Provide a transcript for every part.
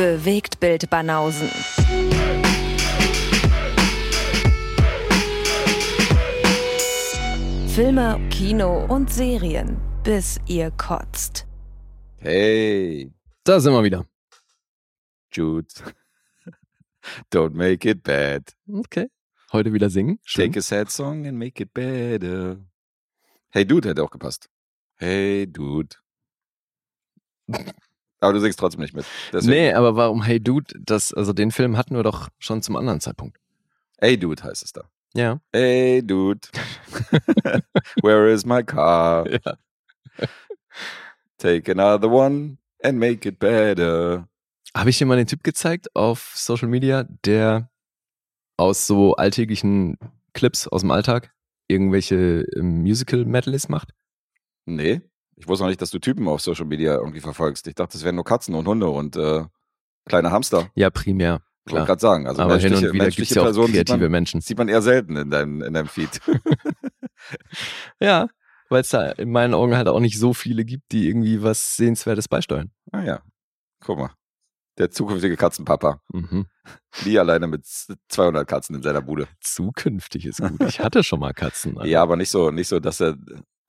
Bewegt Bild Banausen. Filme, Kino und Serien, bis ihr kotzt. Hey, Da sind wir wieder. Jude. Don't make it bad. Okay. Heute wieder singen. Schön. Take a sad song and make it better. Hey Dude hätte auch gepasst. Hey Dude. Aber du singst trotzdem nicht mit. Deswegen. Nee, aber warum Hey Dude, das, also den Film hatten wir doch schon zum anderen Zeitpunkt. Hey Dude heißt es da. Ja. Hey Dude. Where is my car? ja. Take another one and make it better. Habe ich dir mal den Typ gezeigt auf Social Media, der aus so alltäglichen Clips aus dem Alltag irgendwelche ähm, Musical-Medleys macht? Nee. Ich wusste noch nicht, dass du Typen auf Social Media irgendwie verfolgst. Ich dachte, es wären nur Katzen und Hunde und äh, kleine Hamster. Ja, primär. Ich wollte gerade sagen. Also aber hin und wieder gibt menschliche es ja auch Personen sieht kreative man, Menschen. sieht man eher selten in deinem, in deinem Feed. Ja, weil es da in meinen Augen halt auch nicht so viele gibt, die irgendwie was Sehenswertes beisteuern. ah ja. Guck mal. Der zukünftige Katzenpapa. Mhm. Nie alleine mit 200 Katzen in seiner Bude. Zukünftig ist gut. Ich hatte schon mal Katzen. Alter. Ja, aber nicht so, nicht so, dass er,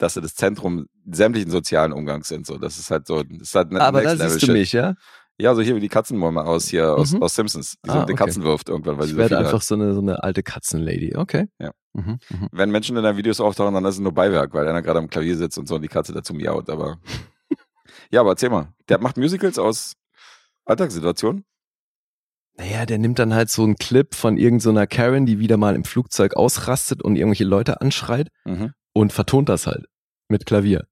dass er das Zentrum sämtlichen sozialen Umgangs sind. So, das ist halt so, das ist halt ne- aber da siehst du Shit. mich, ja? Ja, so hier wie die Katzenmama aus hier aus, Mhm. aus Simpsons, die Ah, so okay. Katzen wirft irgendwann, weil sie Ich so werde viele einfach hat. so eine, so eine alte Katzenlady. Okay. Ja. Mhm, mhm. Wenn Menschen in deinen Videos auftauchen, dann ist es nur Beiwerk, weil einer gerade am Klavier sitzt und so und die Katze dazu miaut. Aber ja, aber erzähl mal. Der macht Musicals aus Alltagssituationen. Naja, der nimmt dann halt so einen Clip von irgendeiner Karen, die wieder mal im Flugzeug ausrastet und irgendwelche Leute anschreit Mhm. Und vertont das halt mit Klavier.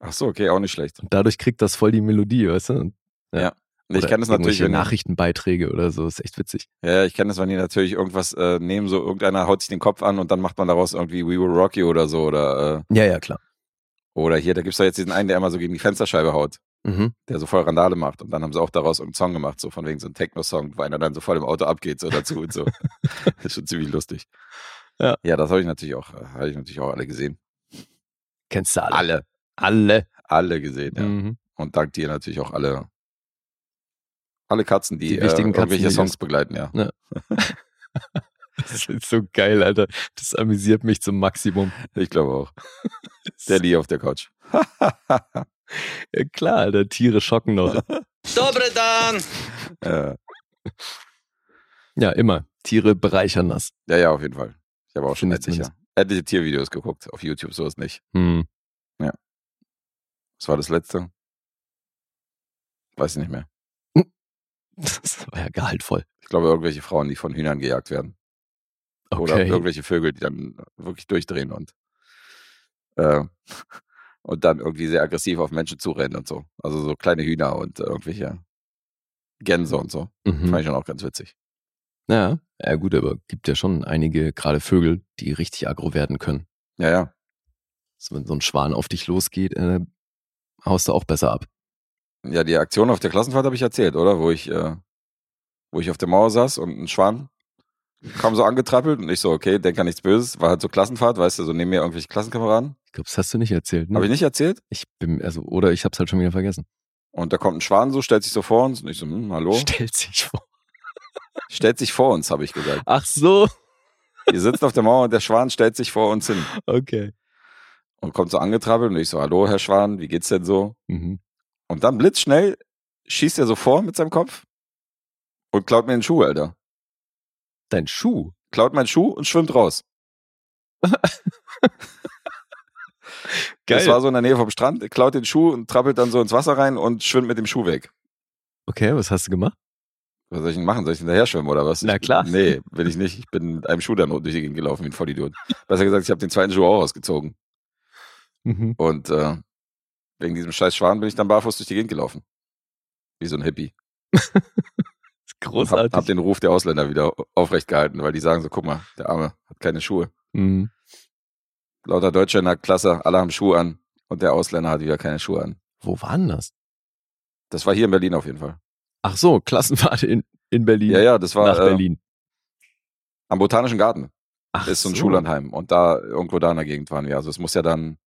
Ach so, okay, auch nicht schlecht. Und dadurch kriegt das voll die Melodie, weißt du? Und- Und ich kenne das natürlich, wenn, Nachrichtenbeiträge oder so, ist echt witzig. ja, ich kenne das, wenn die natürlich irgendwas äh, nehmen, so irgendeiner haut sich den Kopf an und dann macht man daraus irgendwie We Will Rock You oder so oder äh, Ja, ja, klar. oder hier, da gibt's doch jetzt diesen einen, der immer so gegen die Fensterscheibe haut, Mhm. der so voll Randale macht und dann haben sie auch daraus irgendeinen Song gemacht, so von wegen so ein Techno-Song, wo einer dann so voll im Auto abgeht so dazu und so. das ist schon ziemlich lustig. Ja. Ja, das habe ich natürlich auch, habe ich natürlich auch alle gesehen. Kennst du alle? Alle. Alle. Alle gesehen, ja. Mhm. Und dank dir natürlich auch alle, alle Katzen, die, Die wichtigen äh, irgendwelche Katzen, Songs begleiten, ja. Das ist so geil, Alter. Das amüsiert mich zum Maximum. Ich glaube auch. Der Lee auf der Couch. Ja, klar, Alter, Tiere schocken noch. Dobre dan! äh, Ja, immer. Tiere bereichern das. ja, ja, auf jeden Fall. Ich habe auch schon etliche, etliche Tiervideos geguckt. Auf YouTube sowas nicht. Hm. Was war das letzte? Weiß ich nicht mehr. Das war ja gehaltvoll. Ich glaube, irgendwelche Frauen, die von Hühnern gejagt werden. Oder Okay. irgendwelche Vögel, die dann wirklich durchdrehen und, äh, und dann irgendwie sehr aggressiv auf Menschen zurennen und so. Also so kleine Hühner und äh, irgendwelche Gänse und so. Mhm. Fand ich schon auch ganz witzig. Ja, ja gut, aber gibt ja schon einige, gerade Vögel, die richtig aggro werden können. Ja, ja. Also wenn so ein Schwan auf dich losgeht, äh, haust du auch besser ab. Ja, die Aktion auf der Klassenfahrt habe ich erzählt, oder? Wo ich, äh, wo ich auf der Mauer saß und ein Schwan kam so angetrappelt und ich so, okay, denk an nichts Böses. War halt so Klassenfahrt, weißt du, so neben mir irgendwelche Klassenkameraden. Ich glaube, das hast du nicht erzählt. Ne? Habe ich nicht erzählt? Ich bin, also, oder ich hab's halt schon wieder vergessen. Und da kommt ein Schwan so, stellt sich so vor uns und ich so, hm, hallo? Stellt sich vor. Stellt sich vor uns, habe ich gesagt. Ach so. Wir sitzen auf der Mauer und der Schwan stellt sich vor uns hin Okay. und kommt so angetrappelt und ich so, hallo, Herr Schwan, wie geht's denn so? Mhm. Und dann blitzschnell schießt er so vor mit seinem Kopf und klaut mir den Schuh, Alter. Dein Schuh. Klaut meinen Schuh und schwimmt raus. Das war so in der Nähe vom Strand, klaut den Schuh und trappelt dann so ins Wasser rein und schwimmt mit dem Schuh weg. Okay, was hast du gemacht? Was soll ich denn machen? Soll ich hinterher schwimmen oder was? Na klar. Nee, will ich nicht. Ich bin mit einem Schuh dann durch die Gegend gelaufen wie ein Vollidiot. Besser gesagt, ich habe den zweiten Schuh auch ausgezogen. Mhm. Und äh, wegen diesem scheiß Schwan bin ich dann barfuß durch die Gegend gelaufen. Wie so ein Hippie. Und hab, Großartig. hab den Ruf der Ausländer wieder aufrecht gehalten, weil die sagen so, guck mal, der Arme hat keine Schuhe. Mhm. Lauter Deutsche in der Klasse, alle haben Schuhe an und der Ausländer hat wieder keine Schuhe an. Wo war denn das? Das war hier in Berlin auf jeden Fall. Ach so, Klassenfahrt in, in Berlin. Ja, ja, das war Nach äh, Berlin. am Botanischen Garten. Ach ist so ein Schullandheim. Und da, irgendwo da in der Gegend waren wir. Also es muss ja dann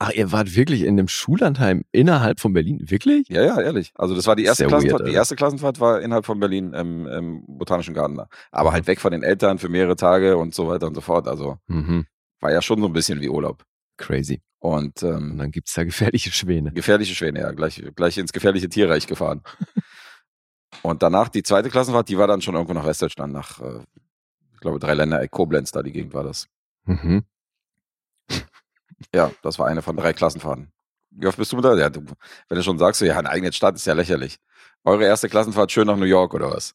Ach, ihr wart wirklich in dem Schullandheim innerhalb von Berlin? Wirklich? Ja, ja, ehrlich. Also das war die erste Sehr Klassenfahrt. weird, die erste Klassenfahrt war innerhalb von Berlin im, im Botanischen Garten da. Aber halt weg von den Eltern für mehrere Tage und so weiter und so fort. Also Mhm. war ja schon so ein bisschen wie Urlaub. Crazy. Und Und ähm, dann gibt's da gefährliche Schwäne. gefährliche Schwäne, ja, gleich, gleich ins gefährliche Tierreich gefahren. und danach die zweite Klassenfahrt, die war dann schon irgendwo nach Westdeutschland, nach, äh, ich glaube, Dreiländereck, Koblenz, da die Gegend war das. Mhm. Ja, das war eine von drei Klassenfahrten. Wie oft bist du mit da? Ja, du, wenn du schon sagst, so, ja, eine eigene Stadt ist ja lächerlich. Eure erste Klassenfahrt schön nach New York oder was?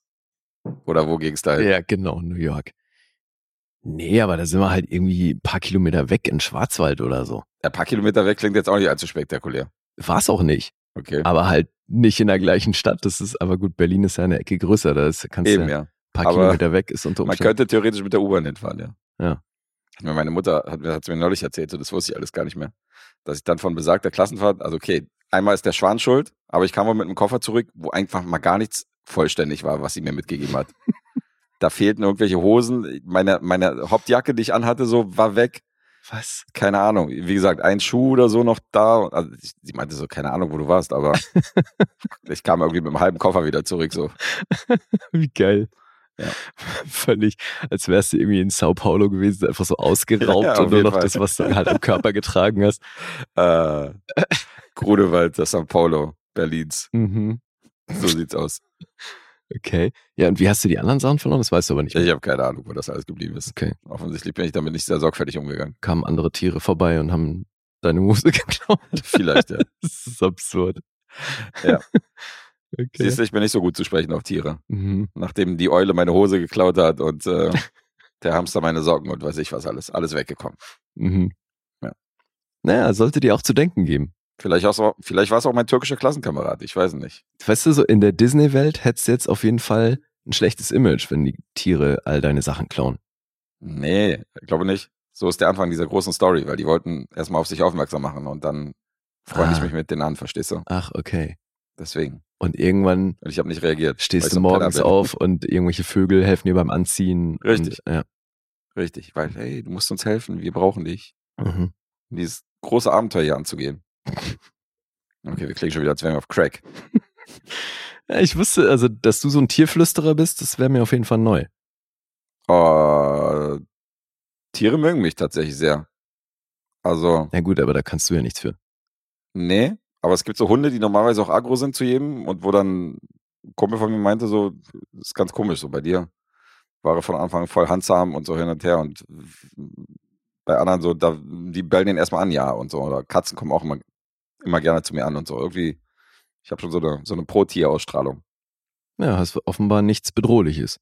Oder wo ging's da hin? Ja, genau, New York. Nee, aber da sind wir halt irgendwie ein paar Kilometer weg in Schwarzwald oder so. Ein paar Kilometer weg klingt jetzt auch nicht allzu spektakulär. War's auch nicht. Okay. Aber halt nicht in der gleichen Stadt. Das ist, aber gut, Berlin ist ja eine Ecke größer. Da ist, kannst Eben, du ja. ein paar Aber Kilometer weg, ist unter Man Umständen. könnte theoretisch mit der U-Bahn hinfahren, ja. Ja. Hat mir Meine Mutter hat, hat mir neulich erzählt, so das wusste ich alles gar nicht mehr. Dass ich dann von besagter Klassenfahrt, also okay, einmal ist der Schwan schuld, aber ich kam mal mit einem Koffer zurück, wo einfach mal gar nichts vollständig war, was sie mir mitgegeben hat. da fehlten irgendwelche Hosen, meine, meine Hauptjacke, die ich anhatte, so war weg. Was? Keine Ahnung. Wie gesagt, ein Schuh oder so noch da. Also ich, sie meinte so, keine Ahnung, wo du warst, aber ich kam irgendwie mit einem halben Koffer wieder zurück, so. Wie geil. Ja. Völlig, als wärst du irgendwie in Sao Paulo gewesen, einfach so ausgeraubt Ja, und nur noch Fall. das, was du halt am Körper getragen hast. Äh, Grunewald, das São Paulo, Berlins. Mhm. So sieht's aus. Okay. Ja, und wie hast du die anderen Sachen verloren? Das weißt du aber nicht. mehr. Ich habe keine Ahnung, wo das alles geblieben ist. Okay. Offensichtlich bin ich damit nicht sehr sorgfältig umgegangen. Kamen andere Tiere vorbei und haben deine Hose geklaut. Vielleicht, ja. Das ist absurd. Ja. Okay. Siehst du, ich bin nicht so gut zu sprechen auf Tiere. Mhm. Nachdem die Eule meine Hose geklaut hat und äh, der Hamster meine Socken und weiß ich was alles. Alles weggekommen. Mhm. Ja. Naja, sollte dir auch zu denken geben. Vielleicht, auch vielleicht war es auch mein türkischer Klassenkamerad. Ich weiß es nicht. Weißt du, so in der Disney-Welt hättest du jetzt auf jeden Fall ein schlechtes Image, wenn die Tiere all deine Sachen klauen. Nee, ich glaube nicht. So ist der Anfang dieser großen Story, weil die wollten erstmal auf sich aufmerksam machen und dann freue ich Ah. mich mit denen an, verstehst du? Ach, okay. Deswegen. Und irgendwann Und ich habe nicht reagiert. stehst ich du morgens auf und irgendwelche Vögel helfen dir beim Anziehen. Richtig. Und, ja. Richtig, weil, hey, du musst uns helfen, wir brauchen dich. Mhm. um dieses große Abenteuer hier anzugehen. Okay, wir klingen schon wieder, als wären wir auf Crack. ja. Ich wusste, also, dass du so ein Tierflüsterer bist, das wäre mir auf jeden Fall neu. Oh, Tiere mögen mich tatsächlich sehr. Also, Ja gut, aber da kannst du ja nichts für. nee, aber es gibt so Hunde, die normalerweise auch aggro sind zu jedem und wo dann ein Kumpel von mir meinte, so, das ist ganz komisch, so bei dir war er von Anfang an voll handsam und so hin und her und bei anderen so, da, die bellen den erstmal an, ja, und so, oder Katzen kommen auch immer, immer gerne zu mir an und so, irgendwie, ich habe schon so eine, so eine Pro-Tier-Ausstrahlung. Ja, hast offenbar nichts Bedrohliches.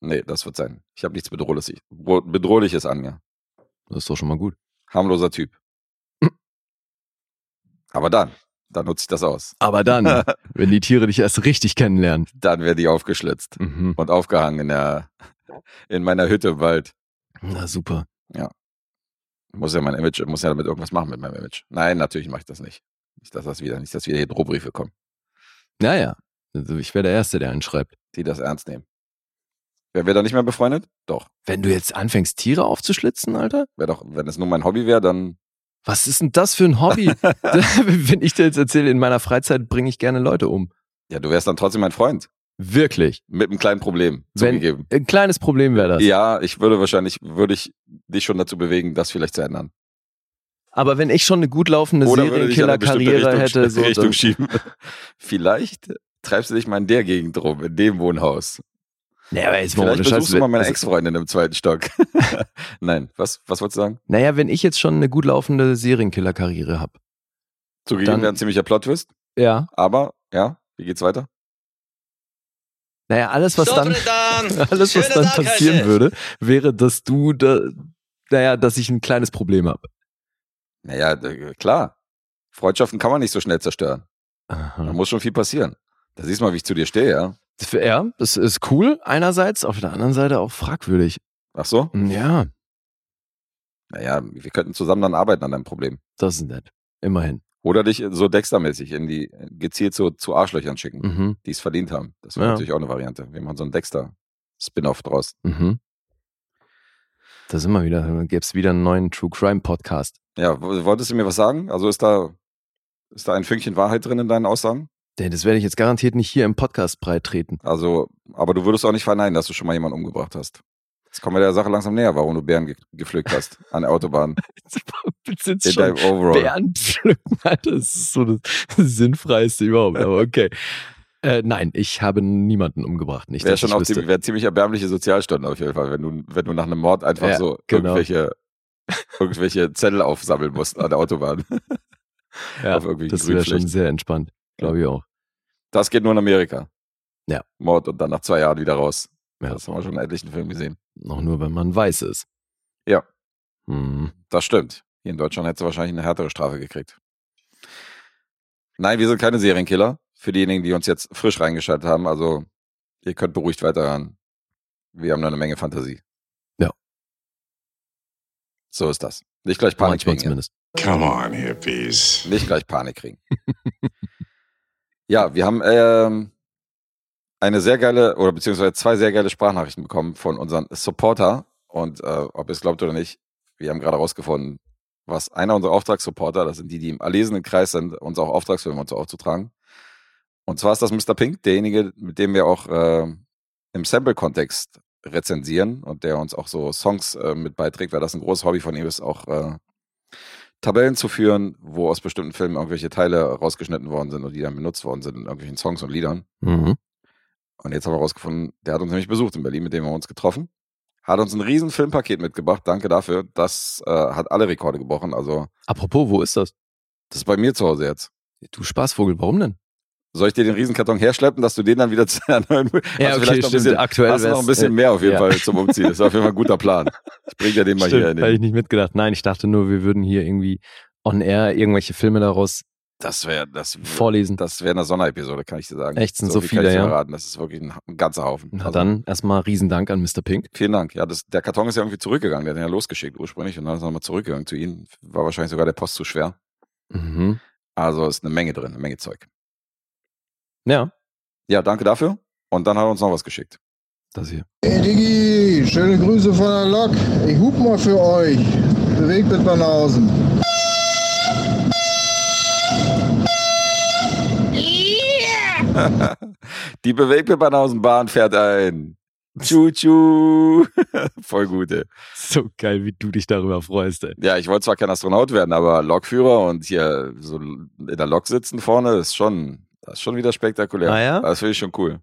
Nee, das wird sein. Ich habe nichts Bedrohliches, Bedrohliches an mir. Das ist doch schon mal gut. Harmloser Typ. Aber dann, dann nutze ich das aus. Aber dann, wenn die Tiere dich erst richtig kennenlernen. Dann werde ich aufgeschlitzt Mhm. und aufgehangen in, der, in meiner Hütte im Wald. Na super. Muss ja mein Image, muss ja damit irgendwas machen mit meinem Image. Nein, natürlich mache ich das nicht. Nicht, dass das wieder, nicht, dass wieder hier Drohbriefe kommen, Naja, also ich wäre der Erste, der einen schreibt. die das ernst nehmen. Wären wir da nicht mehr befreundet? Doch. Wenn du jetzt anfängst, Tiere aufzuschlitzen, Alter? Wäre doch, wenn es nur mein Hobby wäre, dann Was ist denn das für ein Hobby? Wenn ich dir jetzt erzähle, in meiner Freizeit bringe ich gerne Leute um. ja, du wärst dann trotzdem mein Freund. Wirklich. Mit einem kleinen Problem Wenn, zugegeben. ein kleines Problem wäre das. Ja, ich würde wahrscheinlich, würde ich dich schon dazu bewegen, das vielleicht zu ändern. Aber wenn ich schon eine gut laufende Serienkiller-Karriere Richtung, hätte, so, Richtung schieben. Vielleicht treibst du dich mal in der Gegend rum, in dem Wohnhaus. naja, aber jetzt Vielleicht besuchst du mal meine also- Ex-Freundin im zweiten Stock. Nein, was, was wolltest du sagen? Naja, wenn ich jetzt schon eine gut laufende Serienkiller-Karriere habe. Zugegeben Dann- wäre ein ziemlicher Plot-Twist, Ja. aber, ja, wie geht's weiter? Naja, alles, was dann, alles, was dann passieren würde, wäre, dass du da, naja, dass ich ein kleines Problem habe. Naja, äh, klar. Freundschaften kann man nicht so schnell zerstören. Da Aha. muss schon viel passieren. Da siehst du mal, wie ich zu dir stehe, ja? Ja, das ist cool einerseits, auf der anderen Seite auch fragwürdig. Ach so? Ja, Naja, wir könnten zusammen dann arbeiten an deinem Problem. das ist nett. Immerhin. Oder dich so Dexter-mäßig in die, gezielt so zu Arschlöchern schicken, Mhm. die es verdient haben. Das wäre Ja. natürlich auch eine Variante. Wir machen so einen Dexter-Spin-Off draus. Mhm. Da sind wir wieder. Dann gäbe es wieder einen neuen True Crime Podcast. Ja, wolltest du mir was sagen? Also ist da, ist da ein Fünkchen Wahrheit drin in deinen Aussagen? Denn das werde ich jetzt garantiert nicht hier im Podcast breit treten. Also, aber du würdest auch nicht verneinen, dass du schon mal jemanden umgebracht hast. Jetzt kommen wir der Sache langsam näher, warum du Bären ge gepflückt hast an der Autobahn. Jetzt In schon deinem Overall. Bären pflücken, Alter? Das ist so das Sinnfreiste überhaupt. Aber okay. Äh, nein, ich habe niemanden umgebracht. Nicht, Wäre schon auch ziemlich, wär ziemlich erbärmliche Sozialstunden auf jeden Fall, wenn du, wenn du nach einem Mord einfach Ja, so genau. irgendwelche, irgendwelche Zettel aufsammeln musst an der Autobahn. ja, das wäre schon sehr entspannt. Glaube ich auch. Das geht nur in Amerika. Ja. Mord und dann nach zwei Jahren wieder raus. Ja. Das haben wir schon in etlichen Filmen gesehen. Noch nur, wenn man weiß ist. Ja. Hm. Das stimmt. Hier in Deutschland hättest du wahrscheinlich eine härtere Strafe gekriegt. Nein, wir sind keine Serienkiller. Für diejenigen, die uns jetzt frisch reingeschaltet haben, also ihr könnt beruhigt weiterhören. Wir haben nur eine Menge Fantasie. Ja. So ist das. Nicht gleich Panik Manchmal kriegen. zumindest. Come on, hippies. Nicht gleich Panik kriegen. ja, wir haben ähm, eine sehr geile, oder beziehungsweise zwei sehr geile Sprachnachrichten bekommen von unseren Supporter. Und äh, ob ihr es glaubt oder nicht, wir haben gerade rausgefunden, was einer unserer Auftragssupporter, das sind die, die im erlesenen Kreis sind, uns auch Auftragsfilme und so aufzutragen. Und zwar ist das Mr. Pink, derjenige, mit dem wir auch äh, im Sample-Kontext rezensieren und der uns auch so Songs äh, mit beiträgt, weil das ein großes Hobby von ihm ist, auch äh, Tabellen zu führen, wo aus bestimmten Filmen irgendwelche Teile rausgeschnitten worden sind und die dann benutzt worden sind in irgendwelchen Songs und Liedern. Mhm. Und jetzt haben wir rausgefunden, der hat uns nämlich besucht in Berlin, mit dem haben wir uns getroffen. Hat uns ein riesen Filmpaket mitgebracht. Danke dafür. Das äh, hat alle Rekorde gebrochen. Also, Apropos, wo ist das? das ist bei mir zu Hause jetzt. Du Spaßvogel, warum denn? Soll ich dir den Riesenkarton herschleppen, dass du den dann wieder zu einer neuen Ja, Hast okay, vielleicht noch ein bisschen, Aktuell hast noch ein bisschen äh, mehr auf jeden ja. Fall zum Umziehen. Das ist auf jeden Fall ein guter Plan. Ich bring dir den mal hier Stimmt, habe ich nicht mitgedacht. Nein, ich dachte nur, wir würden hier irgendwie on air irgendwelche Filme daraus Das wäre, das, vorlesen. das wäre eine Sonderepisode, kann ich dir sagen. Echt, sind so viel kann viele, ich dir ja? verraten. Das ist wirklich ein, ein ganzer Haufen. Na Also, dann erstmal Riesendank an Mr. Pink. Vielen Dank. Ja, das, der Karton ist ja irgendwie zurückgegangen. Der hat den ja losgeschickt ursprünglich und dann ist er nochmal zurückgegangen zu Ihnen. War wahrscheinlich sogar der Post zu schwer. Mhm. Also ist eine Menge drin, eine Menge Zeug. Ja, Ja, danke dafür. Und dann hat er uns noch was geschickt. das hier. Hey Diggi, schöne Grüße von der Lok. Ich hub mal für euch. Bewegt mit Banausen. Die Bewegtbildbanausenbahn fährt ein. Tschu-tschu. Voll gut, ey. So geil, wie du dich darüber freust, ey. Ja, ich wollte zwar kein Astronaut werden, aber Lokführer und hier so in der Lok sitzen vorne ist schon, das ist schon wieder spektakulär. Ah ja? Das finde ich schon cool.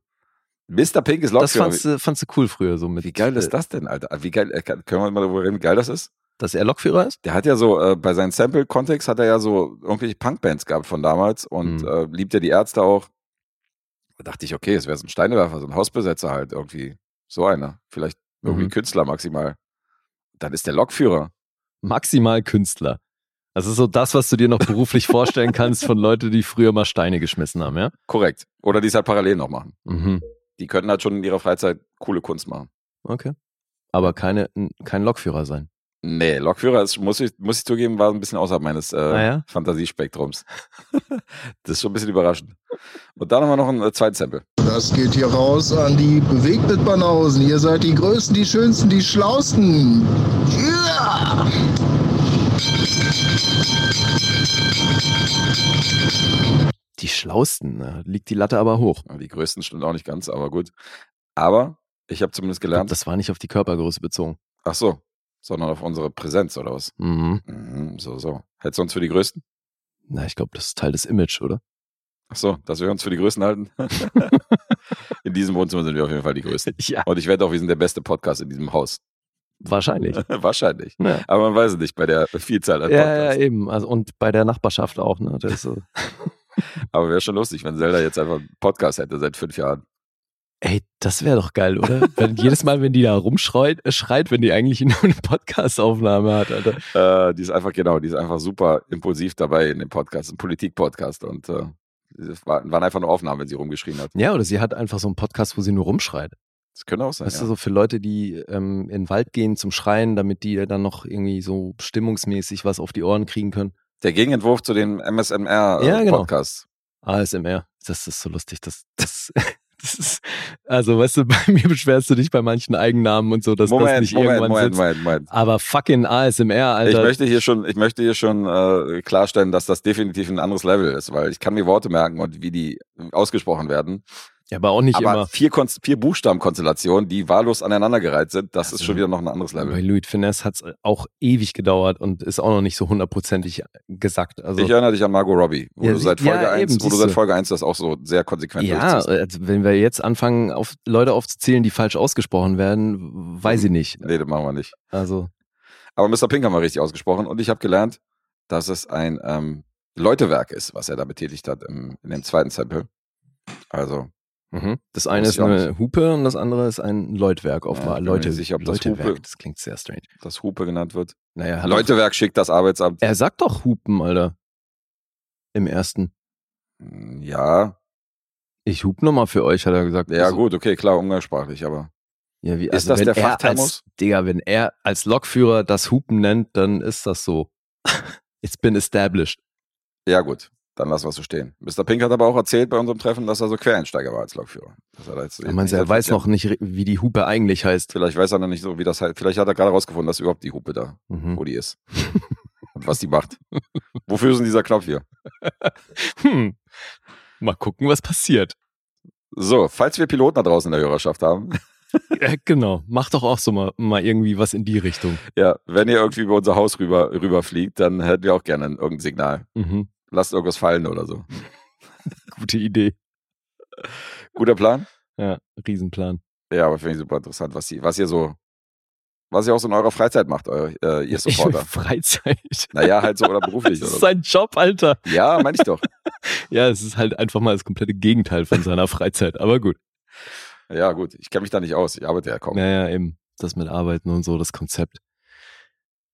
Mr. Pink ist Das Lokführer. fandst du, fandst du cool früher so mit. Wie geil ist äh, das denn, Alter? Wie geil, äh, können wir mal darüber reden, wie geil das ist? Dass er Lokführer ist? Der hat ja so, äh, bei seinen Sample-Kontext hat er ja so irgendwelche Punkbands gehabt von damals und Mhm. äh, liebt ja die Ärzte auch. Da dachte ich, okay, es wäre so ein Steinewerfer, so ein Hausbesetzer halt irgendwie. So einer. Vielleicht irgendwie Mhm. Künstler maximal. Dann ist der Lokführer. Maximal Künstler. Das ist so das, was du dir noch beruflich vorstellen kannst von Leuten, die früher mal Steine geschmissen haben, ja? Korrekt. Oder die es halt parallel noch machen. Mhm. Die könnten halt schon in ihrer Freizeit coole Kunst machen. Okay. Aber keine, kein Lokführer sein. Nee, Lokführer ist, muss ich, muss ich zugeben, war ein bisschen außerhalb meines äh, Ah ja? Fantasiespektrums. das ist schon ein bisschen überraschend. Und dann haben wir noch ein äh, zweites Sample. Das geht hier raus an die Bewegt mit Banausen. Ihr seid die Größten, die Schönsten, die Schlausten. Yeah! Die Schlausten, da liegt die Latte aber hoch. Die größten stimmt auch nicht ganz, aber gut. Aber ich habe zumindest gelernt, Das war nicht auf die Körpergröße bezogen. ach so, sondern auf unsere Präsenz oder was? Mhm. Mhm, so, so. Hältst du uns für die Größten? Na, ich glaube, das ist Teil des Image, oder? Ach so, dass wir uns für die Größten halten? in diesem Wohnzimmer sind wir auf jeden Fall die Größten. Ja, Und ich wette auch, wir sind der beste Podcast in diesem Haus. Wahrscheinlich. Wahrscheinlich. Ja. Aber man weiß es nicht bei der Vielzahl an Ja, ja, Podcasts. eben. Also, und bei der Nachbarschaft auch, ne? So. Aber wäre schon lustig, wenn Zelda jetzt einfach einen Podcast hätte seit fünf Jahren. Ey, das wäre doch geil, oder? wenn jedes Mal, wenn die da rumschreit, äh, schreit, wenn die eigentlich nur eine Podcast-Aufnahme hat, Alter. Äh, die ist einfach, genau, die ist einfach super impulsiv dabei in dem Podcast, ein Politik-Podcast. Und äh, waren einfach nur Aufnahmen, wenn sie rumgeschrien hat. Ja, oder sie hat einfach so einen Podcast, wo sie nur rumschreit. Das könnte auch sein. Weißt ja. du, so für Leute, die ähm, in den Wald gehen zum Schreien, damit die dann noch irgendwie so stimmungsmäßig was auf die Ohren kriegen können. Der Gegenentwurf zu den Ja, genau. ASMR. Das ist so lustig. Das, das, Das ist, also, weißt du, bei mir beschwerst du dich bei manchen Eigennamen und so, dass das nicht irgendwann Moment, sitzt. Moment, Moment. Aber fucking ASMR, Ich Alter. möchte hier schon, ich möchte hier schon äh, klarstellen, dass das definitiv ein anderes Level ist, weil ich kann mir Worte merken und wie die ausgesprochen werden. Ja, aber auch nicht aber immer. vier, Kon vier Buchstabenkonstellationen, die wahllos aneinandergereiht sind, das ist Also, schon wieder noch ein anderes Bei Level. Louis Finesse hat's auch ewig gedauert und ist auch noch nicht so hundertprozentig gesagt. Also, ich erinnere dich an Margot Robbie, wo Ja, du seit Folge ja, 1, eben, wo du seit. Folge 1 das auch so sehr konsequent ja, durchziehst. also wenn wir jetzt anfangen, auf Leute aufzuzählen, die falsch ausgesprochen werden, weiß ich nicht. Nee, das machen wir nicht. Also, Aber Mr. Pink haben wir richtig ausgesprochen und ich habe gelernt, dass es ein ähm, Leutewerk ist, was er da betätigt hat im, in dem zweiten Sample. Also, mhm. das eine ist eine Hupe und das andere ist ein Leutwerk offenbar. Ja, Leute, sicher, ob das Leutewerk, Hupe- das klingt sehr strange. das Hupe genannt wird. Naja, hat doch- Leutewerk schickt das Arbeitsamt. er sagt doch Hupen, Alter. Im ersten. Ja, Ich hup nochmal für euch, hat er gesagt. ja Also, gut, okay, klar, umgangssprachlich, aber Ja, wie, Ist also das wenn der er Fachthermos? Digga, wenn er als Lokführer das Hupen nennt, dann ist das so. It's been established. ja gut, dann lassen wir es so stehen. Mr. Pink hat aber auch erzählt bei unserem Treffen, dass er so Quereinsteiger war als Lokführer. Er meine, er weiß noch nicht, wie die Hupe eigentlich heißt. Vielleicht weiß er noch nicht so, wie das heißt. Vielleicht hat er gerade rausgefunden, dass überhaupt die Hupe da, Mhm. wo die ist. Und was die macht. Wofür ist denn dieser Knopf hier? Hm. Mal gucken, was passiert. So, falls wir Piloten da draußen in der Hörerschaft haben, Ja, genau. Mach doch auch so mal, mal irgendwie was in die Richtung. ja, wenn ihr irgendwie über unser Haus rüber, rüberfliegt, dann hätten wir auch gerne irgendein Signal. Mhm. Lasst irgendwas fallen oder so. Gute Idee. Guter Plan? Ja, Riesenplan. Ja, aber finde ich super interessant, was, ihr- was ihr so, was ihr auch so in eurer Freizeit macht, euer, äh, ihr Supporter. Freizeit. naja, halt so oder beruflich Das ist sein Job, Alter. Ja, meine ich doch. Ja, es ist halt einfach mal das komplette Gegenteil von seiner Freizeit. Aber gut. Ja, gut, ich kenne mich da nicht aus. Ich arbeite ja kaum. Naja, eben. Das mit Arbeiten und so, das Konzept.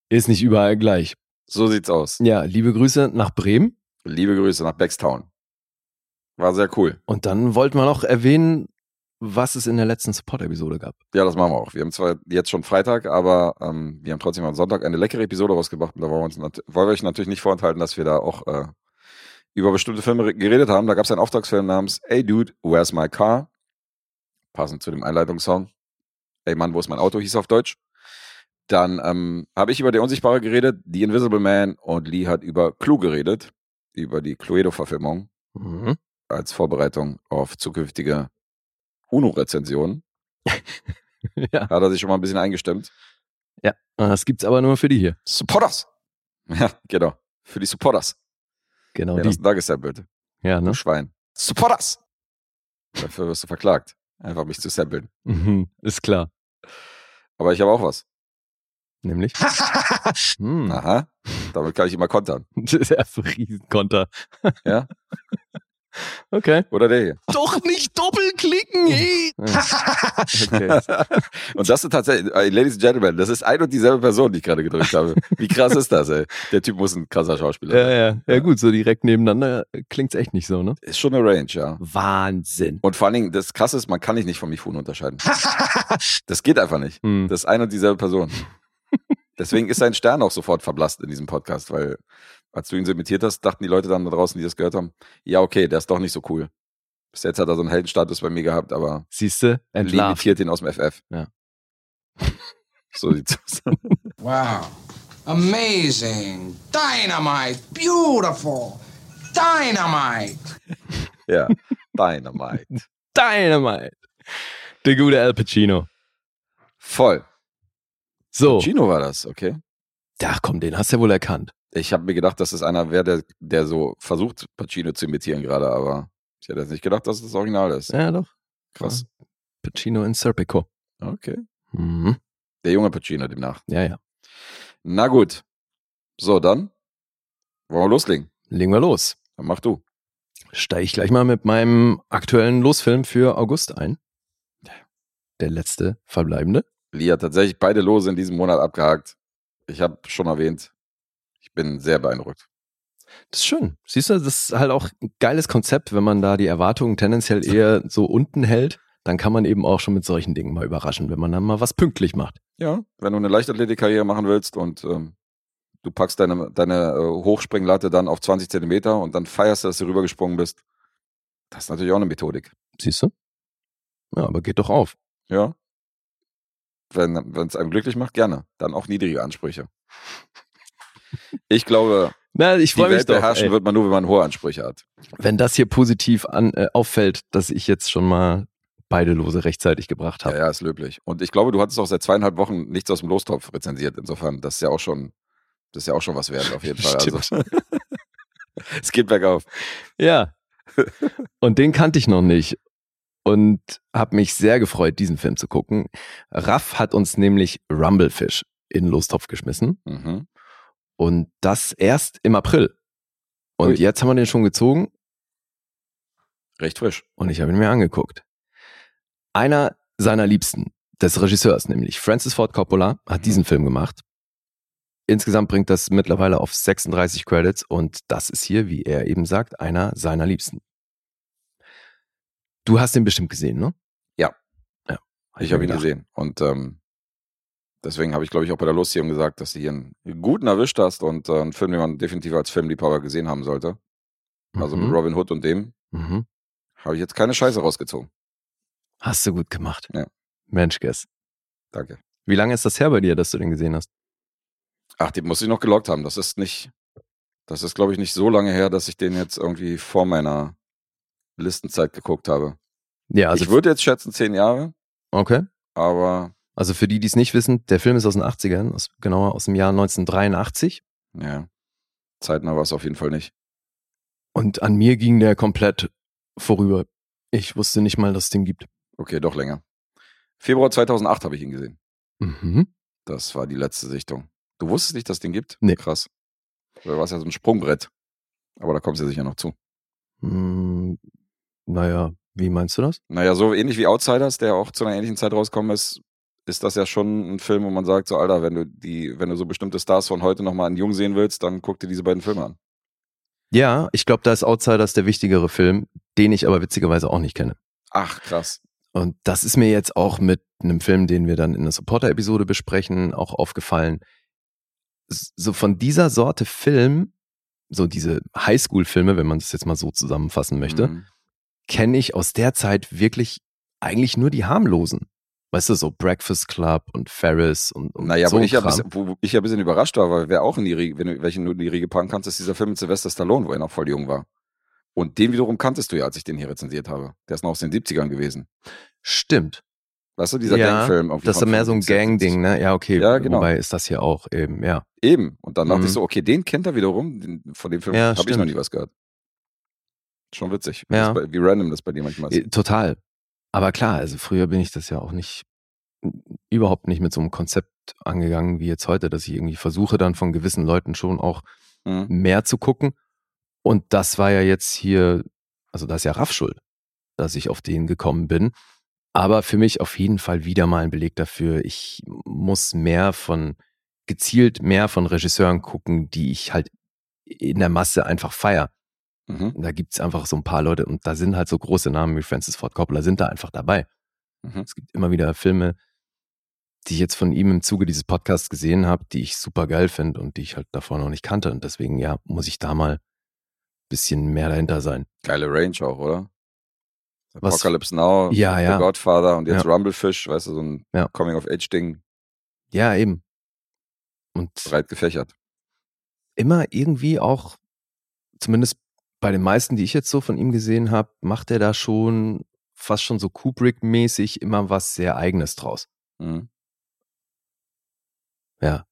Ist nicht überall gleich. So sieht's aus. Ja, liebe Grüße nach Bremen. Liebe Grüße nach Beckstown. War sehr cool. Und dann wollten wir noch erwähnen, was es in der letzten Support-Episode gab. Ja, das machen wir auch. Wir haben zwar jetzt schon Freitag, aber ähm, wir haben trotzdem am Sonntag eine leckere Episode rausgebracht und da wollen wir, uns wollen wir euch natürlich nicht vorenthalten, dass wir da auch äh, über bestimmte Filme re- geredet haben. Da gab es einen Auftragsfilm namens Hey Dude, Where's My Car? Passend zu dem Einleitungssong. Ey Mann, wo ist mein Auto? hieß auf Deutsch. Dann ähm, habe ich über Der Unsichtbare geredet, The Invisible Man und Lee hat über Clue geredet, über die Cluedo-Verfilmung Mhm. als Vorbereitung auf zukünftige UNO-Rezensionen. ja. Hat er sich schon mal ein bisschen eingestimmt. ja, das gibt's aber nur für die hier. Supporters. Ja, genau. Für die Supporters. Genau Wer die. das da gesampelt? Ja, Du ne? Schwein. Supporters. Dafür wirst du verklagt. Einfach mich zu samplen. Mhm. Ist klar. Aber ich habe auch was. Nämlich. hm. Aha. Damit kann ich immer kontern. Der Riesenkonter. Ja. Okay. Oder der hier. Doch nicht doppelklicken, hey! okay. Und das ist tatsächlich, äh, Ladies and Gentlemen, das ist ein und dieselbe Person, die ich gerade gedrückt habe. Wie krass ist das, ey? Der Typ muss ein krasser Schauspieler Ja, sein. ja. Ja, gut, so direkt nebeneinander klingt's echt nicht so, ne? Ist schon eine Range, ja. Wahnsinn. Und vor allen Dingen, das krasse ist, man kann dich nicht von Mifune unterscheiden. Das geht einfach nicht. Hm. Das ist eine und dieselbe Person. Deswegen ist sein Stern auch sofort verblasst in diesem Podcast, weil als du ihn so imitiert hast, dachten die Leute dann da draußen, die das gehört haben, ja, okay, der ist doch nicht so cool. Bis jetzt hat er so einen Heldenstatus bei mir gehabt, aber Siehste, Lee entlarvt. imitiert ihn aus dem FF. Ja. So sieht's aus. Wow. Amazing. Dynamite. Beautiful. Dynamite. Ja, Dynamite. Dynamite. Der gute Al Pacino. Voll. So. Chino war das, okay. Ach komm, den hast du ja wohl erkannt. Ich habe mir gedacht, dass es einer wäre, der, der so versucht, Pacino zu imitieren gerade, aber ich hätte jetzt nicht gedacht, dass es das Original ist. Ja, doch. Krass. Pacino in Serpico. Okay. Mhm. Der junge Pacino demnach. Ja, ja. Na gut. So, dann wollen wir loslegen. Legen wir los. Dann mach du. Steige ich gleich mal mit meinem aktuellen Losfilm für August ein. Der letzte verbleibende. Hat tatsächlich beide Lose in diesem Monat abgehakt. Ich habe schon erwähnt, ich bin sehr beeindruckt. Das ist schön. Siehst du, das ist halt auch ein geiles Konzept, wenn man da die Erwartungen tendenziell eher so unten hält, dann kann man eben auch schon mit solchen Dingen mal überraschen, wenn man dann mal was pünktlich macht. Ja, wenn du eine Leichtathletikkarriere machen willst und ähm, du packst deine, deine äh, Hochspringlatte dann auf 20 Zentimeter und dann feierst du, dass du rübergesprungen bist, das ist natürlich auch eine Methodik. Siehst du? Ja, aber geht doch auf. Ja. Wenn es einem glücklich macht, gerne. Dann auch niedrige Ansprüche. Ich glaube, Na, ich die Welt doch. beherrschen Ey. wird man nur, wenn man hohe Ansprüche hat. Wenn das hier positiv an, äh, auffällt, dass ich jetzt schon mal beide Lose rechtzeitig gebracht Ja, habe. ja, ist löblich. Und ich glaube, du hattest auch seit zweieinhalb Wochen nichts aus dem Lostopf rezensiert. Insofern, das ist ja auch schon, das ist ja auch schon was wert, auf jeden Fall. Also, es geht bergauf. Ja. Und den kannte ich noch nicht. Und habe mich sehr gefreut, diesen Film zu gucken. Raff hat uns nämlich Rumblefish in den Lostopf geschmissen. Mhm. Und das erst im April. Und Ui. jetzt haben wir den schon gezogen Recht frisch. und ich habe ihn mir angeguckt. Einer seiner Liebsten, des Regisseurs nämlich, Francis Ford Coppola, hat Mhm. diesen Film gemacht. Insgesamt bringt das mittlerweile auf 36 Credits und das ist hier, wie er eben sagt, einer seiner Liebsten. Du hast den bestimmt gesehen, ne? Ja. Ja. Ich habe ihn gedacht. gesehen. Und ähm, deswegen habe ich, glaube ich, auch bei der Losziehung gesagt, dass du hier einen guten erwischt hast und äh, einen Film, den man definitiv als Filmliebhaber gesehen haben sollte. Also mit Mhm. Robin Hood und dem Mhm. habe ich jetzt keine Scheiße rausgezogen. Hast du gut gemacht. Ja. Mensch, Guess. Danke. Wie lange ist das her bei dir, dass du den gesehen hast? Ach, die muss ich noch gelockt haben. Das ist nicht, das ist, glaube ich, nicht so lange her, dass ich den jetzt irgendwie vor meiner Listenzeit geguckt habe. Ja, also ich würde jetzt schätzen zehn Jahre, okay. aber Also für die, die es nicht wissen, der Film ist aus den 80ern, aus, genauer aus dem Jahr 1983. ja, zeitnah war es auf jeden Fall nicht. Und an mir ging der komplett vorüber. Ich wusste nicht mal, dass es den gibt. Okay, doch länger. Februar 2008 habe ich ihn gesehen. Mhm. Das war die letzte Sichtung. Du wusstest nicht, dass es den gibt? Nee. Krass. Da war es ja so ein Sprungbrett. Aber da kommst du ja sicher noch zu. Naja, wie meinst du das? Naja, so ähnlich wie Outsiders, der auch zu einer ähnlichen Zeit rausgekommen ist, ist das ja schon ein Film, wo man sagt, so Alter, wenn du die, wenn du so bestimmte Stars von heute nochmal in Jung sehen willst, dann guck dir diese beiden Filme an. Ja, ich glaube, da ist Outsiders der wichtigere Film, den ich aber witzigerweise auch nicht kenne. Ach, krass. Und das ist mir jetzt auch mit einem Film, den wir dann in der Supporter-Episode besprechen, auch aufgefallen. So von dieser Sorte Film, so diese Highschool-Filme, wenn man das jetzt mal so zusammenfassen möchte, Mhm. Kenne ich aus der Zeit wirklich eigentlich nur die harmlosen. Weißt du, so Breakfast Club und Ferris und, und Naja, so wo, ich ja Kram. bisschen, wo ich ja ein bisschen überrascht war, weil wer auch in die Riege, wenn du welchen nur in die Riege packen kannst, ist dieser Film mit Sylvester Stallone, wo er noch voll jung war. Und den wiederum kanntest du ja, als ich den hier rezensiert habe. Der ist noch aus den 70ern gewesen. Stimmt. Weißt du, dieser Ja, Gangfilm. Das ist mehr so ein 75. Gang-Ding, ne? Ja, okay. Ja, genau. Wobei ist das hier auch eben, ja. Eben. Und dann dachte Mhm. ich so, okay, den kennt er wiederum. Von dem Film Ja, habe ich noch nie was gehört. Schon witzig. Ja. Das bei, wie random das bei dir manchmal ist. Total. Aber klar, also früher bin ich das ja auch nicht, überhaupt nicht mit so einem Konzept angegangen wie jetzt heute, dass ich irgendwie versuche dann von gewissen Leuten schon auch Mhm. mehr zu gucken. Und das war ja jetzt hier, also da ist ja Raff schuld, dass ich auf den gekommen bin. Aber für mich auf jeden Fall wieder mal ein Beleg dafür, ich muss mehr von, gezielt mehr von Regisseuren gucken, die ich halt in der Masse einfach feier. Mhm. Da gibt's einfach so ein paar Leute und da sind halt so große Namen wie Francis Ford Coppola, sind da einfach dabei. Mhm. Es gibt immer wieder Filme, die ich jetzt von ihm im Zuge dieses Podcasts gesehen habe, die ich super geil finde und die ich halt davor noch nicht kannte. Und deswegen, ja, muss ich da mal ein bisschen mehr dahinter sein. Geile Range auch, oder? Was- Apocalypse Now, Ja, The ja. Godfather und jetzt Ja. Rumblefish, weißt du, so ein Ja. Coming-of-Age-Ding, Ja, eben. Und breit gefächert. immer irgendwie auch, zumindest bei den meisten, die ich jetzt so von ihm gesehen habe, macht er da schon fast schon so Kubrick-mäßig immer was sehr Eigenes draus. Mhm. Ja.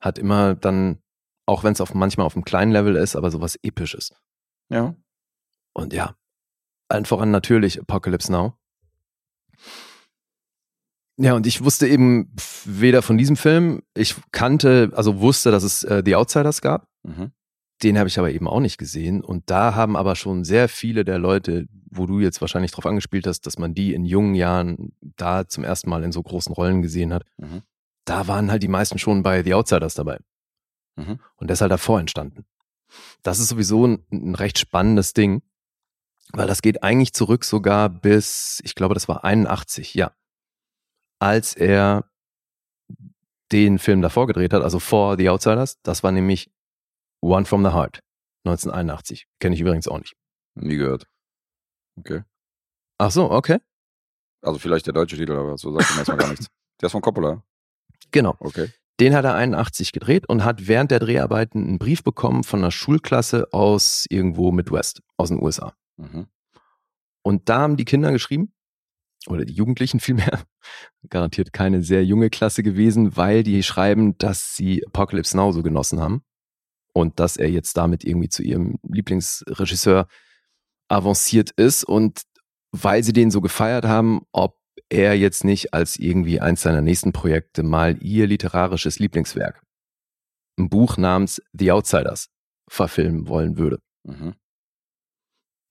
Hat immer dann, auch wenn es auf manchmal auf einem kleinen Level ist, aber sowas Episches. Ja. Und ja, allen voran natürlich Apocalypse Now. Ja, und ich wusste eben weder von diesem Film, ich kannte, also wusste, dass es äh, The Outsiders gab. Mhm. Den habe ich aber eben auch nicht gesehen. Und da haben aber schon sehr viele der Leute, wo du jetzt wahrscheinlich drauf angespielt hast, dass man die in jungen Jahren da zum ersten Mal in so großen Rollen gesehen hat, Mhm. da waren halt die meisten schon bei The Outsiders dabei. Mhm. Und halt davor entstanden. Das ist sowieso ein, ein recht spannendes Ding, weil das geht eigentlich zurück sogar bis, ich glaube, das war 81, ja. Als er den Film davor gedreht hat, also vor The Outsiders, das war nämlich One from the Heart, 1981. Kenne ich übrigens auch nicht. Nie gehört. Okay. Ach so, okay. Also vielleicht der deutsche Titel, aber so sagt mir erstmal gar nichts. Der ist von Coppola. Genau. Okay. Den hat er 81 gedreht und hat während der Dreharbeiten einen Brief bekommen von einer Schulklasse aus irgendwo Midwest, aus den USA. Mhm. Und da haben die Kinder geschrieben, oder die Jugendlichen vielmehr, garantiert keine sehr junge Klasse gewesen, weil die schreiben, dass sie Apocalypse Now so genossen haben und dass er jetzt damit irgendwie zu ihrem Lieblingsregisseur avanciert ist und weil sie den so gefeiert haben, ob er jetzt nicht als irgendwie eins seiner nächsten Projekte mal ihr literarisches Lieblingswerk, ein Buch namens The Outsiders, verfilmen wollen würde. Mhm.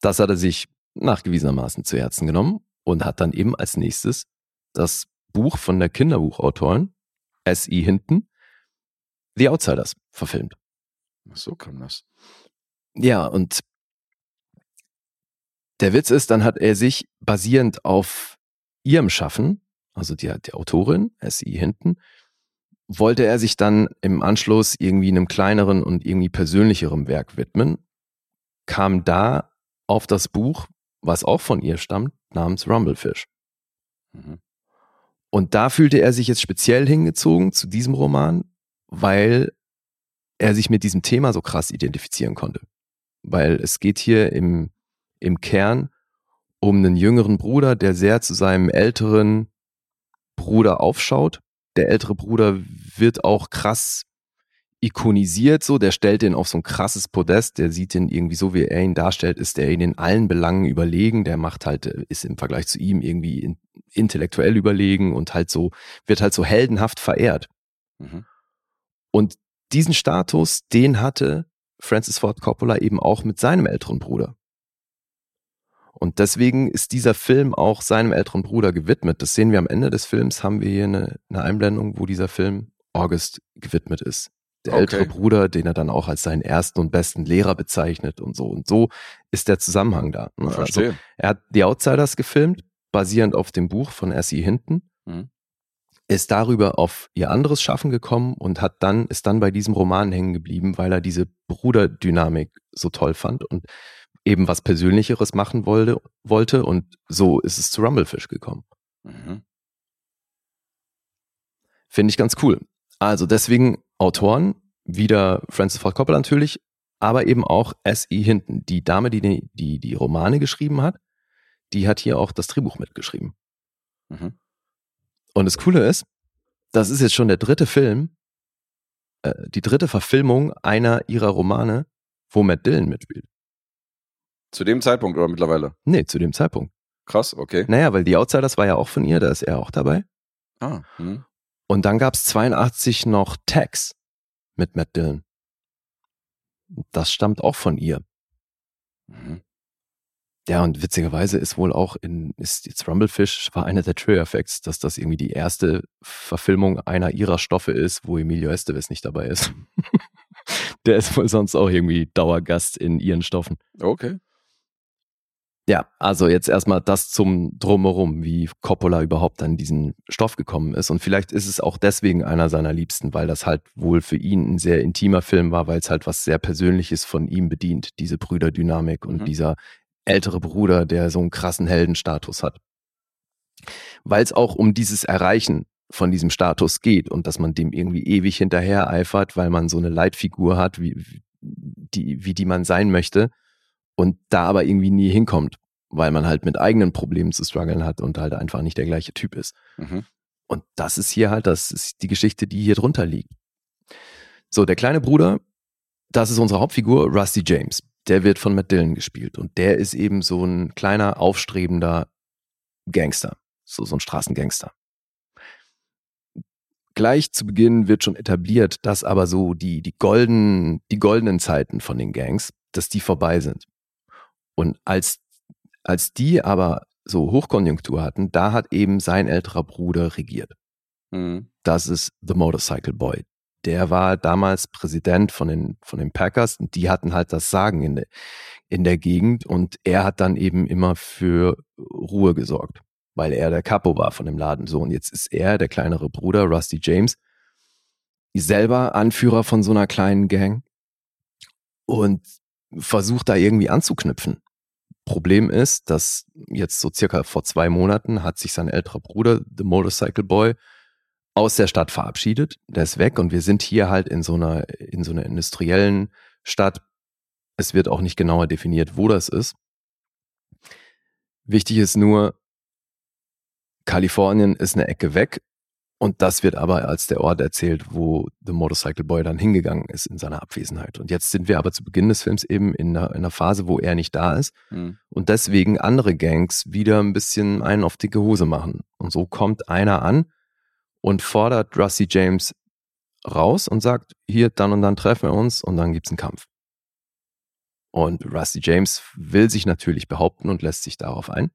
Das hat er sich nachgewiesenermaßen zu Herzen genommen und hat dann eben als nächstes das Buch von der Kinderbuchautorin S.I. Hinton, The Outsiders, verfilmt. Ach so kam das. Ja, und der Witz ist, dann hat er sich basierend auf ihrem Schaffen, also die, die Autorin, S.I. Hinton, wollte er sich dann im Anschluss irgendwie einem kleineren und irgendwie persönlicherem Werk widmen, kam da auf das Buch, was auch von ihr stammt, namens Rumblefish. Mhm. Und da fühlte er sich jetzt speziell hingezogen zu diesem Roman, weil er sich mit diesem Thema so krass identifizieren konnte. Weil es geht hier im, im Kern um einen jüngeren Bruder, der sehr zu seinem älteren Bruder aufschaut. Der ältere Bruder wird auch krass ikonisiert, so, der stellt den auf so ein krasses Podest, der sieht den irgendwie so, wie er ihn darstellt, ist er ihn in allen Belangen überlegen, der macht halt, ist im Vergleich zu ihm irgendwie in, intellektuell überlegen und halt so, wird halt so heldenhaft verehrt. Mhm. Und diesen Status, den hatte Francis Ford Coppola eben auch mit seinem älteren Bruder. Und deswegen ist dieser Film auch seinem älteren Bruder gewidmet. Das sehen wir am Ende des Films, haben wir hier eine, eine Einblendung, wo dieser Film August gewidmet ist. Der Okay. ältere Bruder, den er dann auch als seinen ersten und besten Lehrer bezeichnet und so. Und so ist der Zusammenhang da. ne? Also, Verstehe. er hat The Outsiders gefilmt, basierend auf dem Buch von S.E. Hinton. Mhm. Ist darüber auf ihr anderes Schaffen gekommen und hat dann, ist dann bei diesem Roman hängen geblieben, weil er diese Bruderdynamik so toll fand und eben was Persönlicheres machen wollte, wollte. Und so ist es zu Rumblefish gekommen. Mhm. Finde ich ganz cool. Also deswegen Autoren, wieder Francis Ford Coppola natürlich, aber eben auch S.E. Hinton. Die Dame, die, die die die Romane geschrieben hat, die hat hier auch das Drehbuch mitgeschrieben. Mhm. Und das Coole ist, das ist jetzt schon der dritte Film, äh, die dritte Verfilmung einer ihrer Romane, wo Matt Dillon mitspielt. Zu dem Zeitpunkt oder mittlerweile? Nee, zu dem Zeitpunkt. Krass, okay. Naja, weil die Outsiders war ja auch von ihr, da ist er auch dabei. Ah, mhm. Und dann gab's 82 noch Tax mit Matt Dillon. Das stammt auch von ihr. Mhm. Ja, und witzigerweise ist wohl auch in, ist jetzt Rumblefish war einer der Trigger-Effects, dass das irgendwie die erste Verfilmung einer ihrer Stoffe ist, wo Emilio Estevez nicht dabei ist. der ist wohl sonst auch irgendwie Dauergast in ihren Stoffen. Okay. Ja, also jetzt erstmal das zum Drumherum, wie Coppola überhaupt an diesen Stoff gekommen ist. Und vielleicht ist es auch deswegen einer seiner Liebsten, weil das halt wohl für ihn ein sehr intimer Film war, weil es halt was sehr Persönliches von ihm bedient, diese Brüderdynamik und Mhm. dieser ältere Bruder, der so einen krassen Heldenstatus hat. Weil es auch um dieses Erreichen von diesem Status geht und dass man dem irgendwie ewig hinterher eifert, weil man so eine Leitfigur hat, wie, die, wie die man sein möchte und da aber irgendwie nie hinkommt, weil man halt mit eigenen Problemen zu strugglen hat und halt einfach nicht der gleiche Typ ist. Mhm. Und das ist hier halt, das ist die Geschichte, die hier drunter liegt. So, der kleine Bruder, das ist unsere Hauptfigur, Rusty James. Der wird von Matt Dillon gespielt und der ist eben so ein kleiner, aufstrebender Gangster. So, so ein Straßengangster. Gleich zu Beginn wird schon etabliert, dass aber so die, die golden, die goldenen Zeiten von den Gangs, dass die vorbei sind. Und als, als die aber so Hochkonjunktur hatten, da hat eben sein älterer Bruder regiert. Mhm. Das ist The Motorcycle Boy. Der war damals Präsident von den, von den Packers und die hatten halt das Sagen in der, in der Gegend und er hat dann eben immer für Ruhe gesorgt, weil er der Capo war von dem Laden. So, und jetzt ist er, der kleinere Bruder, Rusty James, selber Anführer von so einer kleinen Gang und versucht da irgendwie anzuknüpfen. Problem ist, dass jetzt so circa vor zwei Monaten hat sich sein älterer Bruder, The Motorcycle Boy, aus der Stadt verabschiedet. Der ist weg und wir sind hier halt in so einer, in so einer industriellen Stadt. Es wird auch nicht genauer definiert, wo das ist. Wichtig ist nur, Kalifornien ist eine Ecke weg und das wird aber als der Ort erzählt, wo The Motorcycle Boy dann hingegangen ist in seiner Abwesenheit. Und jetzt sind wir aber zu Beginn des Films eben in einer, in einer Phase, wo er nicht da ist Hm. und deswegen andere Gangs wieder ein bisschen einen auf dicke Hose machen. Und so kommt einer an und fordert Rusty James raus und sagt, hier, dann und dann treffen wir uns und dann gibt's einen Kampf. Und Rusty James will sich natürlich behaupten und lässt sich darauf ein.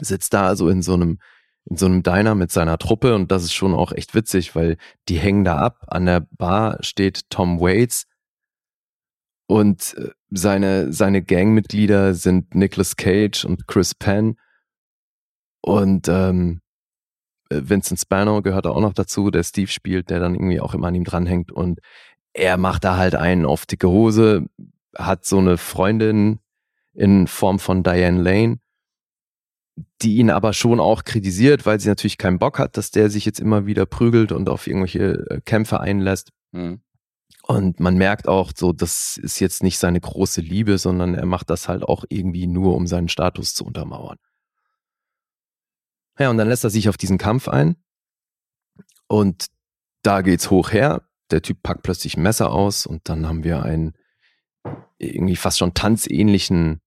Sitzt da also in so einem, in so einem Diner mit seiner Truppe und das ist schon auch echt witzig, weil die hängen da ab. An der Bar steht Tom Waits und äh, seine, seine Gangmitglieder sind Nicolas Cage und Chris Penn und ähm, äh, Vincent Spano gehört da auch noch dazu, der Steve spielt, der dann irgendwie auch immer an ihm dranhängt und er macht da halt einen auf dicke Hose, hat so eine Freundin in Form von Diane Lane, die ihn aber schon auch kritisiert, weil sie natürlich keinen Bock hat, dass der sich jetzt immer wieder prügelt und auf irgendwelche äh, Kämpfe einlässt. Hm. Und man merkt auch so, das ist jetzt nicht seine große Liebe, sondern er macht das halt auch irgendwie nur, um seinen Status zu untermauern. Ja, und dann lässt er sich auf diesen Kampf ein. Und da geht's hoch her. Der Typ packt plötzlich ein Messer aus und dann haben wir einen irgendwie fast schon tanzähnlichen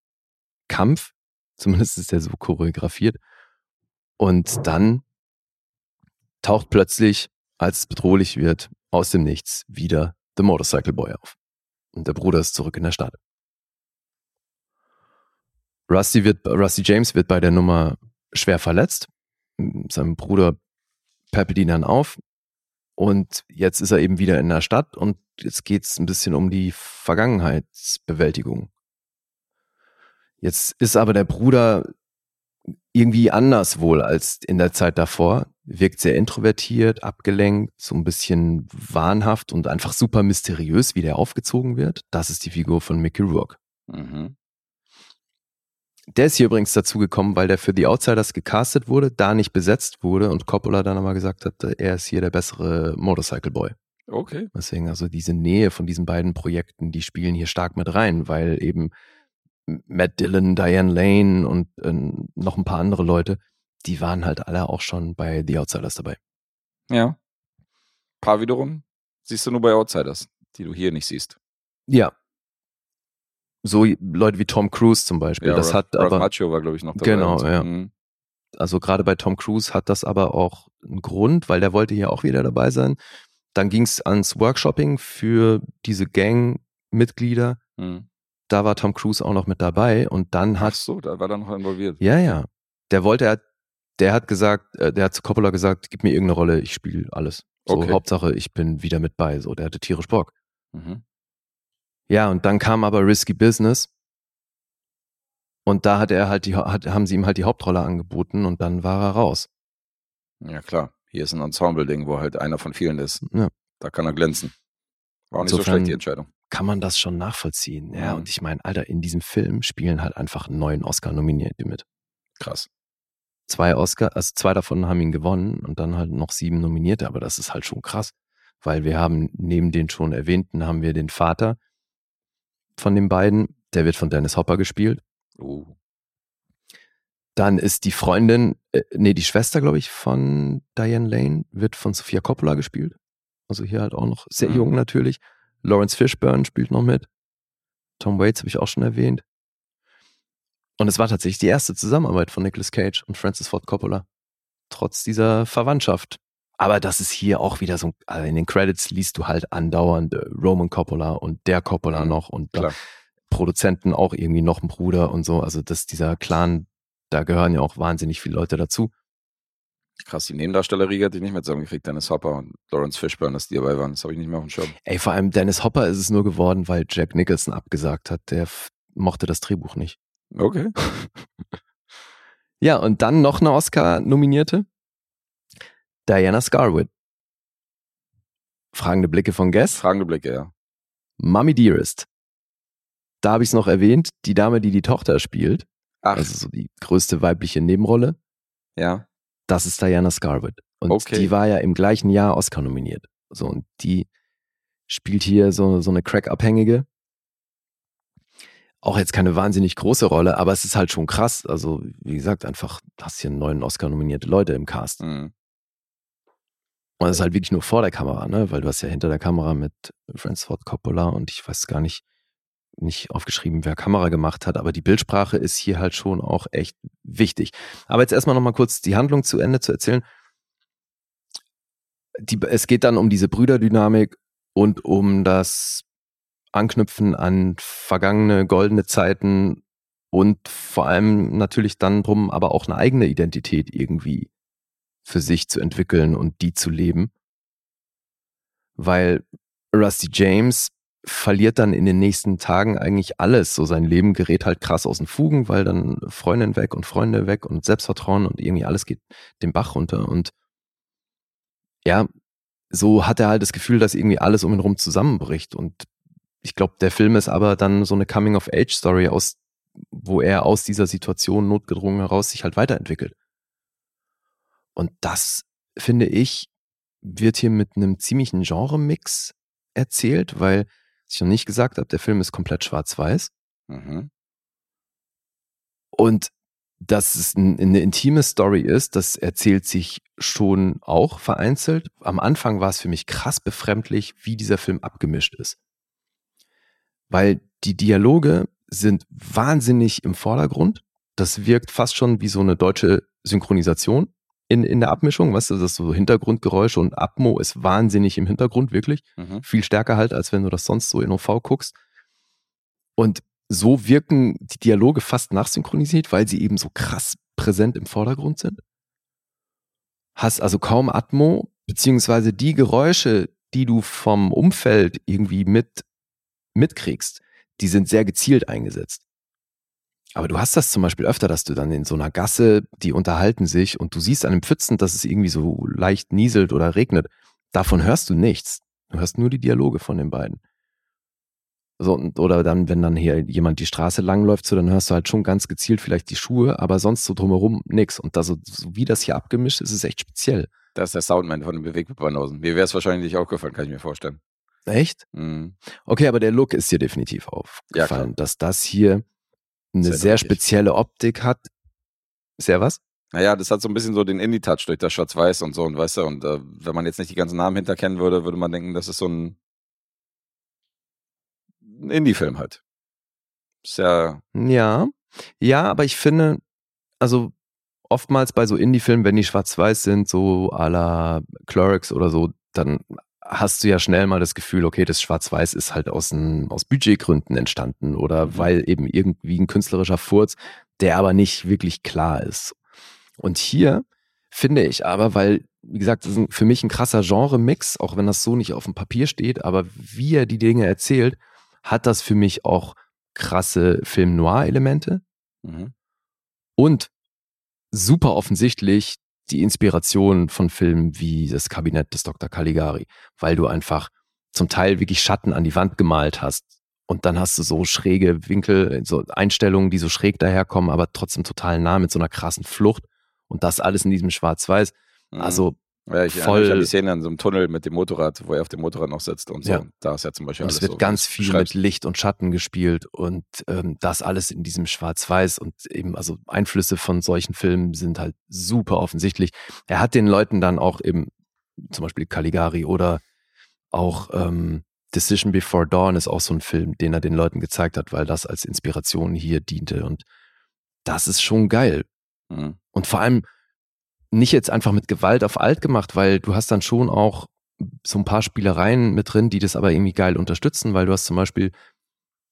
Kampf. Zumindest ist der so choreografiert. Und dann taucht plötzlich, als es bedrohlich wird, aus dem Nichts wieder The Motorcycle Boy auf. Und der Bruder ist zurück in der Stadt. Rusty, wird, Rusty James wird bei der Nummer schwer verletzt. Sein Bruder peppelt dann auf. Und jetzt ist er eben wieder in der Stadt und jetzt geht es ein bisschen um die Vergangenheitsbewältigung. Jetzt ist aber der Bruder irgendwie anders wohl als in der Zeit davor. Wirkt sehr introvertiert, abgelenkt, so ein bisschen wahnhaft und einfach super mysteriös, wie der aufgezogen wird. Das ist die Figur von Mickey Rourke. Mhm. Der ist hier übrigens dazu gekommen, weil der für die Outsiders gecastet wurde, da nicht besetzt wurde und Coppola dann aber gesagt hat, er ist hier der bessere Motorcycle Boy. Okay. Deswegen also diese Nähe von diesen beiden Projekten, die spielen hier stark mit rein, weil eben Matt Dillon, Diane Lane und äh, noch ein paar andere Leute, die waren halt alle auch schon bei The Outsiders dabei. Ja. Paar wiederum siehst du nur bei Outsiders, die du hier nicht siehst. Ja. So Leute wie Tom Cruise zum Beispiel. Ja, das Ralph, hat Ralph aber, Macchio war, glaube ich, noch dabei. Genau, ja. Mhm. also gerade bei Tom Cruise hat das aber auch einen Grund, weil der wollte hier auch wieder dabei sein. Dann ging es ans Workshopping für diese Gang-Mitglieder. Mhm. Da war Tom Cruise auch noch mit dabei und dann Ach hat so, da war er noch involviert. Ja, ja. Der wollte, er, der hat gesagt, äh, der hat zu Coppola gesagt, gib mir irgendeine Rolle, ich spiele alles. So, Okay. Hauptsache, ich bin wieder mit bei. So, der hatte tierisch Bock. Mhm. Ja, und dann kam aber Risky Business. Und da hat er halt die, hat, haben sie ihm halt die Hauptrolle angeboten und dann war er raus. Ja, klar. Hier ist ein Ensemble-Ding, wo halt einer von vielen ist. Ja. Da kann er glänzen. War auch nicht so schlecht, die Entscheidung. Kann man das schon nachvollziehen. Ja, Mhm. und ich meine, Alter, in diesem Film spielen halt einfach neun Oscar-Nominierte mit. Krass. Zwei Oscar, also zwei davon haben ihn gewonnen und dann halt noch sieben Nominierte, aber das ist halt schon krass. Weil wir haben neben den schon erwähnten, haben wir den Vater von den beiden, der wird von Dennis Hopper gespielt. Uh. Dann ist die Freundin, äh, nee, die Schwester, glaube ich, von Diane Lane, wird von Sophia Coppola gespielt. Also hier halt auch noch sehr Mhm. jung natürlich. Lawrence Fishburne spielt noch mit. Tom Waits habe ich auch schon erwähnt. Und es war tatsächlich die erste Zusammenarbeit von Nicolas Cage und Francis Ford Coppola. Trotz dieser Verwandtschaft. Aber das ist hier auch wieder so, also in den Credits liest du halt andauernd äh, Roman Coppola und der Coppola Mhm, noch und. Produzenten auch irgendwie noch ein Bruder und so. Also das, dieser Clan, da gehören ja auch wahnsinnig viele Leute dazu. Krass, die Nebendarstellerriege hatte ich nicht mehr zusammengekriegt. Dennis Hopper und Lawrence Fishburne, dass die dabei waren. Das habe ich nicht mehr auf dem Schirm. Ey, vor allem Dennis Hopper ist es nur geworden, weil Jack Nicholson abgesagt hat. Der mochte das Drehbuch nicht. Okay. Ja, und dann noch eine Oscar-Nominierte. Diana Scarwood. Fragende Blicke von Guess. Fragende Blicke, ja. Mummy Dearest. Da habe ich es noch erwähnt, die Dame, die die Tochter spielt, Ach, Also so die größte weibliche Nebenrolle. ja. Das ist Diana Scarlett. Und Okay. die war ja im gleichen Jahr Oscar nominiert. So, und die spielt hier so, so eine Crack-Abhängige. Auch jetzt keine wahnsinnig große Rolle, aber es ist halt schon krass. Also, wie gesagt, einfach, hast hier neun Oscar-nominierte Leute im Cast. Mhm. Und das ist halt wirklich nur vor der Kamera, ne? Weil du hast ja hinter der Kamera mit Francis Ford Coppola und ich weiß gar nicht, nicht aufgeschrieben, wer Kamera gemacht hat, aber die Bildsprache ist hier halt schon auch echt wichtig. Aber jetzt erstmal nochmal kurz die Handlung zu Ende zu erzählen. Die, es geht dann um diese Brüderdynamik und um das Anknüpfen an vergangene goldene Zeiten und vor allem natürlich dann drum, aber auch eine eigene Identität irgendwie für sich zu entwickeln und die zu leben. Weil Rusty James verliert dann in den nächsten Tagen eigentlich alles. So sein Leben gerät halt krass aus den Fugen, weil dann Freundin weg und Freunde weg und Selbstvertrauen und irgendwie alles geht den Bach runter. Und ja, so hat er halt das Gefühl, dass irgendwie alles um ihn rum zusammenbricht. Und ich glaube, der Film ist aber dann so eine Coming-of-Age-Story, aus, wo er aus dieser Situation notgedrungen heraus sich halt weiterentwickelt. Und das, finde ich, wird hier mit einem ziemlichen Genre-Mix erzählt, weil, was ich noch nicht gesagt habe, der Film ist komplett schwarz-weiß. Mhm. Und dass es ein, eine intime Story ist, das erzählt sich schon auch vereinzelt. Am Anfang war es für mich krass befremdlich, wie dieser Film abgemischt ist. Weil die Dialoge sind wahnsinnig im Vordergrund. Das wirkt fast schon wie so eine deutsche Synchronisation in, in der Abmischung. Weißt du, das ist so Hintergrundgeräusche und Atmo ist wahnsinnig im Hintergrund, wirklich. Mhm. Viel stärker halt, als wenn du das sonst so in OV guckst. Und so wirken die Dialoge fast nachsynchronisiert, weil sie eben so krass präsent im Vordergrund sind. Hast also kaum Atmo, beziehungsweise die Geräusche, die du vom Umfeld irgendwie mit, mitkriegst, die sind sehr gezielt eingesetzt. Aber du hast das zum Beispiel öfter, dass du dann in so einer Gasse, die unterhalten sich und du siehst an dem Pfützen, dass es irgendwie so leicht nieselt oder regnet. Davon hörst du nichts. Du hörst nur die Dialoge von den beiden. So, oder dann, wenn dann hier jemand die Straße langläuft, so, dann hörst du halt schon ganz gezielt vielleicht die Schuhe, aber sonst so drumherum nix. Und da so, so wie das hier abgemischt ist, ist echt speziell. Das ist der Soundman von den Bewegtbanausen. Mir wäre es wahrscheinlich nicht aufgefallen, kann ich mir vorstellen. Echt? Mhm. Okay, aber der Look ist dir definitiv Ja, aufgefallen, klar. dass das hier eine Sehr sehr spezielle Optik hat. Sehr was? Naja, das hat so ein bisschen so den Indie-Touch durch das Schwarz-Weiß und so, und weißt du, und äh, wenn man jetzt nicht die ganzen Namen hinterkennen würde, würde man denken, das ist so ein, ein Indie-Film halt. Ist ja, Ja, ja, aber ich finde, also oftmals bei so Indie-Filmen, wenn die schwarz-weiß sind, so à la Clerics oder so, dann hast du ja schnell mal das Gefühl, okay, das Schwarz-Weiß ist halt aus, ein, aus Budgetgründen entstanden oder Mhm. weil eben irgendwie ein künstlerischer Furz, der aber nicht wirklich klar ist. Und hier finde ich aber, weil, wie gesagt, das ist für mich ein krasser Genre-Mix, auch wenn das so nicht auf dem Papier steht, aber wie er die Dinge erzählt, hat das für mich auch krasse Film-Noir-Elemente mhm. und super offensichtlich die Inspiration von Filmen wie das Kabinett des Dr. Caligari, weil du einfach zum Teil wirklich Schatten an die Wand gemalt hast und dann hast du so schräge Winkel, so Einstellungen, die so schräg daherkommen, aber trotzdem total nah mit so einer krassen Flucht und das alles in diesem Schwarz-Weiß. Mhm. Also ja, ich voll- mich an die Szene in so einem Tunnel mit dem Motorrad, wo er auf dem Motorrad noch sitzt und so. Ja. Da ist ja zum Beispiel Und alles es wird so, ganz viel mit. Licht und Schatten gespielt und ähm, das alles in diesem Schwarz-Weiß und eben, also Einflüsse von solchen Filmen sind halt super offensichtlich. Er hat den Leuten dann auch eben, zum Beispiel Caligari oder auch ähm, Decision Before Dawn ist auch so ein Film, den er den Leuten gezeigt hat, weil das als Inspiration hier diente und das ist schon geil. Mhm. Und vor allem nicht jetzt einfach mit Gewalt auf alt gemacht, weil du hast dann schon auch so ein paar Spielereien mit drin, die das aber irgendwie geil unterstützen, weil du hast zum Beispiel,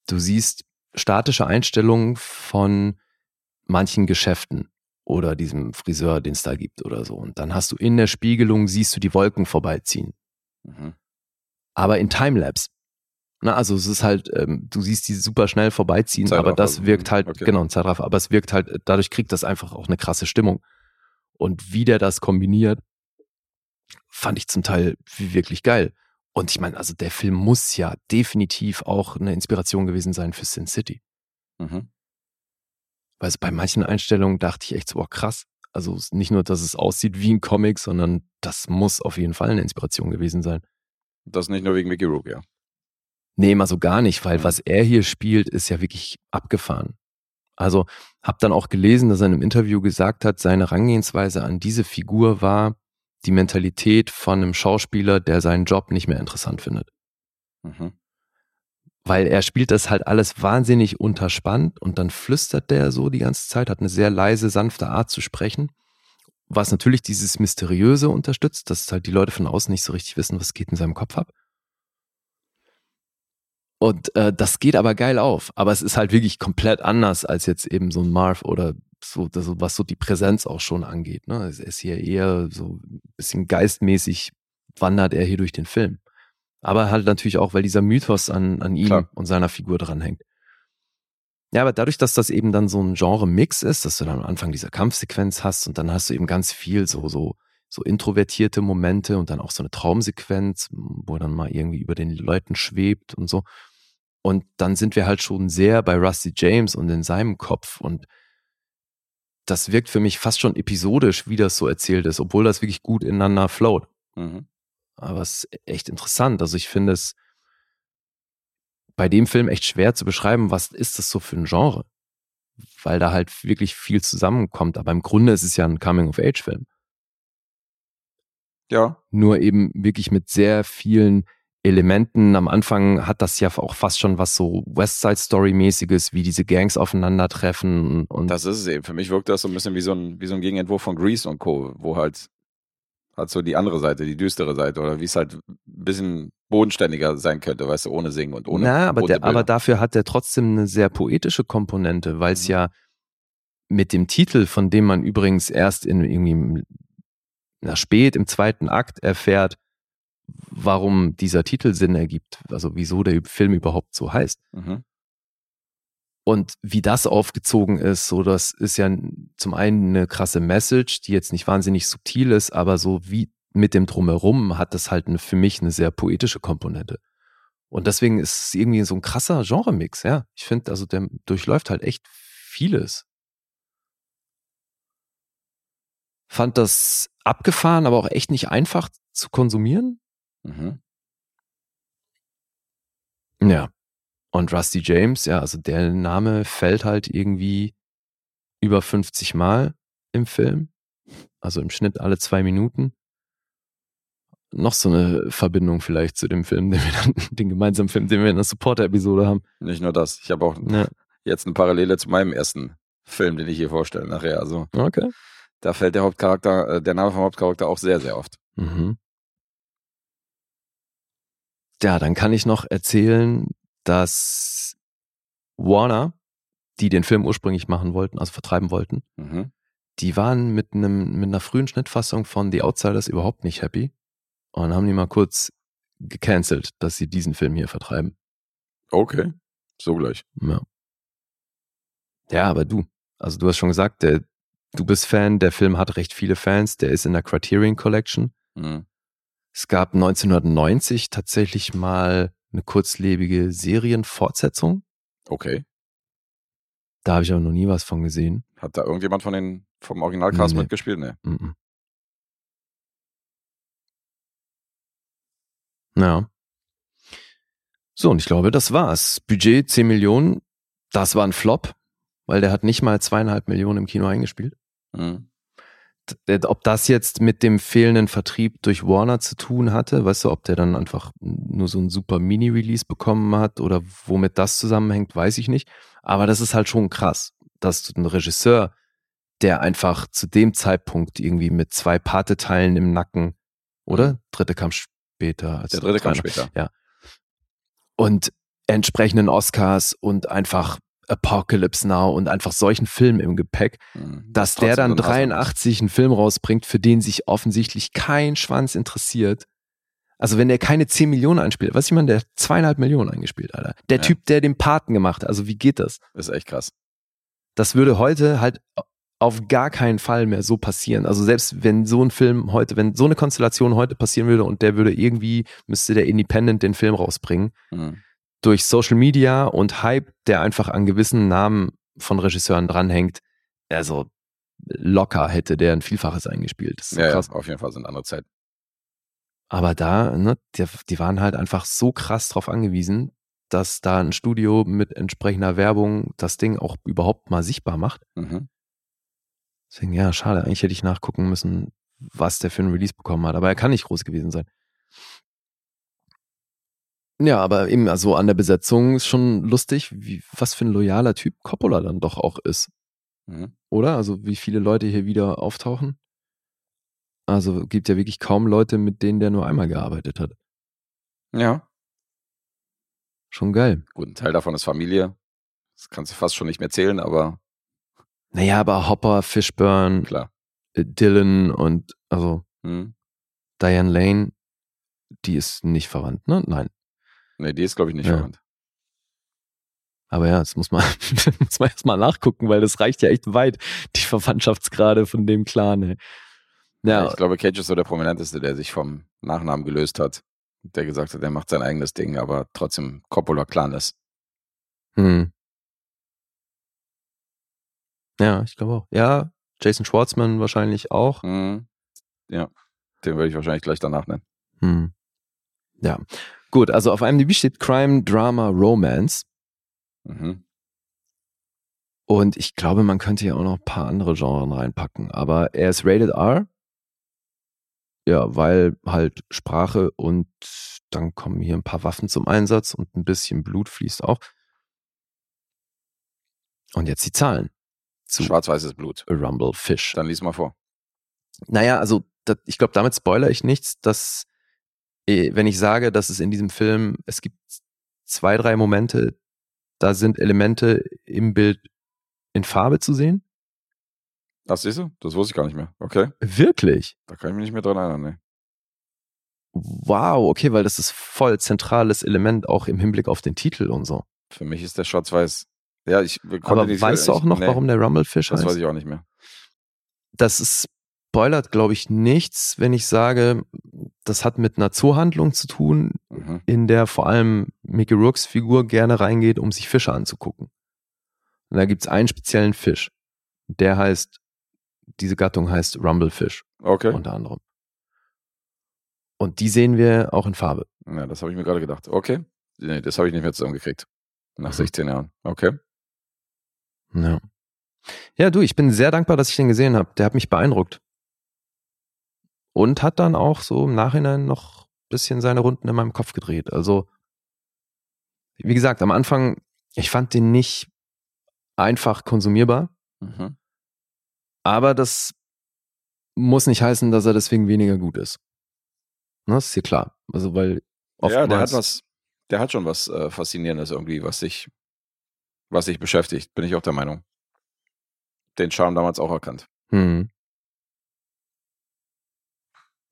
du siehst statische Einstellungen von manchen Geschäften oder diesem Friseur, den es da gibt oder so. Und dann hast du in der Spiegelung, siehst du die Wolken vorbeiziehen. Mhm. Aber in Timelapse. Na, also es ist halt, ähm, du siehst die super schnell vorbeiziehen, Zeitraffer, aber das wirkt mhm, halt, okay. genau, ein Zeitraffer, aber es wirkt halt, dadurch kriegt das einfach auch eine krasse Stimmung. Und wie der das kombiniert, fand ich zum Teil wirklich geil. Und ich meine, also der Film muss ja definitiv auch eine Inspiration gewesen sein für Sin City. Mhm. Weil es bei manchen Einstellungen dachte ich echt so, boah, krass. Also nicht nur, dass es aussieht wie ein Comic, sondern das muss auf jeden Fall eine Inspiration gewesen sein. Das nicht nur wegen Mickey Rook, ja. Nee, mal so gar nicht, weil Mhm. was er hier spielt, ist ja wirklich abgefahren. Also hab dann auch gelesen, dass er in einem Interview gesagt hat, seine Herangehensweise an diese Figur war die Mentalität von einem Schauspieler, der seinen Job nicht mehr interessant findet. Mhm. Weil er spielt das halt alles wahnsinnig unterspannt und dann flüstert der so die ganze Zeit, hat eine sehr leise, sanfte Art zu sprechen, was natürlich dieses Mysteriöse unterstützt, dass halt die Leute von außen nicht so richtig wissen, was geht in seinem Kopf ab. Und äh, das geht aber geil auf. Aber es ist halt wirklich komplett anders als jetzt eben so ein Marv oder so, das, was so die Präsenz auch schon angeht. Ne? Es ist hier eher so ein bisschen geistmäßig wandert er hier durch den Film. Aber halt natürlich auch, weil dieser Mythos an, an ihm Klar. und seiner Figur dranhängt. Ja, aber dadurch, dass das eben dann so ein Genre-Mix ist, dass du dann am Anfang diese Kampfsequenz hast und dann hast du eben ganz viel so, so, so introvertierte Momente und dann auch so eine Traumsequenz, wo er dann mal irgendwie über den Leuten schwebt und so. Und dann sind wir halt schon sehr bei Rusty James und in seinem Kopf und das wirkt für mich fast schon episodisch, wie das so erzählt ist, obwohl das wirklich gut ineinander float. Mhm. Aber es ist echt interessant. Also ich finde es bei dem Film echt schwer zu beschreiben, was ist das so für ein Genre? Weil da halt wirklich viel zusammenkommt. Aber im Grunde ist es ja ein Coming-of-Age-Film. Ja, Nur eben wirklich mit sehr vielen Elementen. Am Anfang hat das ja auch fast schon was so West Side Story-mäßiges, wie diese Gangs aufeinandertreffen und das ist es eben. Für mich wirkt das so ein bisschen wie so ein, wie so ein Gegenentwurf von Grease und Co., wo halt, halt so die andere Seite, die düstere Seite, oder wie es halt ein bisschen bodenständiger sein könnte, weißt du, ohne Singen und ohne. Na, aber, der, aber dafür hat er trotzdem eine sehr poetische Komponente, weil es Mhm. ja mit dem Titel, von dem man übrigens erst in irgendwie im- na, spät im zweiten Akt erfährt, warum dieser Titel Sinn ergibt, also wieso der Film überhaupt so heißt. Mhm. Und wie das aufgezogen ist, so das ist ja zum einen eine krasse Message, die jetzt nicht wahnsinnig subtil ist, aber so wie mit dem Drumherum hat das halt eine, für mich eine sehr poetische Komponente. Und deswegen ist es irgendwie so ein krasser Genremix, ja. Ich finde, also der durchläuft halt echt vieles. Fand das abgefahren, aber auch echt nicht einfach zu konsumieren. Mhm. Ja. Und Rusty James, ja, also der Name fällt halt irgendwie über 50 Mal im Film. Also im Schnitt alle zwei Minuten. Noch so eine Verbindung vielleicht zu dem Film, den wir dann, den gemeinsamen Film, den wir in der Supporter-Episode haben. Nicht nur das. Ich habe auch Ja. jetzt eine Parallele zu meinem ersten Film, den ich hier vorstelle nachher. Also Okay. Da fällt der Hauptcharakter, äh, der Name vom Hauptcharakter auch sehr, sehr oft. Mhm. Ja, dann kann ich noch erzählen, dass Warner, die den Film ursprünglich machen wollten, also vertreiben wollten, Mhm. die waren mit einem mit einer frühen Schnittfassung von The Outsiders überhaupt nicht happy und haben die mal kurz gecancelt, dass sie diesen Film hier vertreiben. Okay. So gleich. Ja. Ja, aber du, also du hast schon gesagt, der, du bist Fan, der Film hat recht viele Fans, der ist in der Criterion Collection. Mhm. Es gab 1990 tatsächlich mal eine kurzlebige Serienfortsetzung. Okay. Da habe ich aber noch nie was von gesehen. Hat da irgendjemand von den vom Originalcast Nee. mitgespielt? Nee. Mhm. Ja. So, und ich glaube, das war's. Budget 10 Millionen, das war ein Flop, weil der hat nicht mal zweieinhalb Millionen im Kino eingespielt. Mhm. Ob das jetzt mit dem fehlenden Vertrieb durch Warner zu tun hatte, weißt du, ob der dann einfach nur so ein super Mini-Release bekommen hat oder womit das zusammenhängt, weiß ich nicht. Aber das ist halt schon krass, dass du einen Regisseur, der einfach zu dem Zeitpunkt irgendwie mit zwei Pate-Teilen im Nacken, oder? Dritte kam später. Der dritte kam Trainer. später. Und entsprechenden Oscars und einfach Apocalypse Now und einfach solchen Film im Gepäck, Mhm. dass Trotzdem der dann so ein Hass- 83 einen Film rausbringt, für den sich offensichtlich kein Schwanz interessiert. Also wenn der keine 10 Millionen einspielt, was ich meine, der zweieinhalb Millionen eingespielt, Alter. Der Ja. Typ, der den Paten gemacht hat, also wie geht das? Ist echt krass. Das würde heute halt auf gar keinen Fall mehr so passieren. Also selbst wenn so ein Film heute, wenn so eine Konstellation heute passieren würde und der würde irgendwie, müsste der Independent den Film rausbringen, Mhm. Durch Social Media und Hype, der einfach an gewissen Namen von Regisseuren dranhängt, also locker hätte der ein Vielfaches eingespielt. Das ist Ja, ja, krass. auf jeden Fall sind andere Zeiten. Aber da, ne, die, die waren halt einfach so krass drauf angewiesen, dass da ein Studio mit entsprechender Werbung das Ding auch überhaupt mal sichtbar macht. Mhm. Deswegen, ja, schade. Eigentlich hätte ich nachgucken müssen, was der für ein Release bekommen hat. Aber er kann nicht groß gewesen sein. Ja, aber eben, also an der Besetzung ist schon lustig, wie, was für ein loyaler Typ Coppola dann doch auch ist. Mhm. Oder? Also wie viele Leute hier wieder auftauchen. Also gibt ja wirklich kaum Leute, mit denen der nur einmal gearbeitet hat. Ja, Schon geil. gut, ein Teil davon ist Familie. Das kannst du fast schon nicht mehr zählen, aber Naja, aber Hopper, Fishburne, klar. äh, Dylan und also Mhm. Diane Lane, die ist nicht verwandt, ne? Nein. Nee, die ist, glaube ich, nicht Ja. verwandt. Aber ja, das muss man, muss man erstmal nachgucken, weil das reicht ja echt weit, die Verwandtschaftsgrade von dem Clan. Ey. Ja, Ich glaube, Cage ist so der Prominenteste, der sich vom Nachnamen gelöst hat. Der gesagt hat, er macht sein eigenes Ding, aber trotzdem Coppola-Clan ist. hm. ja, ich glaube auch. Ja, Jason Schwartzman wahrscheinlich auch. Mhm. Ja, den würde ich wahrscheinlich gleich danach nennen. Hm. Ja, gut. Also auf IMDb steht Crime, Drama, Romance. Mhm. Und ich glaube, man könnte ja auch noch ein paar andere Genres reinpacken. Aber er ist rated R. Ja, weil halt Sprache und dann kommen hier ein paar Waffen zum Einsatz und ein bisschen Blut fließt auch. Und jetzt die Zahlen Schwarz-weißes Blut. A Rumble Fish. Dann lies mal vor. Naja, also das, ich glaube, damit spoilere ich nichts, dass wenn ich sage, dass es in diesem Film, es gibt zwei, drei Momente, da sind Elemente im Bild in Farbe zu sehen. Ach, siehst du? Das wusste ich gar nicht mehr. Okay. Wirklich? Da kann ich mich nicht mehr dran erinnern. Nee. Wow, okay, weil das ist voll zentrales Element auch im Hinblick auf den Titel und so. Für mich ist der Schwarz-Weiß. Ja, ich konnte Aber weißt du auch noch, nee, warum der Rumblefish Das heißt? weiß ich auch nicht mehr. das ist spoilert, glaube ich, nichts, wenn ich sage, das hat mit einer Zoohandlung zu tun, Mhm. in der vor allem Mickey Rourke's Figur gerne reingeht, um sich Fische anzugucken. Und da gibt's einen speziellen Fisch. Der heißt, diese Gattung heißt Rumblefish Okay. unter anderem. Und die sehen wir auch in Farbe. Ja, das habe ich mir gerade gedacht. Okay. Nee, das habe ich nicht mehr zusammengekriegt. Nach Mhm. 16 Jahren. Okay. Ja. Ja, du, ich bin sehr dankbar, dass ich den gesehen habe. Der hat mich beeindruckt. Und hat dann auch so im Nachhinein noch ein bisschen seine Runden in meinem Kopf gedreht. Also, wie gesagt, am Anfang, ich fand den nicht einfach konsumierbar, Mhm. aber das muss nicht heißen, dass er deswegen weniger gut ist. Ne, das ist hier klar. Also, weil Ja, der hat was, der hat schon was äh, Faszinierendes irgendwie, was sich, was sich beschäftigt, bin ich auch der Meinung. Den Charme damals auch erkannt. Hm.